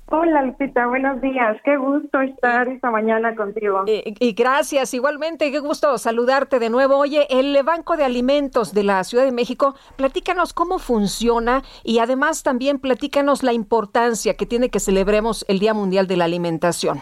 Hola Lupita, buenos días. Qué gusto estar esta mañana contigo. Y, y gracias, igualmente, qué gusto saludarte de nuevo. Oye, el Banco de Alimentos de la Ciudad de México, platícanos cómo funciona y además también platícanos la importancia que tiene que celebremos el Día Mundial de la Alimentación.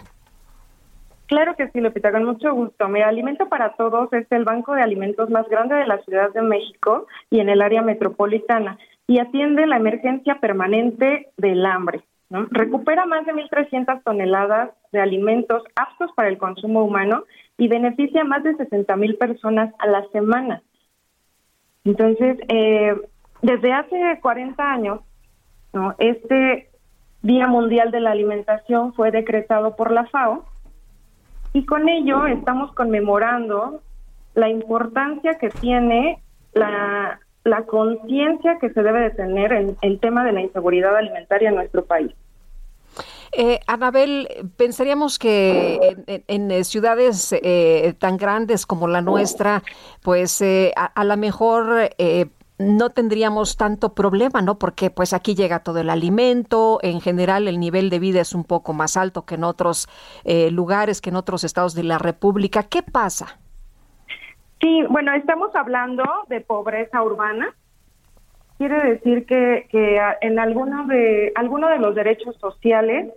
Claro que sí, Lupita, con mucho gusto. Mira, Alimento para Todos es el banco de alimentos más grande de la Ciudad de México y en el área metropolitana y atiende la emergencia permanente del hambre. Recupera más de 1.300 toneladas de alimentos aptos para el consumo humano y beneficia a más de 60 mil personas a la semana. Entonces, eh, desde hace 40 años, ¿no? este Día Mundial de la Alimentación fue decretado por la FAO y con ello estamos conmemorando la importancia que tiene la, la conciencia que se debe de tener en el tema de la inseguridad alimentaria en nuestro país. Eh, Anabel, pensaríamos que en, eh, ciudades eh, tan grandes como la nuestra, pues eh, a, lo mejor eh, no tendríamos tanto problema, ¿no? Porque pues aquí llega todo el alimento, en general el nivel de vida es un poco más alto que en otros eh, lugares, que en otros estados de la República. ¿Qué pasa? Sí, bueno, estamos hablando de pobreza urbana. Quiere decir que, que ah, en alguno de, alguno de los derechos sociales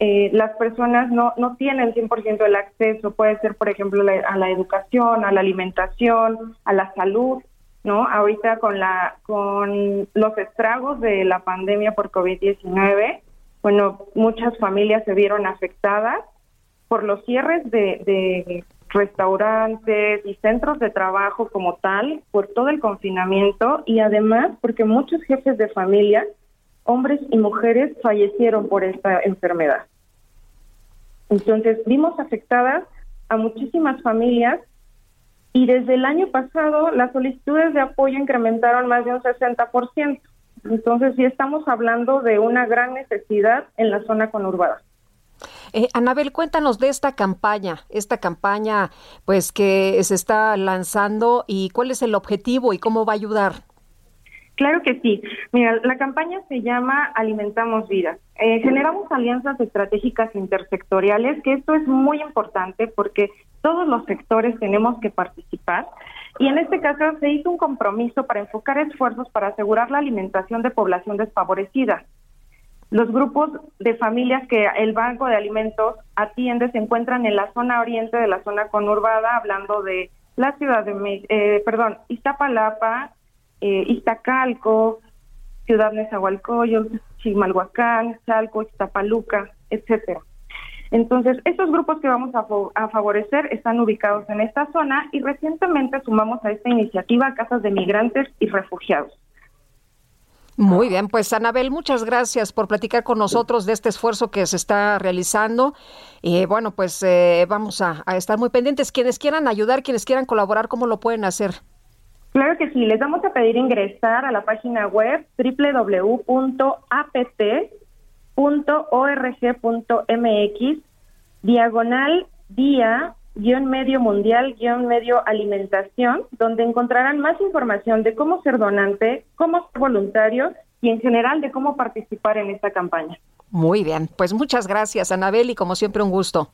eh, las personas no, no tienen 100% el acceso, puede ser, por ejemplo, la- a la educación, a la alimentación, a la salud, ¿no? Ahorita con, la, con los estragos de la pandemia por COVID-19, bueno, muchas familias se vieron afectadas por los cierres de, de restaurantes y centros de trabajo como tal, por todo el confinamiento y además porque muchos jefes de familia, hombres y mujeres, fallecieron por esta enfermedad. Entonces, vimos afectadas a muchísimas familias y desde el año pasado las solicitudes de apoyo incrementaron más de un 60%. Entonces, sí estamos hablando de una gran necesidad en la zona conurbada. Eh, Anabel, cuéntanos de esta campaña, esta campaña pues que se está lanzando y cuál es el objetivo y cómo va a ayudar. Claro que sí. Mira, la campaña se llama Alimentamos Vidas. Eh, generamos alianzas estratégicas intersectoriales, que esto es muy importante porque todos los sectores tenemos que participar. Y en este caso se hizo un compromiso para enfocar esfuerzos para asegurar la alimentación de población desfavorecida. Los grupos de familias que el Banco de Alimentos atiende se encuentran en la zona oriente de la zona conurbada, hablando de la ciudad de, eh, perdón, Iztapalapa, eh, Iztacalco, Ciudad Nezahualcóyotl, Chimalhuacán, Chalco, Iztapaluca, etcétera. Entonces, estos grupos que vamos a, favorecer están ubicados en esta zona y recientemente sumamos a esta iniciativa casas de migrantes y refugiados. Muy bien, pues Anabel, muchas gracias por platicar con nosotros de este esfuerzo que se está realizando. Y bueno, pues eh, vamos a, a estar muy pendientes. Quienes quieran ayudar, quienes quieran colaborar, ¿cómo lo pueden hacer? Claro que sí, les vamos a pedir ingresar a la página web www.apt.org.mx diagonal día guion medio mundial guion medio alimentación, donde encontrarán más información de cómo ser donante, cómo ser voluntario y en general de cómo participar en esta campaña. Muy bien, pues muchas gracias Anabel y como siempre un gusto.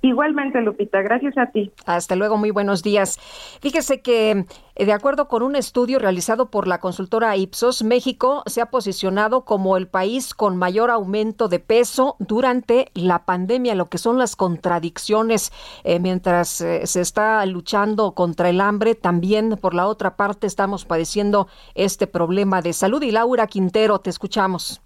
Igualmente, Lupita, gracias a ti. Hasta luego, muy buenos días. Fíjese que, eh, de acuerdo con un estudio realizado por la consultora Ipsos, México se ha posicionado como el país con mayor aumento de peso durante la pandemia, lo que son las contradicciones. eh, mientras eh, se está luchando contra el hambre, también por la otra parte estamos padeciendo este problema de salud. Y Laura Quintero, te escuchamos.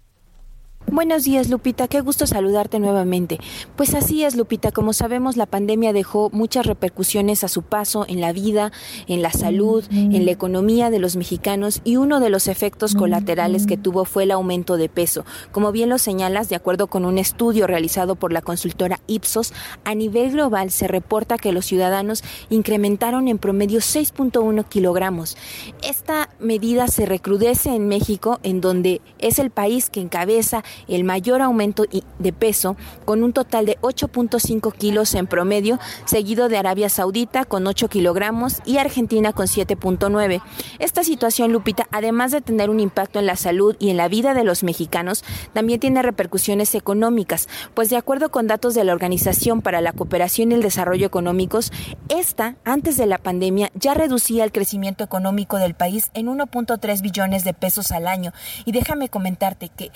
Buenos días, Lupita. Qué gusto saludarte nuevamente. Pues así es, Lupita. Como sabemos, la pandemia dejó muchas repercusiones a su paso en la vida, en la salud, en la economía de los mexicanos y uno de los efectos colaterales que tuvo fue el aumento de peso. Como bien lo señalas, de acuerdo con un estudio realizado por la consultora Ipsos, a nivel global se reporta que los ciudadanos incrementaron en promedio 6.1 kilogramos. Esta medida se recrudece en México, en donde es el país que encabeza el mayor aumento de peso, con un total de 8.5 kilos en promedio, seguido de Arabia Saudita con 8 kilogramos y Argentina con 7.9. Esta situación, Lupita, además de tener un impacto en la salud y en la vida de los mexicanos, también tiene repercusiones económicas, pues de acuerdo con datos de la Organización para la Cooperación y el Desarrollo Económicos, esta, antes de la pandemia, ya reducía el crecimiento económico del país en 1.3 billones de pesos al año. Y déjame comentarte que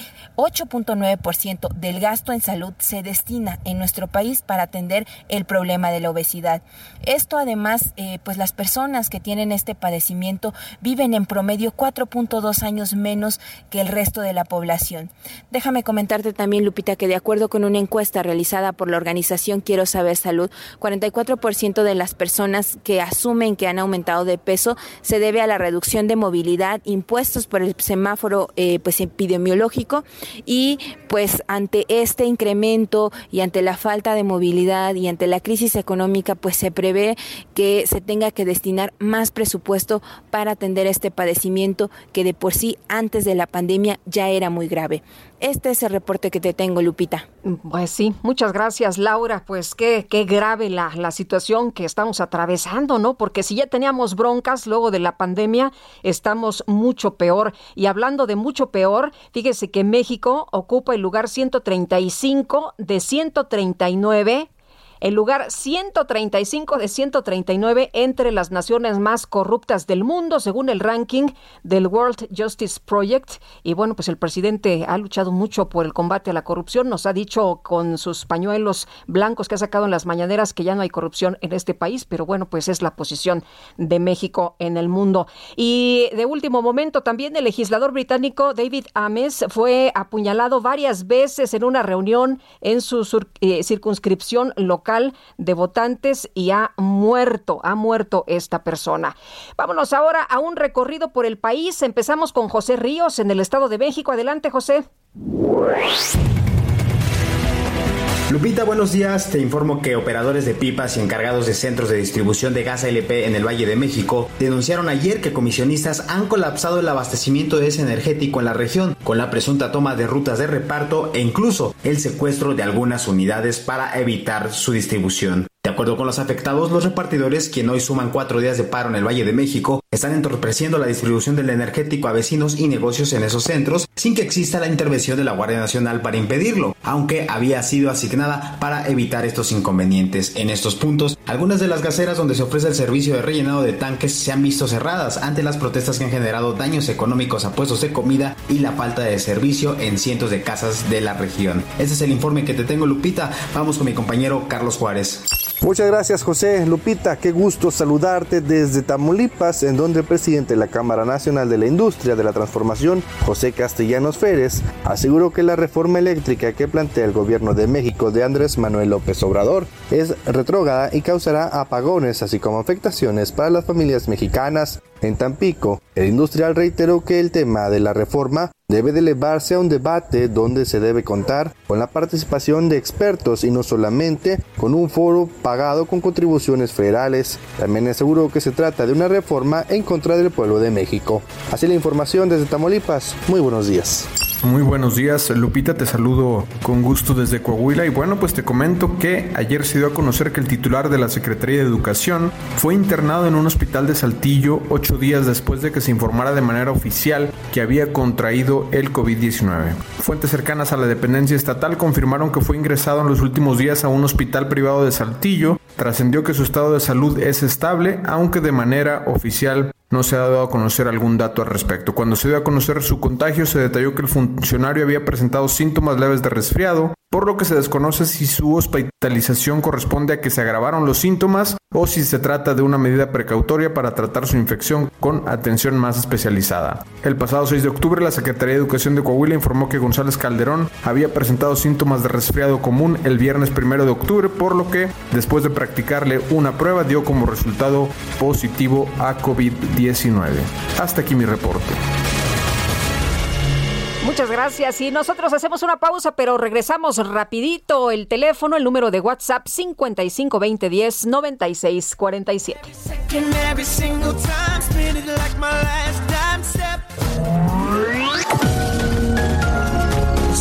8.9% del gasto en salud se destina en nuestro país para atender el problema de la obesidad. Esto además, eh, pues las personas que tienen este padecimiento viven en promedio 4.2 años menos que el resto de la población. Déjame comentarte también, Lupita, que de acuerdo con una encuesta realizada por la organización Quiero Saber Salud, 44% de las personas que asumen que han aumentado de peso se debe a la reducción de movilidad impuestos por el semáforo eh, pues epidemiológico y pues ante este incremento y ante la falta de movilidad y ante la crisis económica pues se prevé que se tenga que destinar más presupuesto para atender este padecimiento que de por sí antes de la pandemia ya era muy grave. Este es el reporte que te tengo, Lupita. Pues sí, muchas gracias, Laura. Pues qué, qué grave la, la situación que estamos atravesando, ¿no? Porque si ya teníamos broncas luego de la pandemia, estamos mucho peor. Y hablando de mucho peor, fíjese que México ocupa el lugar 135 de 139 el lugar 135 de 139 entre las naciones más corruptas del mundo, según el ranking del World Justice Project. Y bueno, pues el presidente ha luchado mucho por el combate a la corrupción. Nos ha dicho con sus pañuelos blancos que ha sacado en las mañaneras que ya no hay corrupción en este país, pero bueno, pues es la posición de México en el mundo. Y de último momento, también el legislador británico David Ames fue apuñalado varias veces en una reunión en su eh, circunscripción local de votantes y ha muerto, ha muerto esta persona. Vámonos ahora a un recorrido por el país. Empezamos con José Ríos en el Estado de México. Adelante, José. Lupita, buenos días. Te informo que operadores de pipas y encargados de centros de distribución de gas LP en el Valle de México denunciaron ayer que comisionistas han colapsado el abastecimiento de ese energético en la región, con la presunta toma de rutas de reparto e incluso el secuestro de algunas unidades para evitar su distribución. De acuerdo con los afectados, los repartidores, quien hoy suman cuatro días de paro en el Valle de México, están entorpeciendo la distribución del energético a vecinos y negocios en esos centros sin que exista la intervención de la Guardia Nacional para impedirlo, aunque había sido asignada para evitar estos inconvenientes. En estos puntos, algunas de las gaseras donde se ofrece el servicio de rellenado de tanques se han visto cerradas ante las protestas que han generado daños económicos a puestos de comida y la falta de servicio en cientos de casas de la región. Este es el informe que te tengo, Lupita. Vamos con mi compañero Carlos Juárez. Muchas gracias José. Lupita, qué gusto saludarte desde Tamaulipas, en donde el presidente de la Cámara Nacional de la Industria de la Transformación, José Castellanos Férez, aseguró que la reforma eléctrica que plantea el gobierno de México de Andrés Manuel López Obrador es retrógrada y causará apagones, así como afectaciones para las familias mexicanas. En Tampico, el industrial reiteró que el tema de la reforma debe de elevarse a un debate donde se debe contar con la participación de expertos y no solamente con un foro pagado con contribuciones federales. También aseguró que se trata de una reforma en contra del pueblo de México. Así la información desde Tamaulipas. Muy buenos días. Muy buenos días, Lupita, te saludo con gusto desde Coahuila y bueno, pues te comento que ayer se dio a conocer que el titular de la Secretaría de Educación fue internado en un hospital de Saltillo ocho días después de que se informara de manera oficial que había contraído el COVID-19. Fuentes cercanas a la dependencia estatal confirmaron que fue ingresado en los últimos días a un hospital privado de Saltillo. Trascendió que su estado de salud es estable, aunque de manera oficial no se ha dado a conocer algún dato al respecto. Cuando se dio a conocer su contagio, se detalló que el funcionario había presentado síntomas leves de resfriado, por lo que se desconoce si su hospitalización corresponde a que se agravaron los síntomas o si se trata de una medida precautoria para tratar su infección con atención más especializada. El pasado 6 de octubre, la Secretaría de Educación de Coahuila informó que González Calderón había presentado síntomas de resfriado común el viernes 1 de octubre, por lo que, después de practicarle una prueba, dio como resultado positivo a COVID-19. Hasta aquí mi reporte. Muchas gracias. Y nosotros hacemos una pausa, pero regresamos rapidito. El teléfono, el número de WhatsApp 552010 9647.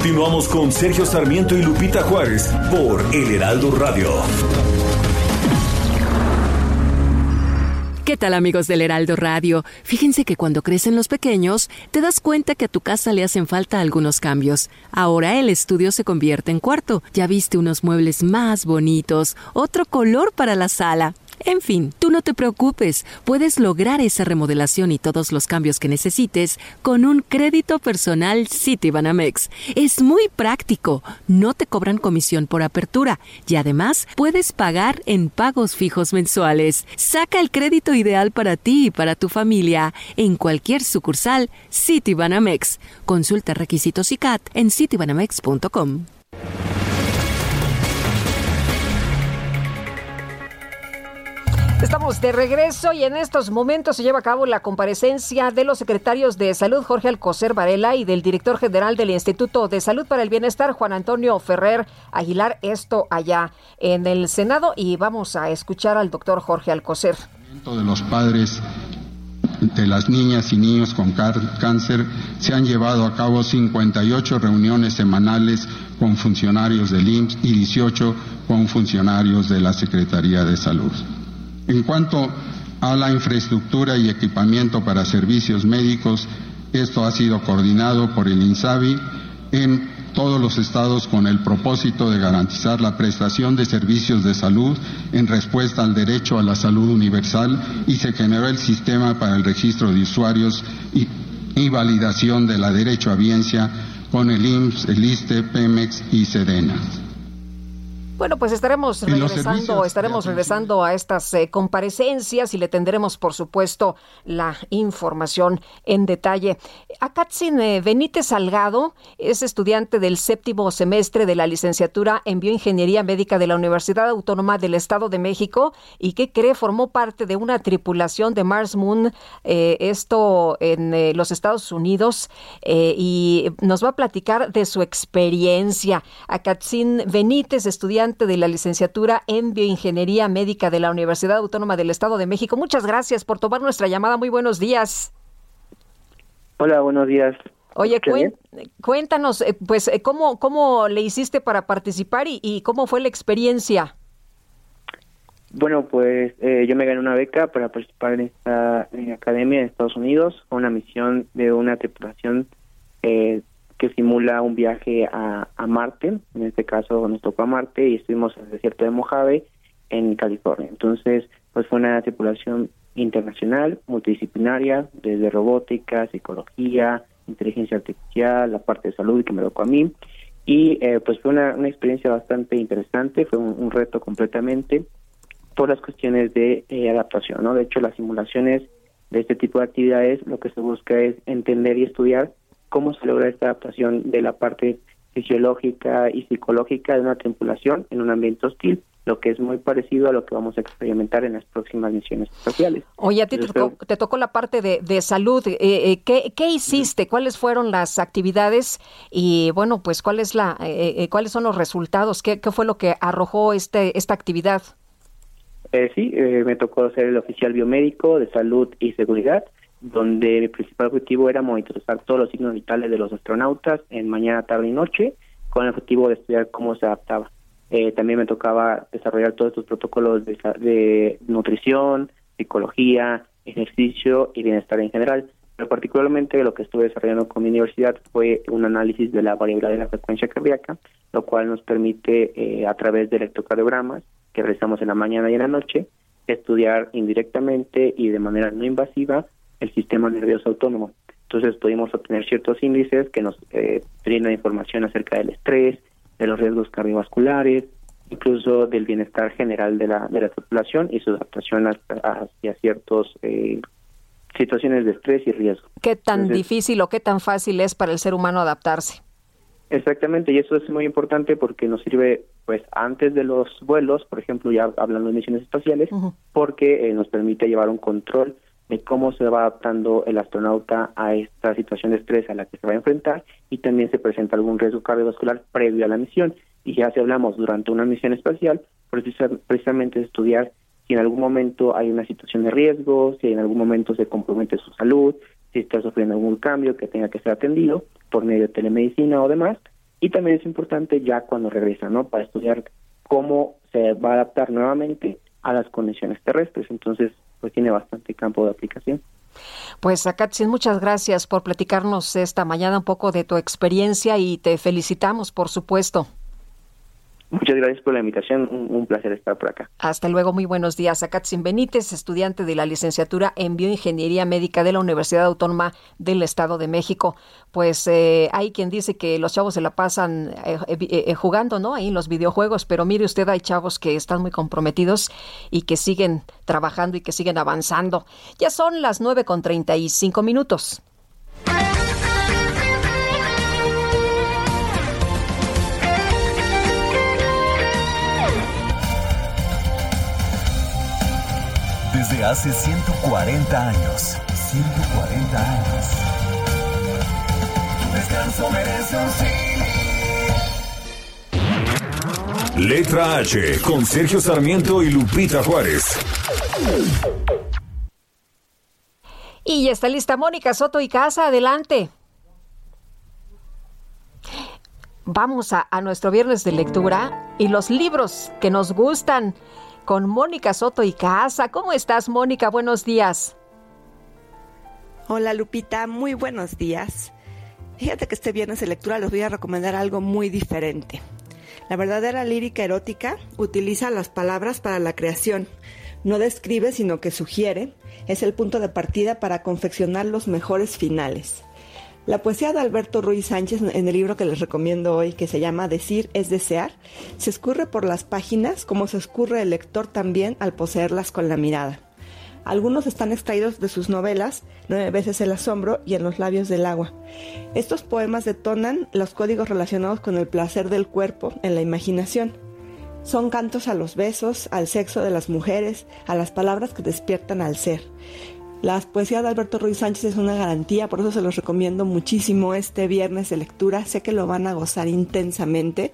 Continuamos con Sergio Sarmiento y Lupita Juárez por El Heraldo Radio. ¿Qué tal amigos del Heraldo Radio? Fíjense que cuando crecen los pequeños, te das cuenta que a tu casa le hacen falta algunos cambios. Ahora el estudio se convierte en cuarto. Ya viste unos muebles más bonitos, otro color para la sala. En fin, tú no te preocupes, puedes lograr esa remodelación y todos los cambios que necesites con un crédito personal Citibanamex. Es muy práctico, no te cobran comisión por apertura y además puedes pagar en pagos fijos mensuales. Saca el crédito ideal para ti y para tu familia en cualquier sucursal Citibanamex. Consulta requisitos y CAT en citibanamex.com. Estamos de regreso y en estos momentos se lleva a cabo la comparecencia de los secretarios de Salud Jorge Alcocer Varela y del director general del Instituto de Salud para el Bienestar Juan Antonio Ferrer Aguilar. Esto allá en el Senado y vamos a escuchar al doctor Jorge Alcocer. De los padres de las niñas y niños con cáncer se han llevado a cabo 58 reuniones semanales con funcionarios del IMSS y 18 con funcionarios de la Secretaría de Salud. En cuanto a la infraestructura y equipamiento para servicios médicos, esto ha sido coordinado por el INSABI en todos los estados con el propósito de garantizar la prestación de servicios de salud en respuesta al derecho a la salud universal y se generó el sistema para el registro de usuarios y, validación de la derecho a biencia con el IMSS, el ISTE, PEMEX y SEDENA. Bueno, pues estaremos regresando, estaremos regresando a estas eh, comparecencias y le tendremos, por supuesto, la información en detalle. Akatsin eh, Benítez Salgado es estudiante del séptimo semestre de la licenciatura en Bioingeniería Médica de la Universidad Autónoma del Estado de México y que cree formó parte de una tripulación de Mars Moon, eh, esto en los Estados Unidos, y nos va a platicar de su experiencia. Akatsin Benítez, estudiante de la licenciatura en Bioingeniería Médica de la Universidad Autónoma del Estado de México. Muchas gracias por tomar nuestra llamada. Muy buenos días. Hola, buenos días. Oye, cuéntanos, eh, pues, eh, ¿cómo, ¿cómo le hiciste para participar y, cómo fue la experiencia? Bueno, pues eh, yo me gané una beca para participar en esta academia en Estados Unidos, una misión de una tripulación eh, que simula un viaje a, Marte, en este caso nos tocó a Marte y estuvimos en el desierto de Mojave, en California. Entonces, pues fue una tripulación internacional, multidisciplinaria, desde robótica, psicología, inteligencia artificial, la parte de salud que me tocó a mí. Y eh, pues fue una, experiencia bastante interesante, fue un, reto completamente por las cuestiones de eh, adaptación, ¿no? De hecho, las simulaciones de este tipo de actividades lo que se busca es entender y estudiar cómo se logra esta adaptación de la parte fisiológica y psicológica de una tripulación en un ambiente hostil, lo que es muy parecido a lo que vamos a experimentar en las próximas misiones espaciales. Oye, a ti te tocó, la parte de, salud. Eh, eh, ¿qué, hiciste? ¿Cuáles fueron las actividades? Y bueno, pues ¿cuál es la, eh, cuáles son los resultados? ¿Qué, ¿Qué, fue lo que arrojó este, esta actividad? sí, me tocó ser el oficial biomédico de salud y seguridad donde mi principal objetivo era monitorizar todos los signos vitales de los astronautas en mañana, tarde y noche, con el objetivo de estudiar cómo se adaptaba. Eh, también me tocaba desarrollar todos estos protocolos de, nutrición, psicología, ejercicio y bienestar en general. Pero particularmente lo que estuve desarrollando con mi universidad fue un análisis de la variabilidad de la frecuencia cardíaca, lo cual nos permite, eh, a través de electrocardiogramas que realizamos en la mañana y en la noche, estudiar indirectamente y de manera no invasiva el sistema nervioso autónomo. Entonces pudimos obtener ciertos índices que nos eh, brindan información acerca del estrés, de los riesgos cardiovasculares, incluso del bienestar general de la, de la población y su adaptación hacia ciertos eh, situaciones de estrés y riesgo. ¿Qué tan difícil o qué tan fácil es para el ser humano adaptarse? Exactamente, y eso es muy importante porque nos sirve pues antes de los vuelos, por ejemplo, ya hablando de misiones espaciales, porque eh, nos permite llevar un control de cómo se va adaptando el astronauta a esta situación de estrés a la que se va a enfrentar y también se presenta algún riesgo cardiovascular previo a la misión. Y ya si hablamos durante una misión espacial, precisamente estudiar si en algún momento hay una situación de riesgo, si en algún momento se compromete su salud, si está sufriendo algún cambio que tenga que ser atendido por medio de telemedicina o demás. Y también es importante ya cuando regresa, ¿no? Para estudiar cómo se va a adaptar nuevamente a las condiciones terrestres. Entonces, pues tiene bastante campo de aplicación. Pues Akatsin, muchas gracias por platicarnos esta mañana un poco de tu experiencia y te felicitamos, por supuesto. Muchas gracias por la invitación, un, placer estar por acá. Hasta luego, muy buenos días. Akatsin Benítez, estudiante de la licenciatura en Bioingeniería Médica de la Universidad Autónoma del Estado de México. Pues eh, hay quien dice que los chavos se la pasan eh, eh, jugando, ¿no? Ahí en los videojuegos, pero mire usted, hay chavos que están muy comprometidos y que siguen trabajando y que siguen avanzando. Ya son las nueve con treinta y hace 140 años. 140 años. Tu descanso merece un Letra H con Sergio Sarmiento y Lupita Juárez. Y ya está lista Mónica Soto y Casa, adelante. Vamos a, a nuestro viernes de lectura y los libros que nos gustan con Mónica Soto y Casa. ¿Cómo estás, Mónica? Buenos días. Hola, Lupita. Muy buenos días. Fíjate que este viernes de lectura les voy a recomendar algo muy diferente. La verdadera lírica erótica utiliza las palabras para la creación. No describe, sino que sugiere. Es el punto de partida para confeccionar los mejores finales. La poesía de Alberto Ruiz Sánchez en el libro que les recomiendo hoy, que se llama Decir es desear, se escurre por las páginas como se escurre el lector también al poseerlas con la mirada. Algunos están extraídos de sus novelas, Nueve veces el asombro y En los labios del agua. Estos poemas detonan los códigos relacionados con el placer del cuerpo en la imaginación. Son cantos a los besos, al sexo de las mujeres, a las palabras que despiertan al ser. La poesía de Alberto Ruiz Sánchez es una garantía, por eso se los recomiendo muchísimo este viernes de lectura. Sé que lo van a gozar intensamente.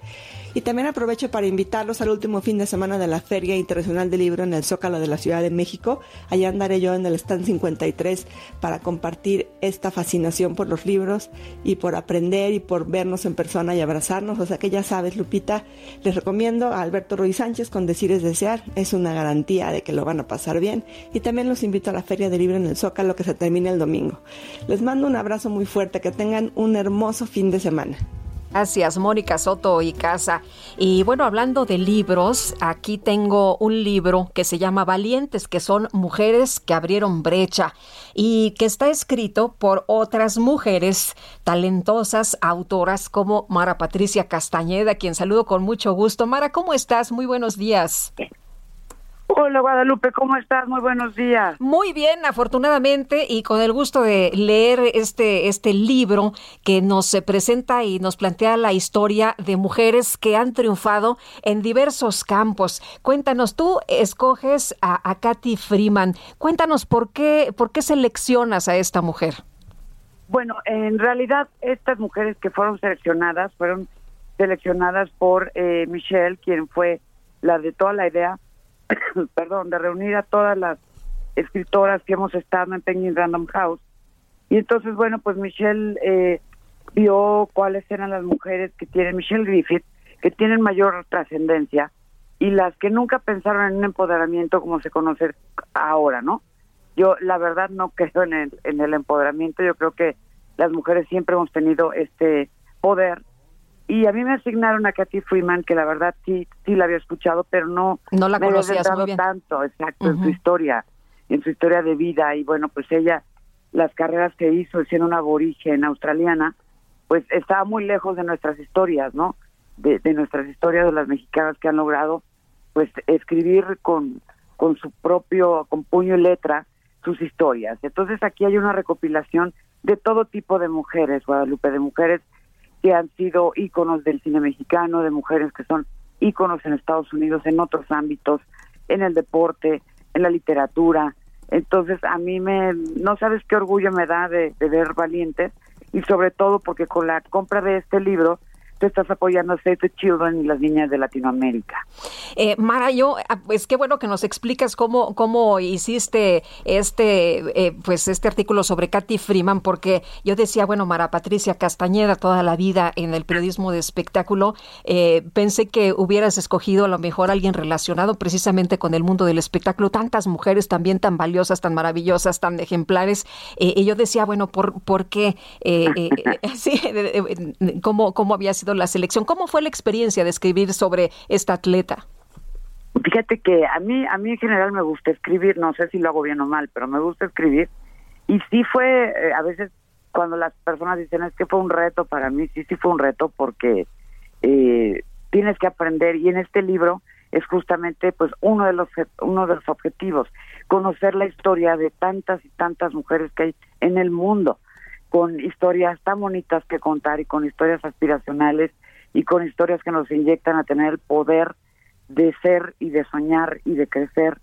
Y también aprovecho para invitarlos al último fin de semana de la Feria Internacional del Libro en el Zócalo de la Ciudad de México. Allá andaré yo en el stand 53 para compartir esta fascinación por los libros y por aprender y por vernos en persona y abrazarnos. O sea que ya sabes, Lupita, les recomiendo a Alberto Ruiz Sánchez con Decir es Desear. Es una garantía de que lo van a pasar bien. Y también los invito a la Feria del Libro en el Zócalo que se termina el domingo. Les mando un abrazo muy fuerte, que tengan un hermoso fin de semana. Gracias, Mónica Soto y Casa. Y bueno, hablando de libros, aquí tengo un libro que se llama Valientes, que son mujeres que abrieron brecha y que está escrito por otras mujeres talentosas, autoras como Mara Patricia Castañeda, quien saludo con mucho gusto. Mara, ¿cómo estás? Muy buenos días. Hola Guadalupe, ¿cómo estás? Muy buenos días. Muy bien, afortunadamente, y con el gusto de leer este, este libro que nos presenta y nos plantea la historia de mujeres que han triunfado en diversos campos. Cuéntanos, tú escoges a, a Katy Freeman. Cuéntanos por qué, por qué seleccionas a esta mujer. Bueno, en realidad estas mujeres que fueron seleccionadas fueron seleccionadas por eh, Michelle, quien fue la de toda la idea perdón, de reunir a todas las escritoras que hemos estado en Penguin Random House. Y entonces, bueno, pues Michelle eh, vio cuáles eran las mujeres que tienen, Michelle Griffith, que tienen mayor trascendencia y las que nunca pensaron en un empoderamiento como se conoce ahora, ¿no? Yo la verdad no creo en el, en el empoderamiento, yo creo que las mujeres siempre hemos tenido este poder y a mí me asignaron a Katy Freeman, que la verdad sí sí la había escuchado, pero no, no la me había conocías muy bien. tanto, exacto, en su historia, en su historia de vida. Y bueno, pues ella, las carreras que hizo siendo una aborigen australiana, pues estaba muy lejos de nuestras historias, ¿no? De, de nuestras historias de las mexicanas que han logrado, pues, escribir con, con su propio, con puño y letra, sus historias. Entonces aquí hay una recopilación de todo tipo de mujeres, Guadalupe, de mujeres que han sido íconos del cine mexicano, de mujeres que son íconos en Estados Unidos, en otros ámbitos, en el deporte, en la literatura. Entonces, a mí me, no sabes qué orgullo me da de, de ver Valientes y sobre todo porque con la compra de este libro tú estás apoyando a Save the Children y las niñas de Latinoamérica. Eh, Mara, yo, ah, pues qué bueno que nos explicas cómo, cómo hiciste este, eh, pues este artículo sobre Katy Freeman, porque yo decía, bueno, Mara Patricia Castañeda, toda la vida en el periodismo de espectáculo, eh, pensé que hubieras escogido a lo mejor alguien relacionado precisamente con el mundo del espectáculo, tantas mujeres también tan valiosas, tan maravillosas, tan ejemplares, eh, y yo decía, bueno, ¿por, por qué? Sí, ¿cómo, ¿Cómo había sido la selección? ¿Cómo fue la experiencia de escribir sobre esta atleta? Fíjate que a mí, a mí en general me gusta escribir, no sé si lo hago bien o mal, pero me gusta escribir. Y sí fue, eh, a veces cuando las personas dicen es que fue un reto para mí, sí, sí fue un reto porque eh, tienes que aprender y en este libro es justamente pues uno de los uno de los objetivos conocer la historia de tantas y tantas mujeres que hay en el mundo con historias tan bonitas que contar y con historias aspiracionales y con historias que nos inyectan a tener el poder de ser y de soñar y de crecer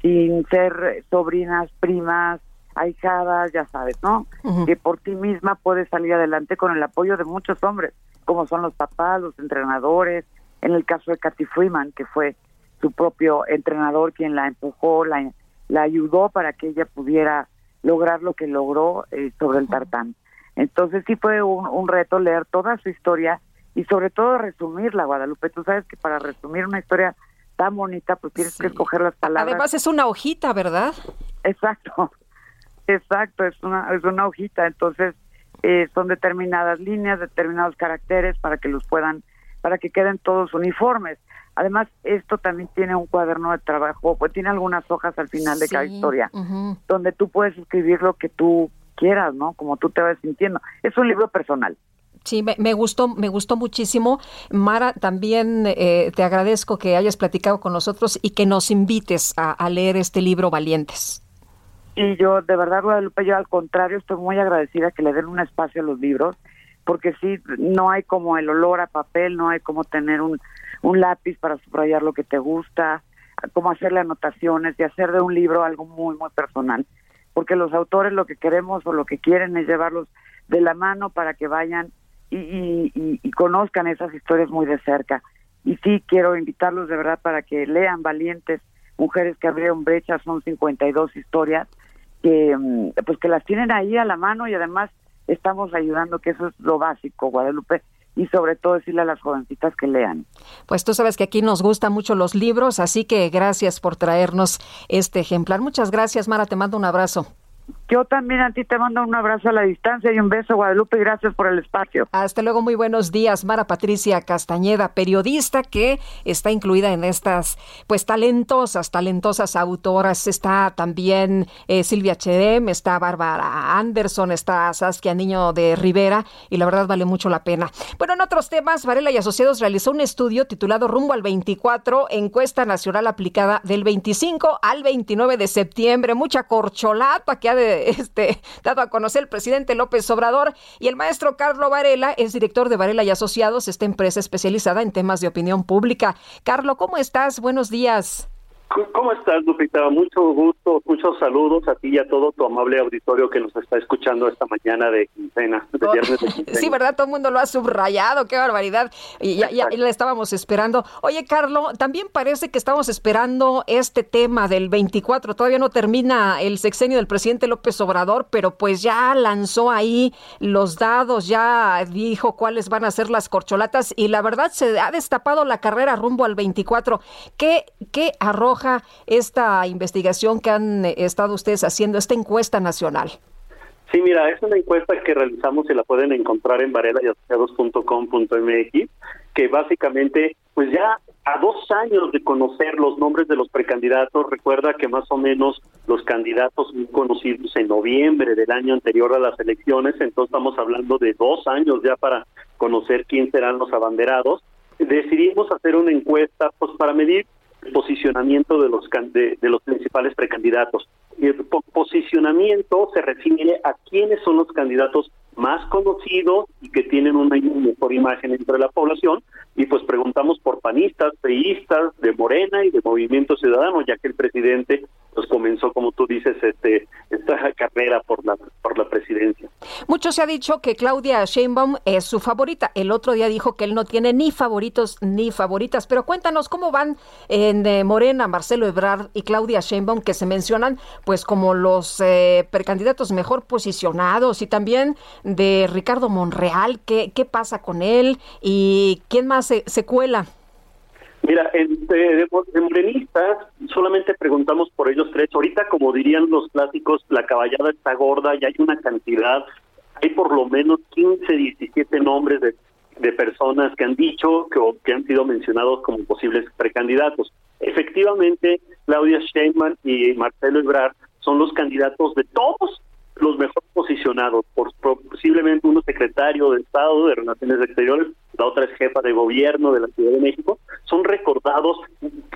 sin ser sobrinas, primas, ahijadas, ya sabes, ¿no? Que por ti misma puedes salir adelante con el apoyo de muchos hombres, como son los papás, los entrenadores, en el caso de Katy Freeman, que fue su propio entrenador quien la empujó, la, la ayudó para que ella pudiera lograr lo que logró eh, sobre el tartán. Entonces sí fue un, un reto leer toda su historia y sobre todo resumirla, Guadalupe. Tú sabes que para resumir una historia tan bonita, pues tienes que escoger las palabras. Además es una hojita, ¿verdad? Exacto, exacto, es una, es una hojita, entonces eh, son determinadas líneas, determinados caracteres para que los puedan, para que queden todos uniformes. Además, esto también tiene un cuaderno de trabajo, pues tiene algunas hojas al final de cada historia, donde tú puedes escribir lo que tú quieras, ¿no? Como tú te vas sintiendo. Es un libro personal. Sí, me, me gustó, me gustó muchísimo. Mara, también eh, te agradezco que hayas platicado con nosotros y que nos invites a, a leer este libro Valientes. Y yo, de verdad, Guadalupe, yo al contrario, estoy muy agradecida que le den un espacio a los libros, porque sí, no hay como el olor a papel, no hay como tener un, un lápiz para subrayar lo que te gusta, como hacerle anotaciones y hacer de un libro algo muy, muy personal. Porque los autores lo que queremos o lo que quieren es llevarlos de la mano para que vayan y, y- y- y conozcan esas historias muy de cerca. Y sí, quiero invitarlos de verdad para que lean Valientes, Mujeres que abrieron brechas, son 52 historias que mm, pues que las tienen ahí a la mano y además estamos ayudando que eso es lo básico Guadalupe y sobre todo decirle a las jovencitas que lean Pues tú sabes que aquí nos gustan mucho los libros, así que gracias por traernos este ejemplar. Muchas gracias, Mara, te mando un abrazo. Yo también a ti te mando un abrazo a la distancia y un beso Guadalupe gracias por el espacio Hasta luego, muy buenos días. Mara Patricia Castañeda, periodista que está incluida en estas, pues, talentosas, talentosas autoras. Está también eh, Silvia Cherem, está Bárbara Anderson, está Saskia Niño de Rivera y la verdad vale mucho la pena. Bueno, en otros temas, Varela y Asociados realizó un estudio titulado Rumbo al 24, encuesta nacional aplicada del 25 al 29 de septiembre. Mucha corcholata que ha de, este, dado a conocer el presidente López Obrador y el maestro Carlo Varela es director de Varela y Asociados, esta empresa especializada en temas de opinión pública. Carlo, ¿cómo estás? Buenos días. ¿Cómo estás, Lupita? Mucho gusto, muchos saludos a ti y a todo tu amable auditorio que nos está escuchando esta mañana de quincena, de viernes de quincena. Sí, ¿verdad? Todo el mundo lo ha subrayado, qué barbaridad. Y ya, ya, ya la estábamos esperando. Oye, Carlo, también parece que estamos esperando este tema del 24. Todavía no termina el sexenio del presidente López Obrador, pero pues ya lanzó ahí los dados, ya dijo cuáles van a ser las corcholatas y la verdad se ha destapado la carrera rumbo al 24. ¿Qué, qué arroja esta investigación que han eh, estado ustedes haciendo, esta encuesta nacional? Sí, mira, es una encuesta que realizamos y la pueden encontrar en varelayassociados.com.mx, que básicamente, pues ya a dos años de conocer los nombres de los precandidatos, recuerda que más o menos los candidatos son conocidos en noviembre del año anterior a las elecciones, entonces estamos hablando de dos años ya para conocer quién serán los abanderados. Decidimos hacer una encuesta pues para medir posicionamiento de los de, de los principales precandidatos. Y el po- posicionamiento se refiere a quiénes son los candidatos más conocidos y que tienen una mejor imagen entre la población y pues preguntamos por panistas, priistas, de Morena y de Movimiento Ciudadano, ya que el presidente pues comenzó como tú dices este esta carrera por la por la presidencia. Mucho se ha dicho que Claudia Sheinbaum es su favorita. El otro día dijo que él no tiene ni favoritos ni favoritas. Pero cuéntanos cómo van en eh, Morena, Marcelo Ebrard y Claudia Sheinbaum, que se mencionan pues como los eh, precandidatos mejor posicionados y también de Ricardo Monreal. ¿Qué, qué pasa con él y quién más se, se cuela? Mira, en, de, de- de morenistas solamente preguntamos por ellos tres. Ahorita, como dirían los clásicos, la caballada está gorda y hay una cantidad, hay por lo menos 15, 17 nombres de, de personas que han dicho que, que han sido mencionados como posibles precandidatos. Efectivamente, Claudia Sheinbaum y Marcelo Ebrard son los candidatos de todos los mejor posicionados, por, posiblemente uno secretario de Estado de Relaciones Exteriores, la otra es jefa de gobierno de la Ciudad de México, son recordados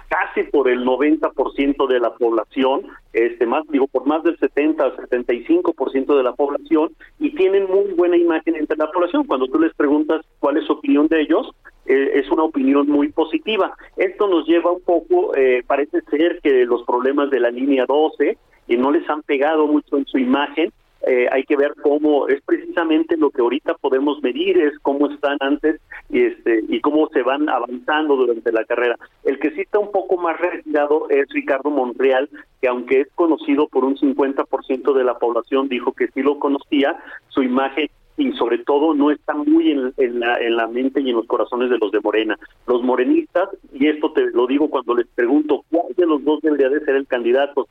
casi por el 90% de la población, este más digo por más del 70 al 75% de la población y tienen muy buena imagen entre la población. Cuando tú les preguntas cuál es su opinión de ellos, eh, es una opinión muy positiva. Esto nos lleva un poco, eh, parece ser que los problemas de la línea 12 y no les han pegado mucho en su imagen, eh, hay que ver cómo es precisamente lo que ahorita podemos medir, es cómo están antes y, este, y cómo se van avanzando durante la carrera. El que sí está un poco más retirado es Ricardo Monreal, que aunque es conocido por un 50% de la población, dijo que sí lo conocía, su imagen y sobre todo no está muy en, la, en la mente y en los corazones de los de Morena. Los morenistas, y esto te lo digo cuando les pregunto cuál de los dos debería de ser el candidato,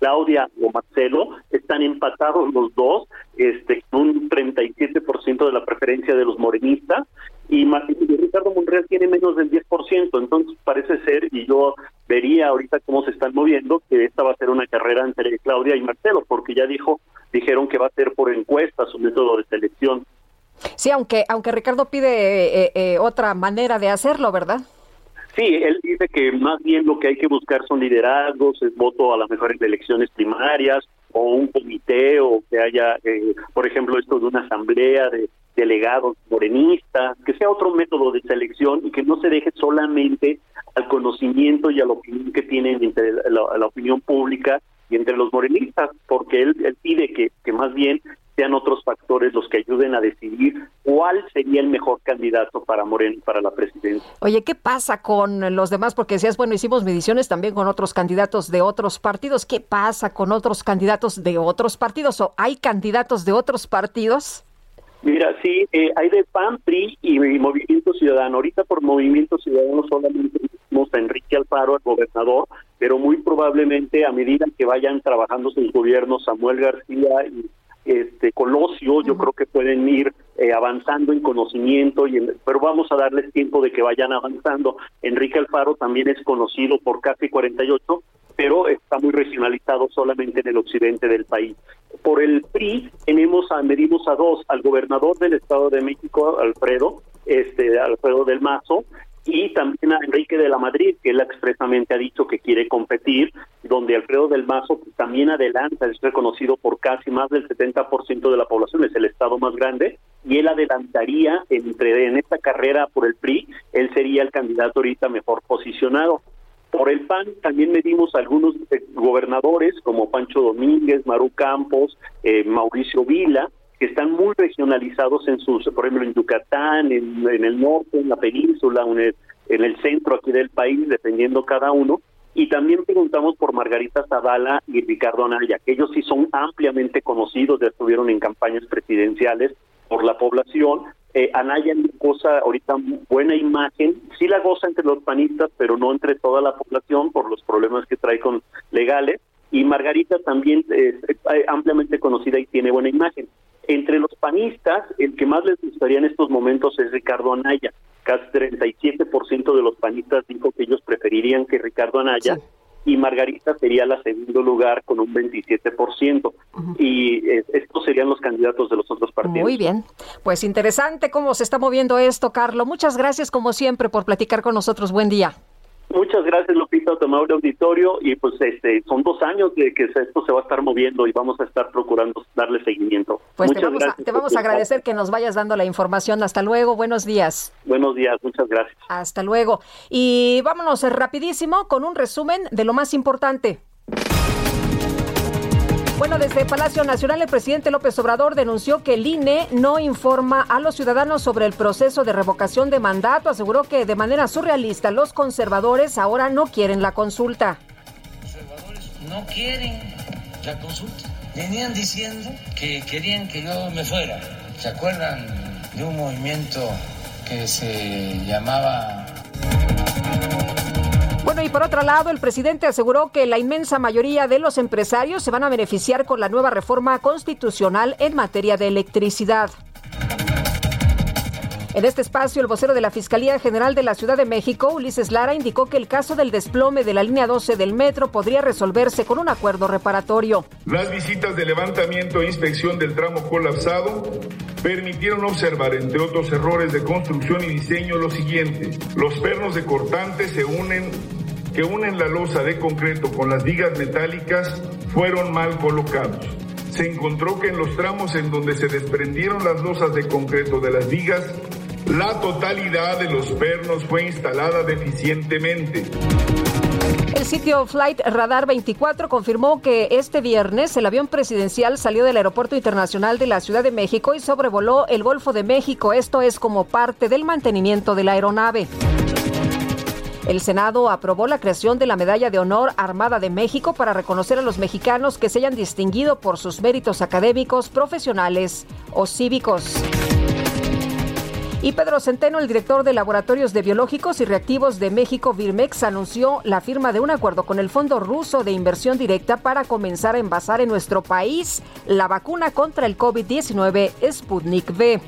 Claudia o Marcelo, están empatados los dos, este, un 37% de la preferencia de los morenistas, y, Ricardo Monreal tiene menos del 10%, entonces parece ser, y yo vería ahorita cómo se están moviendo, que esta va a ser una carrera entre Claudia y Marcelo, porque ya dijo, dijeron que va a ser por encuesta su método de selección. Sí, aunque, aunque Ricardo pide eh, eh, otra manera de hacerlo, ¿verdad? Sí, él dice que más bien lo que hay que buscar son liderazgos, es voto a las mejores elecciones primarias o un comité o que haya, eh, por ejemplo, esto de una asamblea de delegados morenistas, que sea otro método de selección y que no se deje solamente al conocimiento y a la opinión que tienen entre la, opinión pública y entre los morenistas, porque él, él pide que, que más bien sean otros factores los que ayuden a decidir cuál sería el mejor candidato para Moreno para la presidencia. Oye, ¿qué pasa con los demás? Porque decías, bueno, hicimos mediciones también con otros candidatos de otros partidos. ¿Qué pasa con otros candidatos de otros partidos? ¿O hay candidatos de otros partidos? Mira, sí, eh, hay de PAN, PRI y, Movimiento Ciudadano. Ahorita por Movimiento Ciudadano solamente tenemos a Enrique Alfaro, el gobernador, pero muy probablemente a medida que vayan trabajando sus gobiernos, Samuel García y este Colosio, yo creo que pueden ir eh, avanzando en conocimiento, y pero vamos a darles tiempo de que vayan avanzando. Enrique Alfaro también es conocido por casi 48, pero está muy regionalizado solamente en el occidente del país. Por el PRI tenemos a, medimos a dos, al gobernador del Estado de México, Alfredo, este Alfredo del Mazo, y también a Enrique de la Madrid, que él expresamente ha dicho que quiere competir, donde Alfredo del Mazo también adelanta, es reconocido por casi más del 70% de la población, es el estado más grande, y él adelantaría entre en esta carrera por el PRI, él sería el candidato ahorita mejor posicionado. Por el PAN también medimos algunos eh, gobernadores como Pancho Domínguez, Maru Campos, eh, Mauricio Vila, que están muy regionalizados en sus, por ejemplo, en Yucatán, en, el norte, en la península, en el, en el centro aquí del país, dependiendo cada uno. Y también preguntamos por Margarita Zavala y Ricardo Anaya, que ellos sí son ampliamente conocidos, ya estuvieron en campañas presidenciales por la población, eh, Anaya goza ahorita buena imagen, sí la goza entre los panistas, pero no entre toda la población por los problemas que trae con legales. Y Margarita también es ampliamente conocida y tiene buena imagen. Entre los panistas, el que más les gustaría en estos momentos es Ricardo Anaya. Casi 37% de los panistas dijo que ellos preferirían que Ricardo Anaya y Margarita sería la segundo lugar con un 27%. Y eh, estos serían los candidatos de los otros partidos. Muy bien. Pues interesante cómo se está moviendo esto, Carlos. Muchas gracias, como siempre, por platicar con nosotros. Buen día. Muchas gracias, Lupita, el Auditorio. Y pues este son dos años de que esto se va a estar moviendo y vamos a estar procurando darle seguimiento. Pues te vamos, a, te vamos, a, agradecer que nos vayas dando la información. Hasta luego, buenos días. Buenos días, muchas gracias. Hasta luego. Y vámonos rapidísimo con un resumen de lo más importante. Bueno, desde Palacio Nacional, el presidente López Obrador denunció que el INE no informa a los ciudadanos sobre el proceso de revocación de mandato. Aseguró que de manera surrealista los conservadores ahora no quieren la consulta. Los conservadores no quieren la consulta. Venían diciendo que querían que yo me fuera. ¿Se acuerdan de un movimiento que se llamaba bueno, y por otro lado, el presidente aseguró que la inmensa mayoría de los empresarios se van a beneficiar con la nueva reforma constitucional en materia de electricidad. En este espacio, el vocero de la Fiscalía General de la Ciudad de México, Ulises Lara, indicó que el caso del desplome de la línea 12 del metro podría resolverse con un acuerdo reparatorio. Las visitas de levantamiento e inspección del tramo colapsado permitieron observar, entre otros errores de construcción y diseño, lo siguiente. Los pernos de cortante se unen que unen la losa de concreto con las vigas metálicas fueron mal colocados. Se encontró que en los tramos en donde se desprendieron las losas de concreto de las vigas La totalidad de los pernos fue instalada deficientemente. El sitio Flight Radar 24 confirmó que este viernes el avión presidencial salió del Aeropuerto Internacional de la Ciudad de México y sobrevoló el Golfo de México. Esto es como parte del mantenimiento de la aeronave. El Senado aprobó la creación de la Medalla de Honor Armada de México para reconocer a los mexicanos que se hayan distinguido por sus méritos académicos, profesionales o cívicos. Y Pedro Centeno, el director de Laboratorios de Biológicos y Reactivos de México, Virmex, anunció la firma de un acuerdo con el Fondo Ruso de Inversión Directa para comenzar a envasar en nuestro país la vacuna contra el COVID-19 Sputnik V.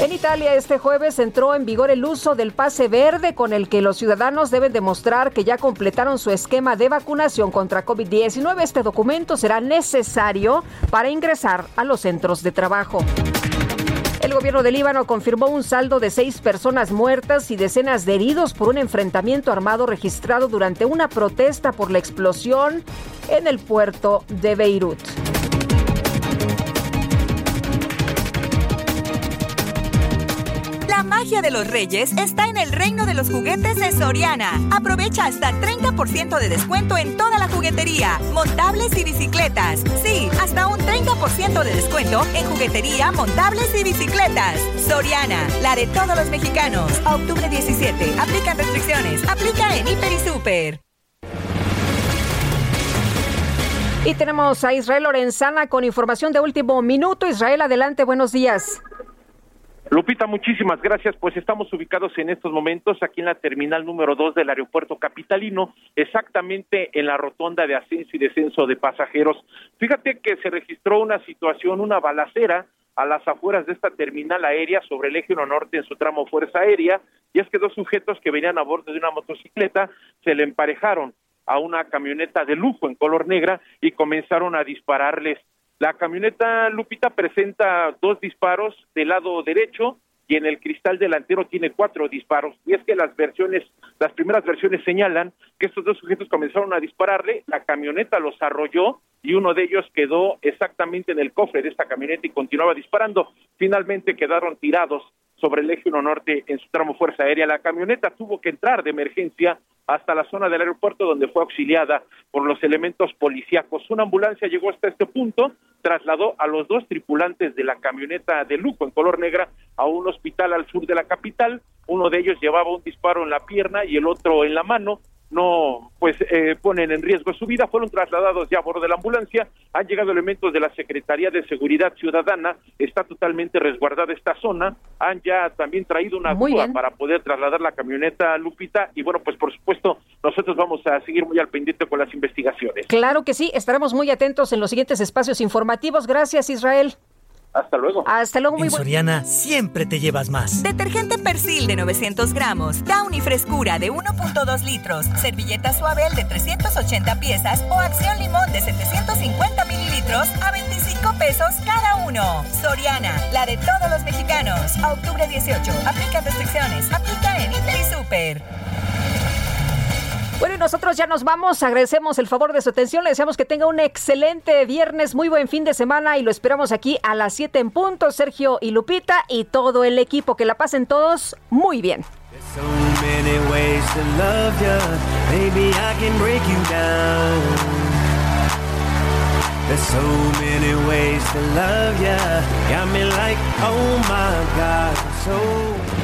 En Italia este jueves entró en vigor el uso del pase verde con el que los ciudadanos deben demostrar que ya completaron su esquema de vacunación contra COVID-19. Este documento será necesario para ingresar a los centros de trabajo. El gobierno de Líbano confirmó un saldo de seis personas muertas y decenas de heridos por un enfrentamiento armado registrado durante una protesta por la explosión en el puerto de Beirut. Magia de los reyes está en el reino de los juguetes de Soriana. Aprovecha hasta 30% de descuento en toda la juguetería, montables y bicicletas. Sí, hasta un 30% de descuento en juguetería, montables y bicicletas. Soriana, la de todos los mexicanos. Octubre 17. Aplican restricciones. Aplica en Hiper y Super. Y tenemos a Israel Lorenzana con información de último minuto. Israel, adelante, buenos días. Lupita, muchísimas gracias. Pues estamos ubicados en estos momentos aquí en la terminal número dos del aeropuerto capitalino, exactamente en la rotonda de ascenso y descenso de pasajeros. Fíjate que se registró una situación, una balacera a las afueras de esta terminal aérea sobre el eje 1 norte en su tramo Fuerza Aérea, y es que dos sujetos que venían a bordo de una motocicleta se le emparejaron a una camioneta de lujo en color negra y comenzaron a dispararles la camioneta Lupita presenta dos disparos del lado derecho y en el cristal delantero tiene cuatro disparos. Y es que las versiones, las primeras versiones señalan que estos dos sujetos comenzaron a dispararle, la camioneta los arrolló y uno de ellos quedó exactamente en el cofre de esta camioneta y continuaba disparando. Finalmente quedaron tirados sobre el eje 1 norte en su tramo Fuerza Aérea. La camioneta tuvo que entrar de emergencia hasta la zona del aeropuerto donde fue auxiliada por los elementos policíacos. Una ambulancia llegó hasta este punto, trasladó a los dos tripulantes de la camioneta de lujo en color negra a un hospital al sur de la capital. Uno de ellos llevaba un disparo en la pierna y el otro en la mano no pues eh, ponen en riesgo su vida, fueron trasladados ya a bordo de la ambulancia, han llegado elementos de la Secretaría de Seguridad Ciudadana, está totalmente resguardada esta zona, han ya también traído una grúa para poder trasladar la camioneta Lupita y bueno, pues por supuesto nosotros vamos a seguir muy al pendiente con las investigaciones. Claro que sí, estaremos muy atentos en los siguientes espacios informativos. Gracias Israel. Hasta luego. Hasta luego, muy En Soriana siempre te llevas más. Detergente Persil de 900 gramos, Downy Frescura de 1.2 litros, servilleta Suabel de 380 piezas o Acción Limón de 750 mililitros a 25 pesos cada uno. Soriana, la de todos los mexicanos. A octubre 18, aplica restricciones, aplica en Inter y Super. Bueno, y nosotros ya nos vamos. Agradecemos el favor de su atención. Le deseamos que tenga un excelente viernes, muy buen fin de semana y lo esperamos aquí a las 7 en punto. Sergio y Lupita y todo el equipo. Que la pasen todos muy bien. There's so many ways to love ya. Got me like, oh my God, so.